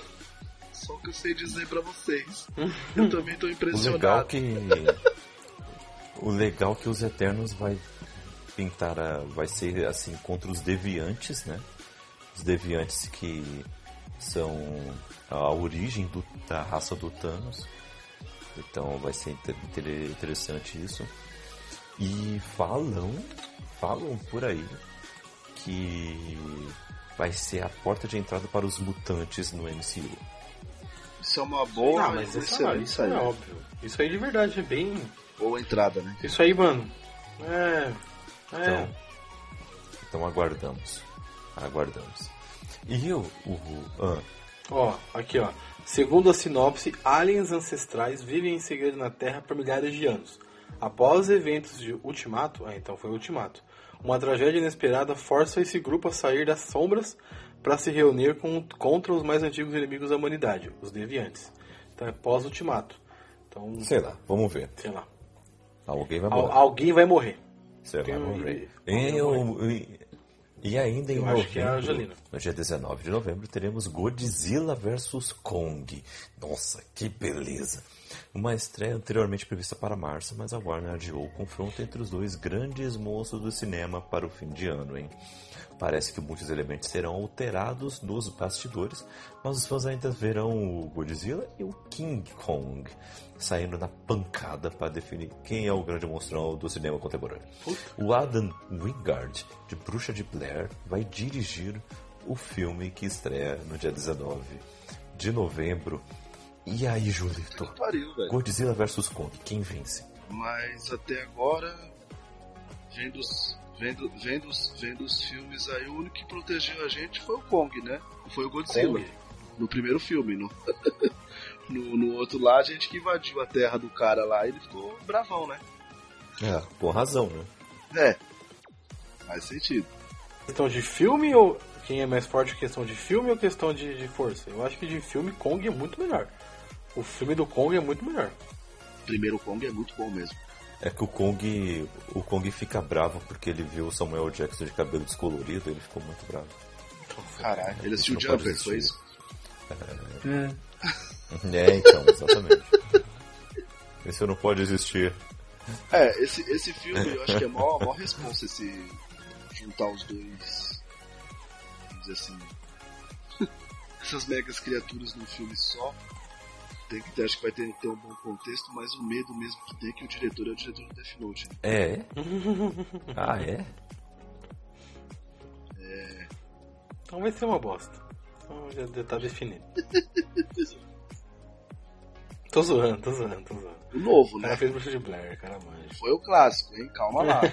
Só que eu sei dizer pra vocês. Eu também tô O legal impressionado. que o legal que os Eternos vai pintar a, vai ser assim contra os deviantes, né? Os deviantes que são a origem do- da raça do Thanos. Então vai ser inter- interessante isso. E falam, falam por aí que vai ser a porta de entrada para os mutantes no MCU. Isso é uma boa, Ah, mas isso, é, isso é saída. óbvio. Isso aí de verdade é bem. Boa entrada, né? Isso aí, mano. É. É. Então, então aguardamos. Aguardamos. E o. o ah, Ó, aqui ó. Segundo a sinopse, aliens ancestrais vivem em segredo na Terra por milhares de anos. Após os eventos de Ultimato, ah, então foi Ultimato, uma tragédia inesperada força esse grupo a sair das sombras para se reunir com, contra os mais antigos inimigos da humanidade, os Deviantes. Então é pós-Ultimato. Então, sei lá, vamos ver. sei lá. Alguém vai Al- morrer. alguém vai morrer. Vai alguém- morrer. alguém E, ainda em Eu é novembro, Angelina. no dia 19 de novembro, teremos Godzilla vs Kong. Nossa, que beleza! Uma estreia anteriormente prevista para março, mas a Warner adiou o confronto entre os dois grandes monstros do cinema para o fim de ano, hein? Parece que muitos elementos serão alterados nos bastidores, mas os fãs ainda verão o Godzilla e o King Kong saindo na pancada para definir quem é o grande monstrão do cinema contemporâneo. O Adam Wingard, de Bruxa de Blair, vai dirigir o filme que estreia no dia 19 de novembro. E aí, Julito? Que pariu, velho. Godzilla vs Kong, quem vence? Mas até agora, vendo os, vendo, vendo, os, vendo os filmes aí, o único que protegeu a gente foi o Kong, né? Foi o Godzilla. Kong? No primeiro filme. No, no, no outro lá, a gente que invadiu a terra do cara lá, ele ficou bravão, né? É, com razão, né? É. Faz sentido. Questão de filme ou quem é mais forte questão de filme ou questão de, de força? Eu acho que de filme Kong é muito melhor. O filme do Kong é muito melhor. Primeiro Kong é muito bom mesmo. É que o Kong, o Kong fica bravo porque ele viu o Samuel Jackson de cabelo descolorido, ele ficou muito bravo. Caralho, ele assistiu pode Jumper, foi existir. isso? É, então, exatamente. Isso não pode existir. É, esse, esse filme eu acho que é mó, mó responsa esse juntar os dois. Vamos dizer assim. essas megas criaturas num filme só. Tem que ter, acho que vai ter, ter um bom contexto, mas o medo mesmo que tem é que o diretor é o diretor do Death Note. né? É? Ah, é? Então vai ser uma bosta. Então já já tá definido. tô zoando, tô zoando, tô zoando. O novo, O né? cara fez bruxa de Blair, cara manja. Foi o clássico, hein? Calma lá.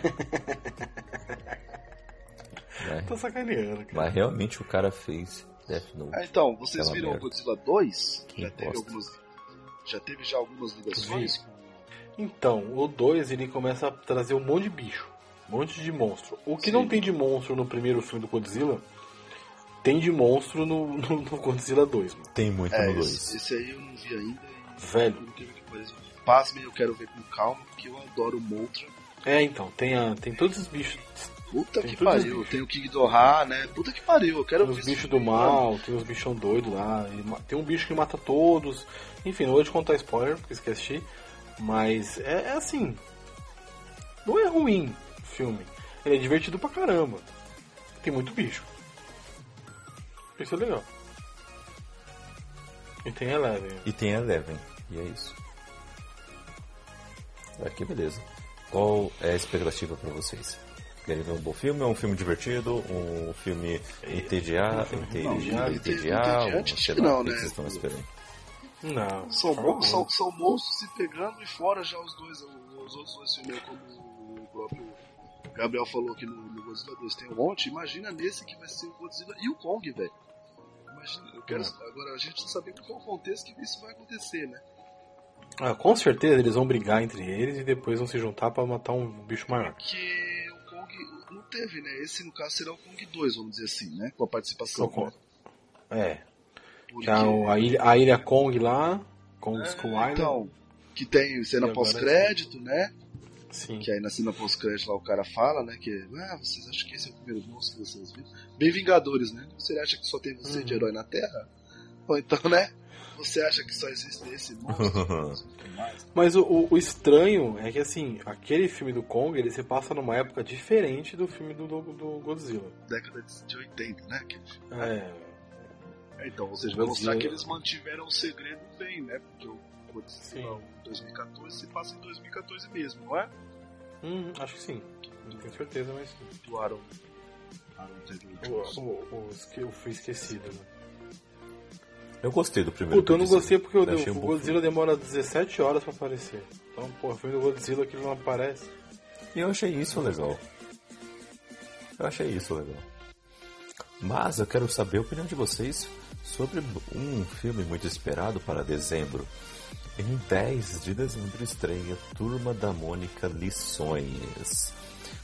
Tô sacaneando, cara. Mas realmente o cara fez Death Note. Ah, então, vocês Aquela viram o merda. Godzilla 2? Que Já teve bosta. algumas. Já teve já algumas ligações? Então, o 2 ele começa a trazer um monte de bicho. Um monte de monstro. O que Sim. não tem de monstro no primeiro filme do Godzilla, tem de monstro no, no, no Godzilla 2. Mano. Tem muito é, no 2. Esse, esse, aí eu não vi ainda. Velho. Pasmem, eu quero ver com calma, porque eu adoro o Moltra. É, então, tem, a, tem todos os bichos. Puta tem que pariu, tem o King Doha, né? Puta que pariu, eu quero tem ver. Tem os bichos do mal, tem os bichão doidos lá, tem um bicho que mata todos. Enfim, não vou te contar spoiler, porque esqueci. Mas é, é assim. Não é ruim o filme. Ele é divertido pra caramba. Tem muito bicho. Isso é legal. E tem Eleven. E tem Eleven. E é isso. Aqui beleza. Qual é a expectativa para vocês? Querem ver um bom filme? É um filme divertido? Um filme entediado? Entediado? Entediado? Não, né? O que vocês estão esperando? Não. São, mo são, são monstros se pegando e fora já os dois, os outros dois filmes, como o próprio Gabriel falou aqui no, no Godzilla 2 tem um monte. Imagina nesse que vai ser o Godzilla e o Kong, velho. Imagina, eu quero. Agora a gente precisa saber qual é o contexto que isso vai acontecer, né? Ah, com certeza eles vão brigar entre eles e depois vão se juntar para matar um bicho maior. Kong não teve, né? Esse no caso será o Kong 2, vamos dizer assim, né? Com a participação. Kong. Né? É. Porque... A, ilha, a ilha Kong lá, Kong é, Skull Island. Então, que tem cena pós-crédito, né? Sim. Que aí na cena pós-crédito lá o cara fala, né? Que, ah, vocês acham que esse é o primeiro monstro que vocês viram? Bem Vingadores, né? Você acha que só tem você uhum. de herói na Terra? Ou então, né? Você acha que só existe esse monstro? Mas o, o, o, estranho é que, assim, aquele filme do Kong, ele se passa numa época diferente do filme do, do, do Godzilla. Década de 80, né? É. é. Então, seja, vai mostrar que eles mantiveram o segredo bem, né? Porque o Godzilla 2014 se passa em 2014 mesmo, não é? Hum, acho que sim. Não tenho certeza, mas sim. Do Aaron. O, o, os que eu fui esquecido, né? Eu gostei do primeiro. Puta, eu não gostei porque o, um Godzilla demora 17 horas pra aparecer. Então, pô, o filme do Godzilla que não aparece. E eu achei isso legal. Eu achei isso legal. Mas eu quero saber a opinião de vocês sobre um filme muito esperado para dezembro. Em 10 de dezembro estreia Turma da Mônica Lições.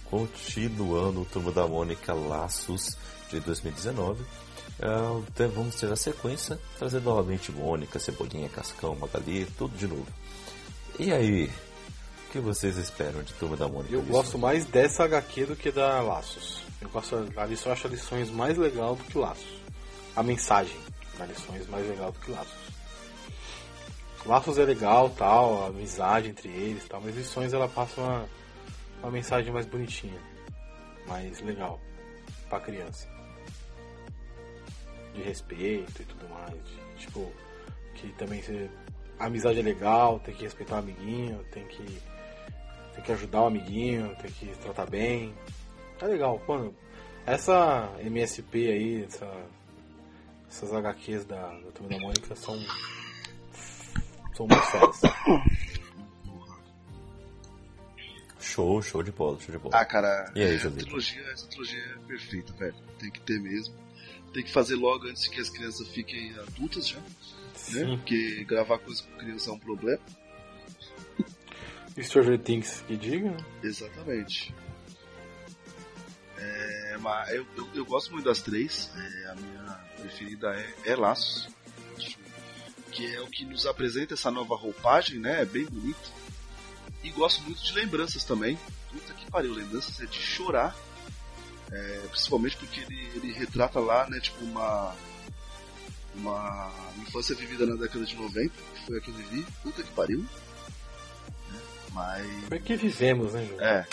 Continuando Turma da Mônica Laços de 2019 Uh, então vamos ter a sequência, trazendo novamente Mônica, Cebolinha, Cascão, Magali, tudo de novo. E aí, o que vocês esperam de Turma da Mônica? Eu gosto mais dessa HQ do que da Laços. Eu gosto, a lição, eu acho a lições mais legal do que Laços. A mensagem da lições mais legal do que Laços. Laços é legal, tal, a amizade entre eles, tal, mas lições ela passa uma, uma mensagem mais bonitinha, mais legal para criança de respeito e tudo mais. De, tipo, que também se, a amizade é legal, tem que respeitar o amiguinho, tem que, tem que ajudar o amiguinho, tem que tratar bem. É legal, mano. Essa MSP aí, essa, essas HQs da, da Turma da Mônica são. são muito férias. Show, show de bola, show de bola. Ah, cara, e aí, essa, trilogia, essa trilogia é perfeita, velho. Tem que ter mesmo tem que fazer logo antes que as crianças fiquem adultas já. Né? Porque gravar coisa com criança é um problema. Stranger Things que diga. Né? Exatamente. É, mas eu, eu, eu, gosto muito das três. É, a minha preferida é, é Laços. Que é o que nos apresenta essa nova roupagem, né? É bem bonito. E gosto muito de lembranças também. Puta que pariu, lembranças é de chorar é, principalmente porque ele, ele retrata lá, né, tipo, uma, uma infância vivida na década de 90, que foi a que eu vivi, puta que pariu. Né? Mas. Foi que vivemos, né, Ju? É.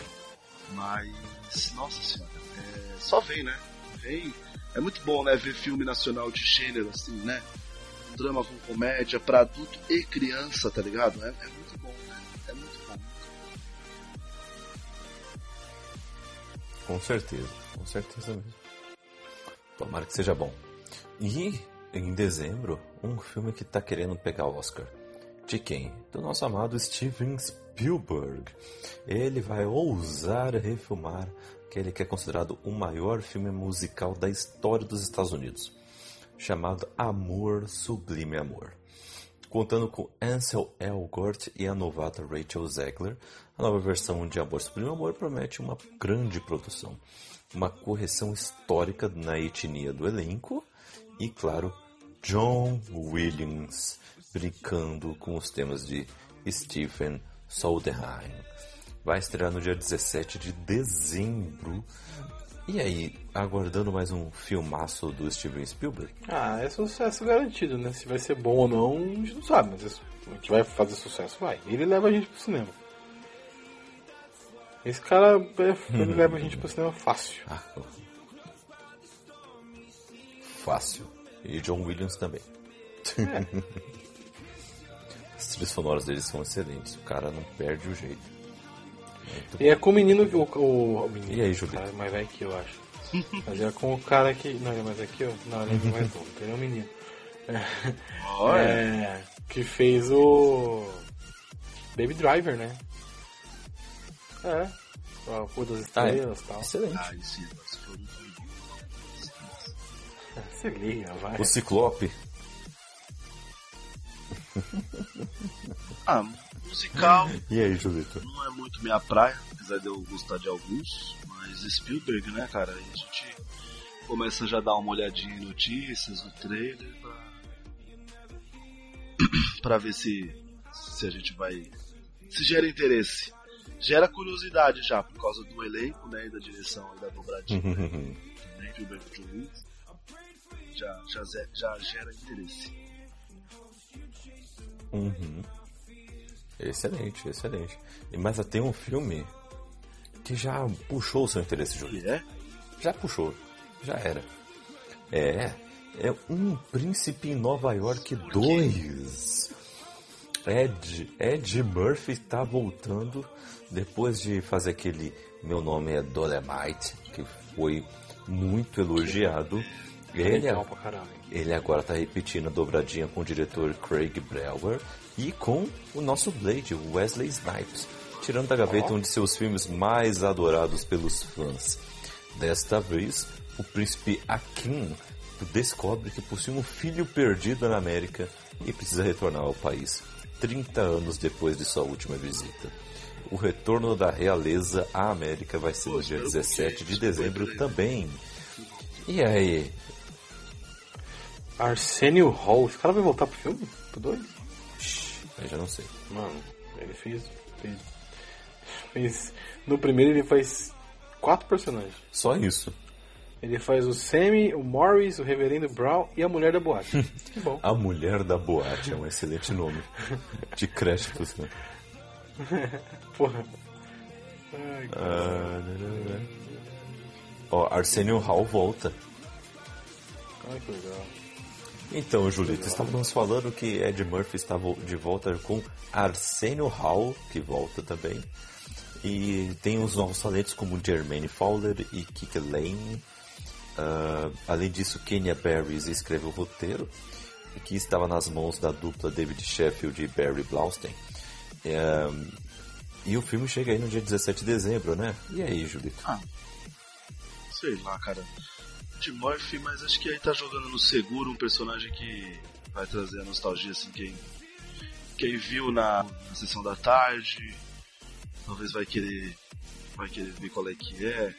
Mas. Nossa senhora. É, só vem, né? Vem. É muito bom, né, ver filme nacional de gênero, assim, né? Um drama com comédia pra adulto e criança, tá ligado? É, é muito bom, né? É muito bom. Com certeza com certeza mesmo. Tomara que seja bom. E em dezembro, um filme que está querendo pegar o Oscar. De quem? Do nosso amado Steven Spielberg. Ele vai ousar refilmar aquele que é considerado o maior filme musical da história dos Estados Unidos, chamado Amor Sublime Amor. contando com Ansel Elgort e a novata Rachel Zegler. A nova versão de Amor Supremo Amor promete uma grande produção, uma correção histórica na etnia do elenco e, claro, John Williams brincando com os temas de Stephen Sondheim. Vai estrear no dia 17 de dezembro. E aí, aguardando mais um filmaço do Steven Spielberg? Ah, é sucesso garantido, né? Se vai ser bom ou não, a gente não sabe, mas a gente vai fazer sucesso, vai. Ele leva a gente pro cinema. Esse cara, é, ele leva a gente pro cinema fácil. Ah, fácil. E John Williams também. É. As trilhas sonoras deles são excelentes. O cara não perde o jeito. Muito e é com o menino. O, o, o menino e aí, Julito? Cara, mais velho que eu acho. Mas é com o cara que. Não, ele é mais velho que eu? Não, ele é mais novo. Ele é um menino. É, é, que fez o. Baby Driver, né? É. A Cor das Estrelas e ah, é. tal. Excelente. Ah, sim, Se liga, vai. O Ciclope. ah, musical. E aí, Julito? Não é muito minha praia, apesar de eu gostar de alguns. Mas Spielberg, né, cara? A gente começa já a dar uma olhadinha em notícias, no trailer, pra, pra ver se, se a gente vai. Se gera interesse. Gera curiosidade já, por causa do elenco, né, e da direção e da dobradinha. Também, Spielberg Já, já, já gera interesse. Uhum. Excelente, excelente. Mas tem um filme que já puxou o seu interesse, Júlio. É? Já puxou, já era. É, é Um Príncipe em Nova York 2. Ed, Ed Murphy está voltando depois de fazer aquele Meu Nome é Dolemite, que foi muito elogiado. Ele, é, ele agora está repetindo a dobradinha com o diretor Craig Brewer e com o nosso Blade, Wesley Snipes, tirando da gaveta um de seus filmes mais adorados pelos fãs. Desta vez, o príncipe Akin descobre que possui um filho perdido na América e precisa retornar ao país, 30 anos depois de sua última visita. O retorno da realeza à América vai ser no dia 17 de dezembro também. E aí, Arsenio Hall. Esse cara vai voltar pro filme? Pro 2? Eu já não sei. Mano, ele fez, fez, fez. No primeiro ele faz quatro personagens. Só isso. Ele faz o Sammy, o Morris, o Reverendo Brown e a Mulher da Boate. que bom. A Mulher da Boate é um excelente nome. De créditos, né? Porra. Ai, ah, Ó, Arsenio Hall volta. Ai, que legal. Então, Julito, estávamos falando que Ed Murphy está de volta com Arsenio Hall, que volta também. E tem os novos talentos como Jermaine Fowler e Kike Lane. Uh, além disso, Kenya Barris escreveu o roteiro, que estava nas mãos da dupla David Sheffield e Barry Blaustein. Uh, e o filme chega aí no dia 17 de dezembro, né? E aí, Julito? Ah, sei lá, cara. Ed Murphy, mas acho que aí tá jogando no seguro um personagem que vai trazer a nostalgia, assim, quem, quem viu na, na sessão da tarde, talvez vai querer, vai querer ver qual é que é.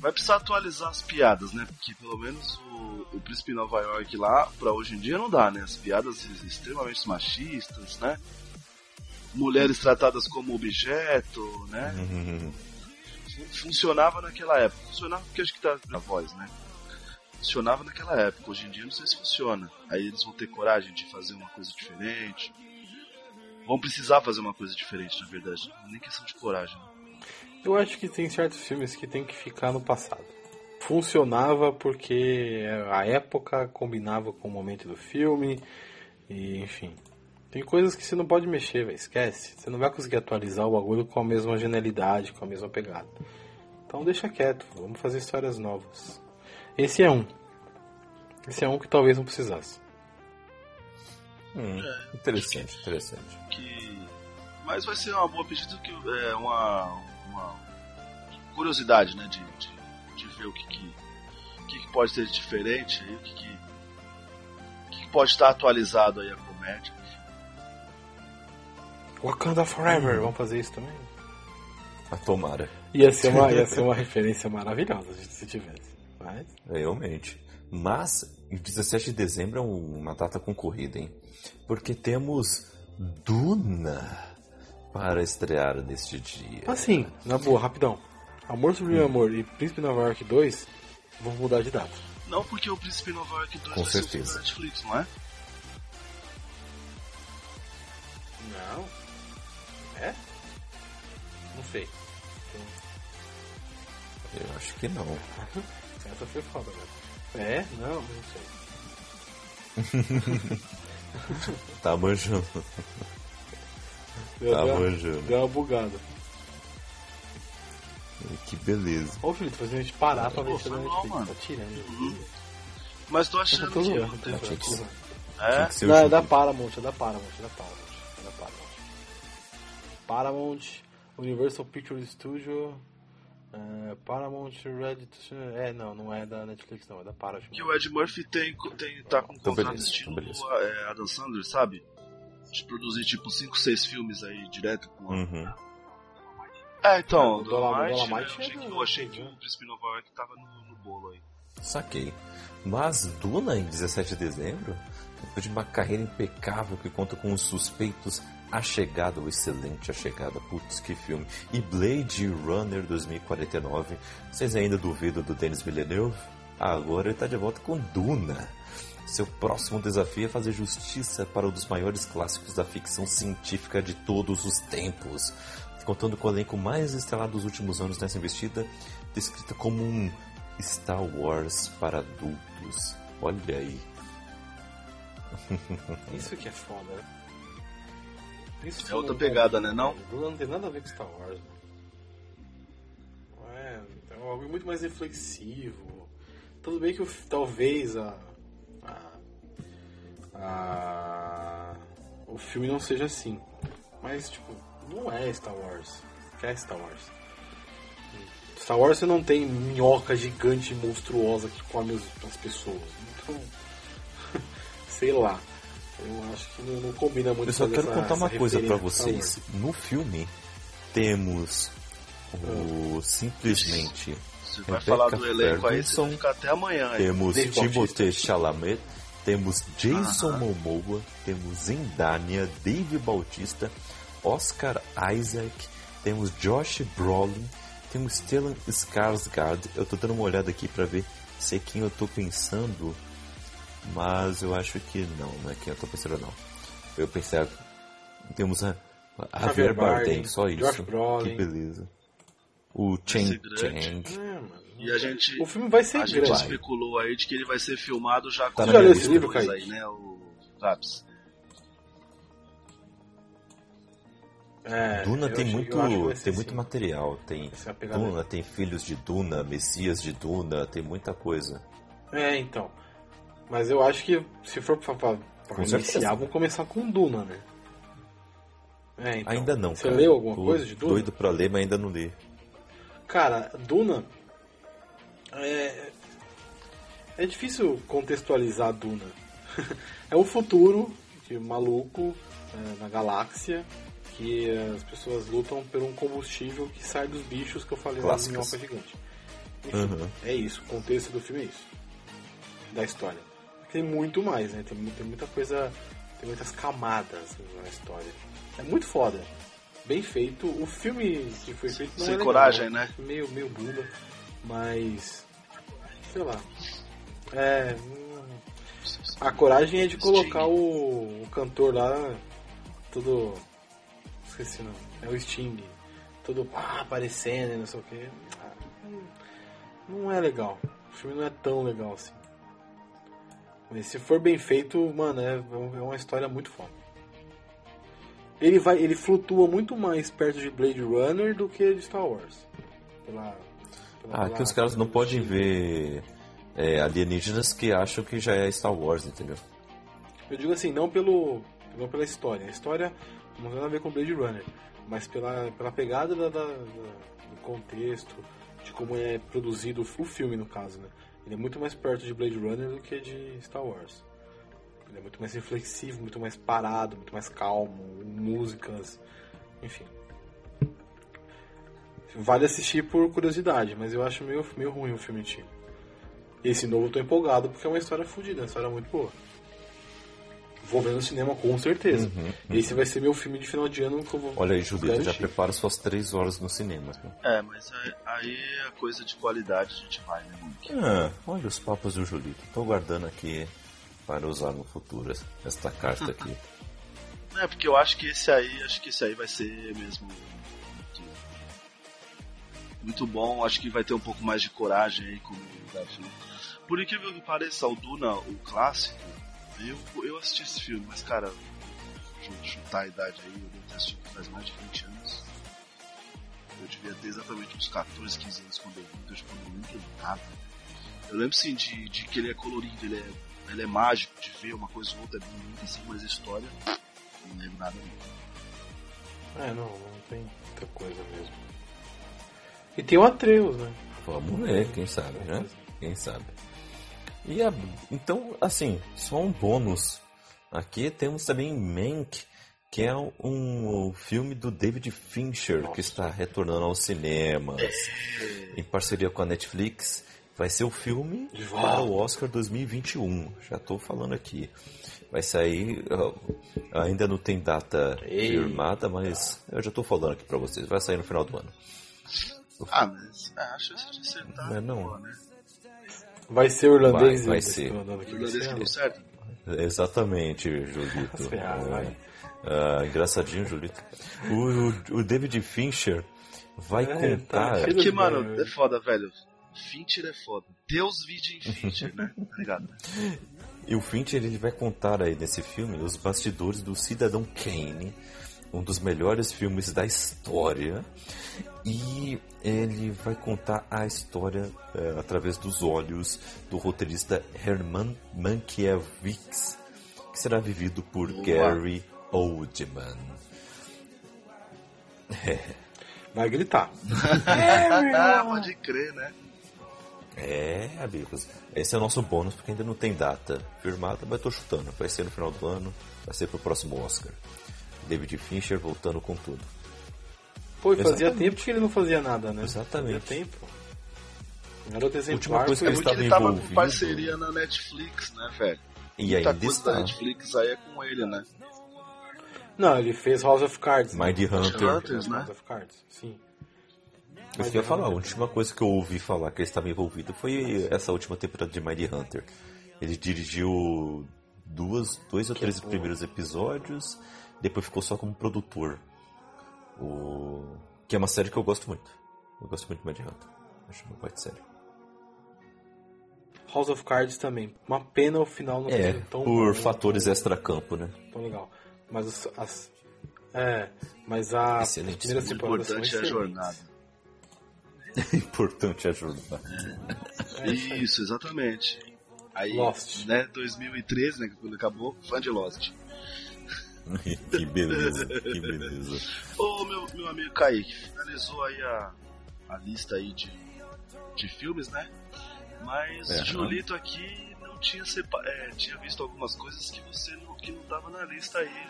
Vai precisar atualizar as piadas, né? Porque pelo menos o, o Príncipe Nova York lá, pra hoje em dia não dá, né? As piadas extremamente machistas, né? Mulheres tratadas como objeto, né? Uhum. Funcionava naquela época. Funcionava porque acho que tá na voz, né? funcionava naquela época. Hoje em dia não sei se funciona. Aí eles vão ter coragem de fazer uma coisa diferente. Vão precisar fazer uma coisa diferente, na verdade. Nem questão de coragem. Né? Eu acho que tem certos filmes que tem que ficar no passado. Funcionava porque a época combinava com o momento do filme. E enfim. Tem coisas que você não pode mexer, véio, esquece. Você não vai conseguir atualizar o bagulho com a mesma genialidade, com a mesma pegada. Então deixa quieto, vamos fazer histórias novas. Esse é um. Esse é um que talvez não precisasse. Hum, é, interessante, que, interessante. Que... Mas vai ser uma boa pedida que é uma, uma curiosidade, né, de, de, de ver o que, que, que, pode ser diferente aí, o que, que, que pode estar atualizado aí a comédia. Wakanda Forever, vamos fazer isso também? A tomara. Ia ser uma, ia ser uma referência maravilhosa se tivesse. Mas... Realmente. Mas, 17 de dezembro é uma data concorrida, hein? Porque temos Duna para estrear neste dia. Assim, na boa, rapidão. Amor Sublime hum. Amor e Príncipe Nova York 2 vão mudar de data. Não porque o Príncipe Nova York 2 Com vai certeza. ser Netflix, não é? Não. É? Não sei. Eu acho que não. Essa foi foda, velho. É? Não, não sei. tá manjando. Deu, tá deu, manjando. deu uma bugada. Que beleza. Ô, Felipe, fazendo a gente parar pra ver se ele mal, mano. tá tirando. Uhum. Mas tô achando Eu tô que não tô teve. Tinha que ser, É? Não, é da Paramount, é da Paramount, é da Paramount. Paramount. Universal Pictures Studio, é, Paramount Red... É, não, não é da Netflix não, é da Paramount. Que o Ed Murphy tem, tem, tá com um Então, contrato beleza, estilo então, é, Adam Sandler, sabe? De produzir tipo 5, 6 filmes aí direto com a... Uhum. É, então, É, o do Dolomite, Dolomite, Dolomite eu achei é eu achei que o Príncipe Nova York tava no, no bolo aí. Saquei. Mas Duna, em 17 de dezembro, depois de uma carreira impecável que conta com os suspeitos A Chegada, o excelente A Chegada, putz, que filme, e Blade Runner 2049, vocês ainda duvidam do Denis Villeneuve? Agora ele está de volta com Duna. Seu próximo desafio é fazer justiça para um dos maiores clássicos da ficção científica de todos os tempos, contando com o elenco mais estrelado dos últimos anos nessa investida, descrita como um Star Wars para adultos. Olha aí. Isso que é foda, né? Isso É outra pegada, né, não? Não tem nada a ver com Star Wars, mano. Não É, é algo muito mais reflexivo. Tudo bem que talvez a, a, a- o filme não seja assim. Mas, tipo, não é Star Wars. Que é Star Wars. Star Wars você não tem minhoca gigante e monstruosa que come as pessoas. Então, sei lá. Eu acho que não, não combina muito Eu só quero essa- contar uma coisa Star vocês. No filme temos Ah. o simplesmente Você vai Rebecca falar do elenco aí, você Ferguson, vai ficar até amanhã temos Timothée. Chalamet, temos Jason Aham. Momoa, temos Zendaya, Dave Bautista, Oscar Isaac, temos Josh Brolin, temos Stellan Skarsgård. Eu tô dando uma olhada aqui pra ver se é quem eu tô pensando, mas eu acho que não, não é quem eu tô pensando não. Eu pensei, temos a, a Javier Bardem, Bardem, só Josh isso. Brolin. Que beleza. O Chen. Chang. É. E a gente, O filme vai ser a gente grande. especulou aí de que ele vai ser filmado já com Tá minha dois lista. livro, aí, né? O Raps. É, Duna tem acho- muito, que tem muito assim. material. Tem é Duna, tem Filhos de Duna, Messias de Duna, tem muita coisa. É, então. Mas eu acho que se for pra, pra, pra Com iniciar, vamos começar com Duna, né? É, então. ainda não, Você cara. leu alguma Tô coisa de Duna? Doido pra ler, mas ainda não li. Cara, Duna. É, é difícil contextualizar Duna. é um futuro de maluco é, na galáxia que as pessoas lutam por um combustível que sai dos bichos que eu falei Clássicas. minhocas gigantes. Enfim, Uhum. é isso. O contexto do filme é isso. Da história. Tem muito mais, né? Tem, tem muita coisa. Tem muitas camadas na história. É muito foda. Bem feito. O filme que foi feito não Sem é legal, coragem, né? Meio, meio bunda. Mas. Sei lá. É. hum, A coragem é de colocar o, o cantor lá. Tudo. Esqueci o nome. É o Sting. Todo aparecendo e não sei o que. Não é legal. O filme não é tão legal assim. Mas se for bem feito, mano, é, é uma história muito foda. Ele vai, ele flutua muito mais perto de Blade Runner do que de Star Wars. Pela, pela- Ah, pela- que os caras não podem ver é, alienígenas que acham que já é Star Wars, entendeu? Eu digo assim, não pelo, não pela história. A história não tem nada a ver com Blade Runner, mas pela, pela pegada da, da- da- do contexto, de como é produzido o filme, no caso, né? Ele é muito mais perto de Blade Runner do que de Star Wars. Ele é muito mais reflexivo, muito mais parado, muito mais calmo, músicas, enfim. Vale assistir por curiosidade, mas eu acho meio, meio ruim o filme antigo. Esse novo eu tô empolgado porque é uma história fodida, uma história muito boa. Vou ver no cinema com certeza. Uhum, Esse vai ser meu filme de final de ano que eu vou. Olha aí, Julito, já prepara suas três horas no cinema. viu? É, mas aí, a coisa de qualidade a gente vai, né? Ah, olha os papos do Julito. Tô guardando aqui para usar no futuro esta carta aqui. É, porque eu acho que esse aí, acho que esse aí vai ser mesmo muito, muito bom. Acho que vai ter um pouco mais de coragem aí como o Davi. Por incrível que pareça, o Duna, o clássico, eu, eu assisti esse filme, mas cara, chutar a idade aí, eu devo ter assistido faz mais de 20 anos. Eu devia ter exatamente uns 14, 15 anos quando eu vi, então tipo, eu não lembro nada. Eu lembro sim de, de que ele é colorido, ele é, ele é mágico, de ver uma coisa ou outra, é bonito assim, mas a história não lembro nada não. É, não, não tem muita coisa mesmo. E tem o Atreus, né? Vamos ver, quem sabe, né? Quem sabe. E a- então, assim, só um bônus. Aqui temos também Mank, que é um, filme do David Fincher, que está retornando aos cinemas. Em parceria com a Netflix. Vai ser o filme para o Oscar 2021. Já estou falando aqui. Vai sair. Ainda não tem data Ei. firmada, mas eu já estou falando aqui para vocês. Vai sair no final do ano. Ah, mas é, a chance de acertar Não é não. boa, né? Vai ser o irlandês. Vai- vai ser. irlandês que deu certo? Exatamente, Julito. É. Ah, engraçadinho, Julito. O, o David Fincher vai É, contar. tá Filho mano, é foda, velho. Fincher é foda. Deus vide em Fincher, né? Ligado? E o Fincher ele vai contar aí nesse filme os bastidores do Cidadão Kane, um dos melhores filmes da história. E ele vai contar a história eh, através dos olhos do roteirista Herman Mankiewicz, que será vivido por Boa. Gary Oldman. Vai gritar. ah, pode crer, né? É, amigos. Esse é o nosso bônus, porque ainda não tem data firmada, mas tô chutando. Vai ser no final do ano, vai ser pro próximo Oscar. David Fincher voltando com tudo. Pô, e fazia Exatamente. tempo que ele não fazia nada, né? Exatamente. Fazia tempo. Garoto Última exemplar. coisa que ele estava ele tava envolvido. com parceria na Netflix, né, velho? E Muita ainda coisa da está. Netflix aí é com ele, né? Não, ele fez House of Cards. Mind Hunter. Hunters, né? House of Cards, sim. Que eu ia falar, a última coisa que eu ouvi falar que ele estava envolvido foi essa última temporada de Mind Hunter. Ele dirigiu duas, dois ou três boa. primeiros episódios, depois ficou só como produtor. O... Que é uma série que eu gosto muito. Eu gosto muito de Mind Hunter. Acho uma boa série. House of Cards também. Uma pena o final não É, ser tão por bom, fatores extra-campo, né? tão legal. Mas as, as- é, mas a Excelente. primeiras O temporadas são importante é a jornada. Importante ajudar. É isso. Isso, exatamente. Aí, Lost. né, 2013, né, quando acabou, fã de Lost. que beleza, que beleza. Ô, meu, meu amigo Kaique, finalizou aí a, a lista aí de, de filmes, né? Mas É. Julito aqui não tinha, sepa é, tinha visto algumas coisas que você não, que não tava na lista aí.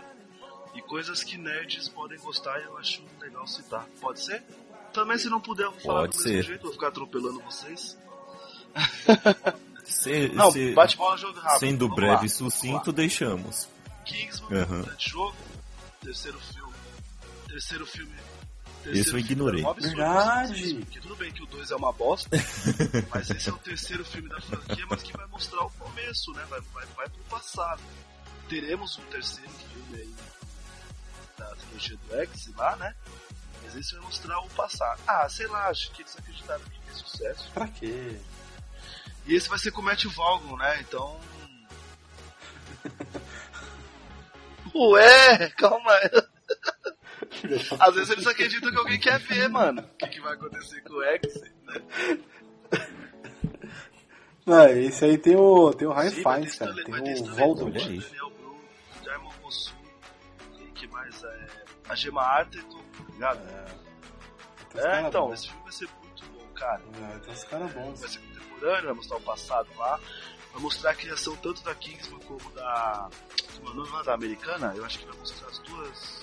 E coisas que nerds podem gostar e eu acho legal citar. Pode ser? Também se não puder, eu vou falar Pode do mesmo ser. jeito, vou ficar atropelando vocês. Se, Não, se- bate bola jogo rápido. sendo vamos breve lá, e sucinto, deixamos. Kingsman, Aham. grande jogo. Terceiro filme. Terceiro filme. Esse eu ignorei. é um absurdo Verdade. Porque tudo bem que o 2 é uma bosta, mas esse é o terceiro filme da franquia, mas que vai mostrar o começo, né? Vai, vai, vai pro passado. Teremos um terceiro filme aí da trilogia do X lá, né? Mas esse vai mostrar o passado. Ah, sei lá, acho que eles acreditaram que fez sucesso. Pra quê? E esse vai ser com o Matt Valgon, né? Então. Ué, calma aí. Às vezes eles acreditam que alguém quer ver, mano. O que, que vai acontecer com o X, né? Não, esse aí tem o, tem o Ryan cara. Tem o Voldemort. Tucci, Daniel Bru, Jaimon Mosu, quem que mais é? A Gemma Arterton, tá ligado? É, cara então, esse filme vai ser cara. É, tem uns caras bons. Vai ser contemporâneo, vai mostrar o passado lá. vai mostrar a criação tanto da Kingsman como da. Como nome da americana? Eu acho que vai mostrar as duas.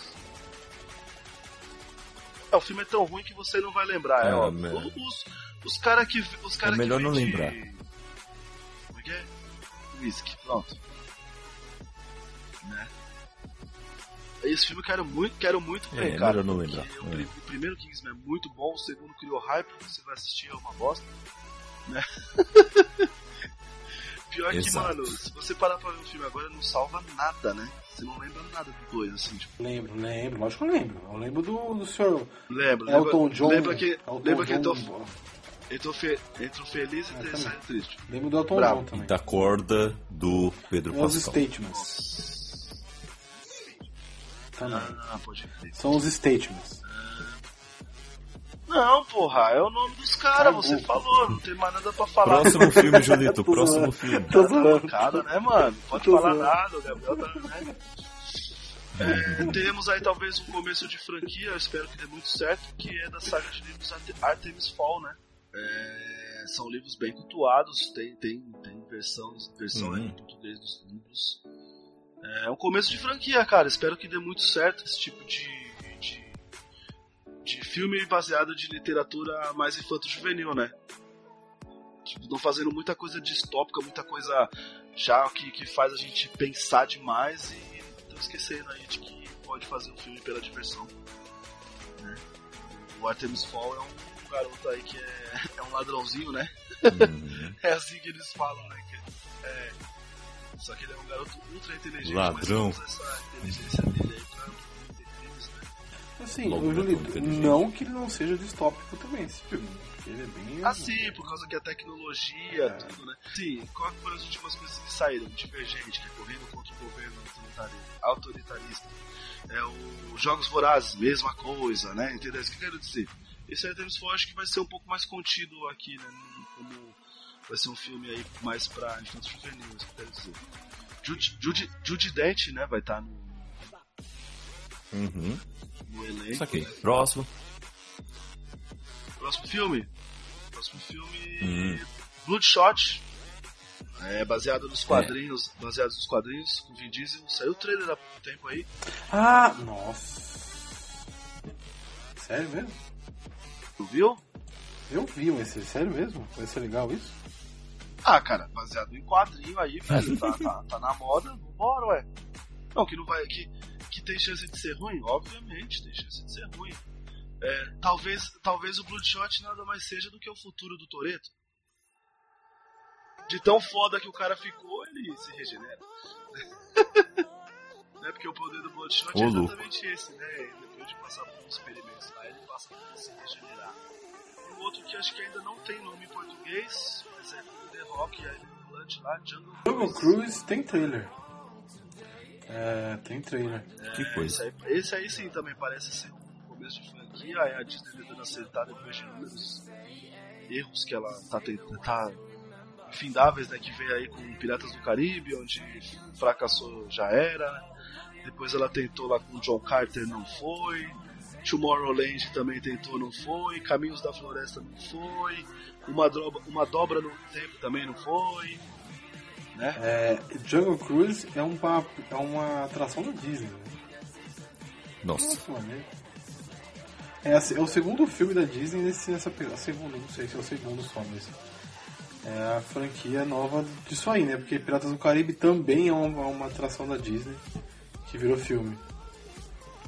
É, o filme é tão ruim que você não vai lembrar, é, É, ó. né? Os, os caras que. Os cara É melhor que não vende- lembrar. Como é que é? Whisky, pronto. Né? Esse filme eu quero muito, quero muito ver, É, cara. melhor não lembrar. O, É. o primeiro Kingsman é muito bom, o segundo criou hype, você vai assistir é uma bosta. Né? Pior que, Exato. mano, se você parar pra ver o filme agora, não salva nada, né? Você não lembra nada do dois, assim, tipo. Lembro, lembro, lógico que eu lembro. Eu lembro do, do senhor Lembra, Elton lembra, John. lembra que, Elton lembra que John, entrou, entrou, fe, entrou feliz e É, saiu triste. Lembro do Elton Bravo. John também. Da corda do Pedro É os Pascal. statements. Também. Ah, pode crer. São os statements. Não, porra, é o nome dos caras, Cagou. você falou, não tem mais nada pra falar. Próximo filme, Julito. Próximo zoando. filme. Tô zoando. Cara, né, mano? Pode Tô falar zoando. nada, o Gabriel tá. Né? É, teremos aí talvez um começo de franquia, eu espero que dê muito certo, que é da saga de livros Arte- Artemis Fall, né? É, são livros bem cultuados, tem, tem, tem versão, versão Uhum. em português dos livros. É um começo de franquia, cara. Espero que dê muito certo esse tipo de, de, de filme baseado de literatura mais infanto-juvenil, né? Tipo, não fazendo muita coisa distópica, muita coisa já que, que faz a gente pensar demais e estão esquecendo aí de que pode fazer um filme pela diversão. né? O Artemis Fall é um garoto aí que é, é um ladrãozinho, né? Uhum. É assim que eles falam, né? É, só que ele é um garoto ultra inteligente, Ladrão. mas usa essa inteligência dele aí pra cometer crimes, né? Assim, Logo o não é Julito, que ele não seja distópico também, esse filme. Porque ele é bem. Assim, por causa que a tecnologia, tudo, né? Sim, qual foram as últimas coisas que saíram? Divergente, que é correndo contra o governo autoritari- autoritarista. É o Jogos Vorazes, mesma coisa, né? Entendeu? Isso que eu quero dizer. Esse Fall acho que vai ser um pouco mais contido aqui, né? Como vai ser um filme aí mais pra infantos juvenis, isso que eu quero dizer. Judy, Judy, Judy Dent, né? Vai estar no, Uhum. no elenco. Isso aqui. Próximo. Próximo filme? Próximo filme. Hum. Bloodshot. É baseado nos quadrinhos. Baseado nos quadrinhos, com Vin Diesel. Saiu o trailer há pouco tempo aí. Ah, nossa. Sério mesmo? Tu viu? Eu vi, mas é sério mesmo? Vai ser legal isso? Ah, cara, baseado em quadrinho aí, velho. Tá, tá, tá na moda, vambora, ué. Não, que não vai. Que, que tem chance de ser ruim? Obviamente, tem chance de ser ruim. É, talvez, talvez o Bloodshot nada mais seja do que o futuro do Toreto. De tão foda que o cara ficou, ele se regenera. né? Porque o poder do Bloodshot Ô, é louco. exatamente esse, né? Depois de passar por uns experimentos lá, ele passa a se regenerar. Um outro que acho que ainda não tem nome em português, mas é do The Rock e a Blunt lá, Jungle Jungle Cruise tem trailer. É, tem trailer. Que Esse coisa. aí, esse aí sim também parece ser um começo de franquia, aí a Disney tentando acertar depois de inúmeros erros que ela tá tentando. Tá infindáveis, né? Que veio aí com Piratas do Caribe, onde fracassou já era. né? Depois ela tentou lá com John Carter, não foi. Tomorrowland também tentou, não foi. Caminhos da Floresta não foi. Uma dobra, uma dobra no tempo também não foi. Né? É, Jungle Cruise é uma, é uma atração da Disney. Né? Nossa. Nossa, mano. É, a- é o segundo filme da Disney nesse, nessa. Segundo, não sei se é o segundo só, mas. É a franquia nova disso aí, né? Porque Piratas do Caribe também é uma, uma atração da Disney que virou filme.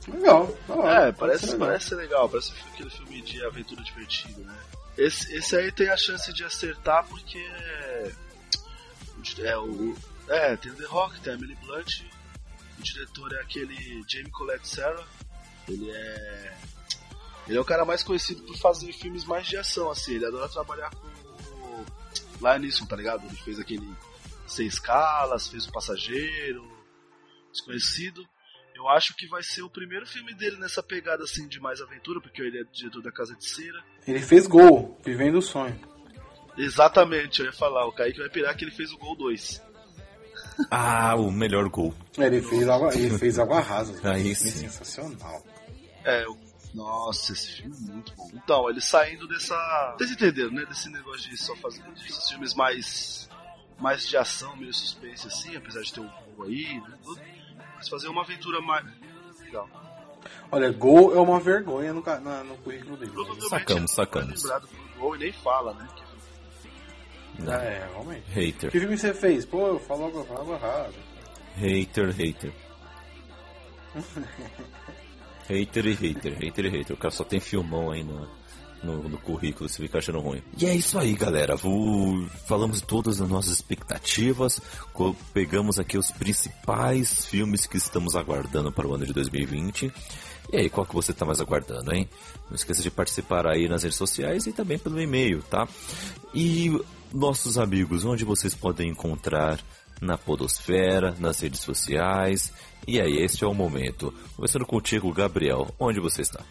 Legal, É, parece, ser legal. parece legal, parece aquele filme de aventura divertido, né? Esse, esse aí tem a chance de acertar porque é, o é tem o The Rock, tem a Emily Blunt, o diretor é aquele Jamie Colette Serra, ele é ele é o cara mais conhecido por fazer filmes mais de ação, assim, ele adora trabalhar com o Neeson, tá ligado? Ele fez aquele Sem Escalas, fez O Passageiro, Desconhecido. Eu acho que vai ser o primeiro filme dele nessa pegada assim de mais aventura, porque ele é diretor da Casa de Cera. Ele fez gol, vivendo o sonho. Exatamente, eu ia falar, o Kaique vai pirar que ele fez o Gol 2. Ah, o melhor gol. Ele fez água, ele fez água rasa. Aí sim. sensacional. É, eu- nossa, esse filme é muito bom. Então, ele saindo dessa. Vocês entenderam, né? Desse negócio de só fazer desses filmes mais mais de ação, meio suspense assim, apesar de ter um gol aí, né, tudo. Mas fazer uma aventura mais legal. Olha, gol é uma vergonha no, na- no currículo dele. Sacamos, sacamos. é por gol e nem fala, né? Não. É, realmente. Hater. Que filme você fez? Pô, eu falava errado. Hater, hater. hater e hater, hater e hater. O cara só tem filmão aí no, no, no currículo, você fica achando ruim. E é isso aí, galera. Vou... Falamos todas as nossas expectativas. Pegamos aqui os principais filmes que estamos aguardando para o ano de 2020. E aí, qual que você está mais aguardando, hein? Não esqueça de participar aí nas redes sociais e também pelo e-mail, tá? E nossos amigos, onde vocês podem encontrar na Podosfera, nas redes sociais. E aí, este é o momento. Começando contigo, Gabriel, onde você está?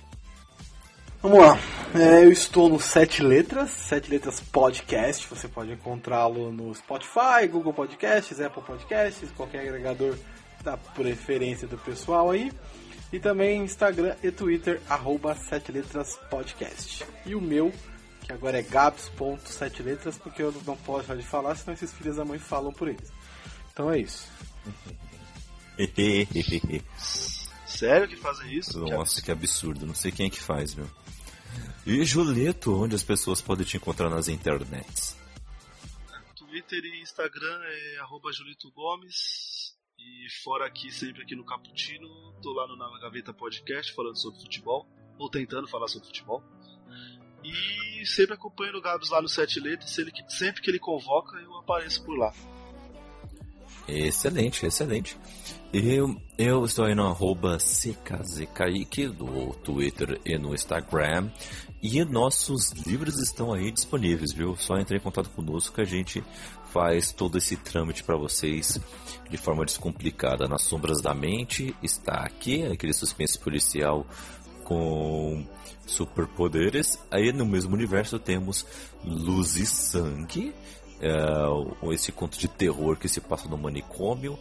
Vamos lá. É, eu estou no Sete Letras, Sete Letras Podcast. Você pode encontrá-lo no Spotify, Google Podcasts, Apple Podcasts, qualquer agregador da preferência do pessoal aí. E também Instagram e Twitter, arroba Sete Letras Podcast. E o meu, que agora é gabs.sete-letras, porque eu não posso de falar, senão esses filhos da mãe falam por eles. Então é isso. Sério que fazem isso? Nossa, que absurdo. Não sei quem é que faz, viu? E Juleto, onde as pessoas podem te encontrar nas internets? Twitter e Instagram é arroba Julito Gomes. E fora aqui, sempre aqui no Caputino, tô lá no Na Gaveta Podcast falando sobre futebol, ou tentando falar sobre futebol. E sempre acompanhando o Gabs lá no Sete Letras, sempre que ele convoca, eu apareço por lá. Excelente, excelente. Eu, eu estou no arroba CKZKIC do Twitter e no Instagram. E nossos livros estão aí disponíveis, viu? Só entre em contato conosco que a gente faz todo esse trâmite para vocês de forma descomplicada. Nas Sombras da Mente está aqui, aquele suspense policial com superpoderes. Aí no mesmo universo temos Luz e Sangue, é, esse conto de terror que se passa no manicômio.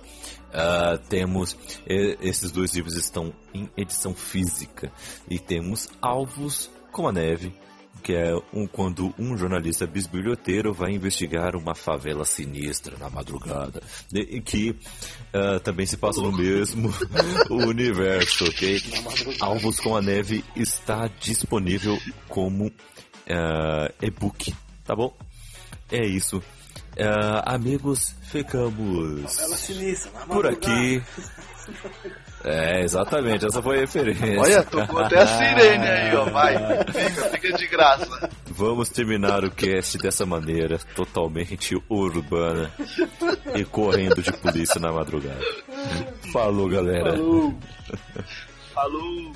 Ah, temos eh, esses dois livros estão em edição física e temos Alvos como a Neve, que é um, quando um jornalista bisbilhoteiro vai investigar uma favela sinistra na madrugada, e, que também se passa no mesmo universo, ok? Alvos com a Neve está disponível como ah, e-book, tá bom? É isso. Ah, amigos, ficamos sinistra, por aqui. É, exatamente, essa foi a referência. Olha, tocou até a sirene aí, ó. Vai, fica, fica de graça. Vamos terminar o cast dessa maneira, totalmente urbana e correndo de polícia na madrugada. Falou, galera. Falou. Falou!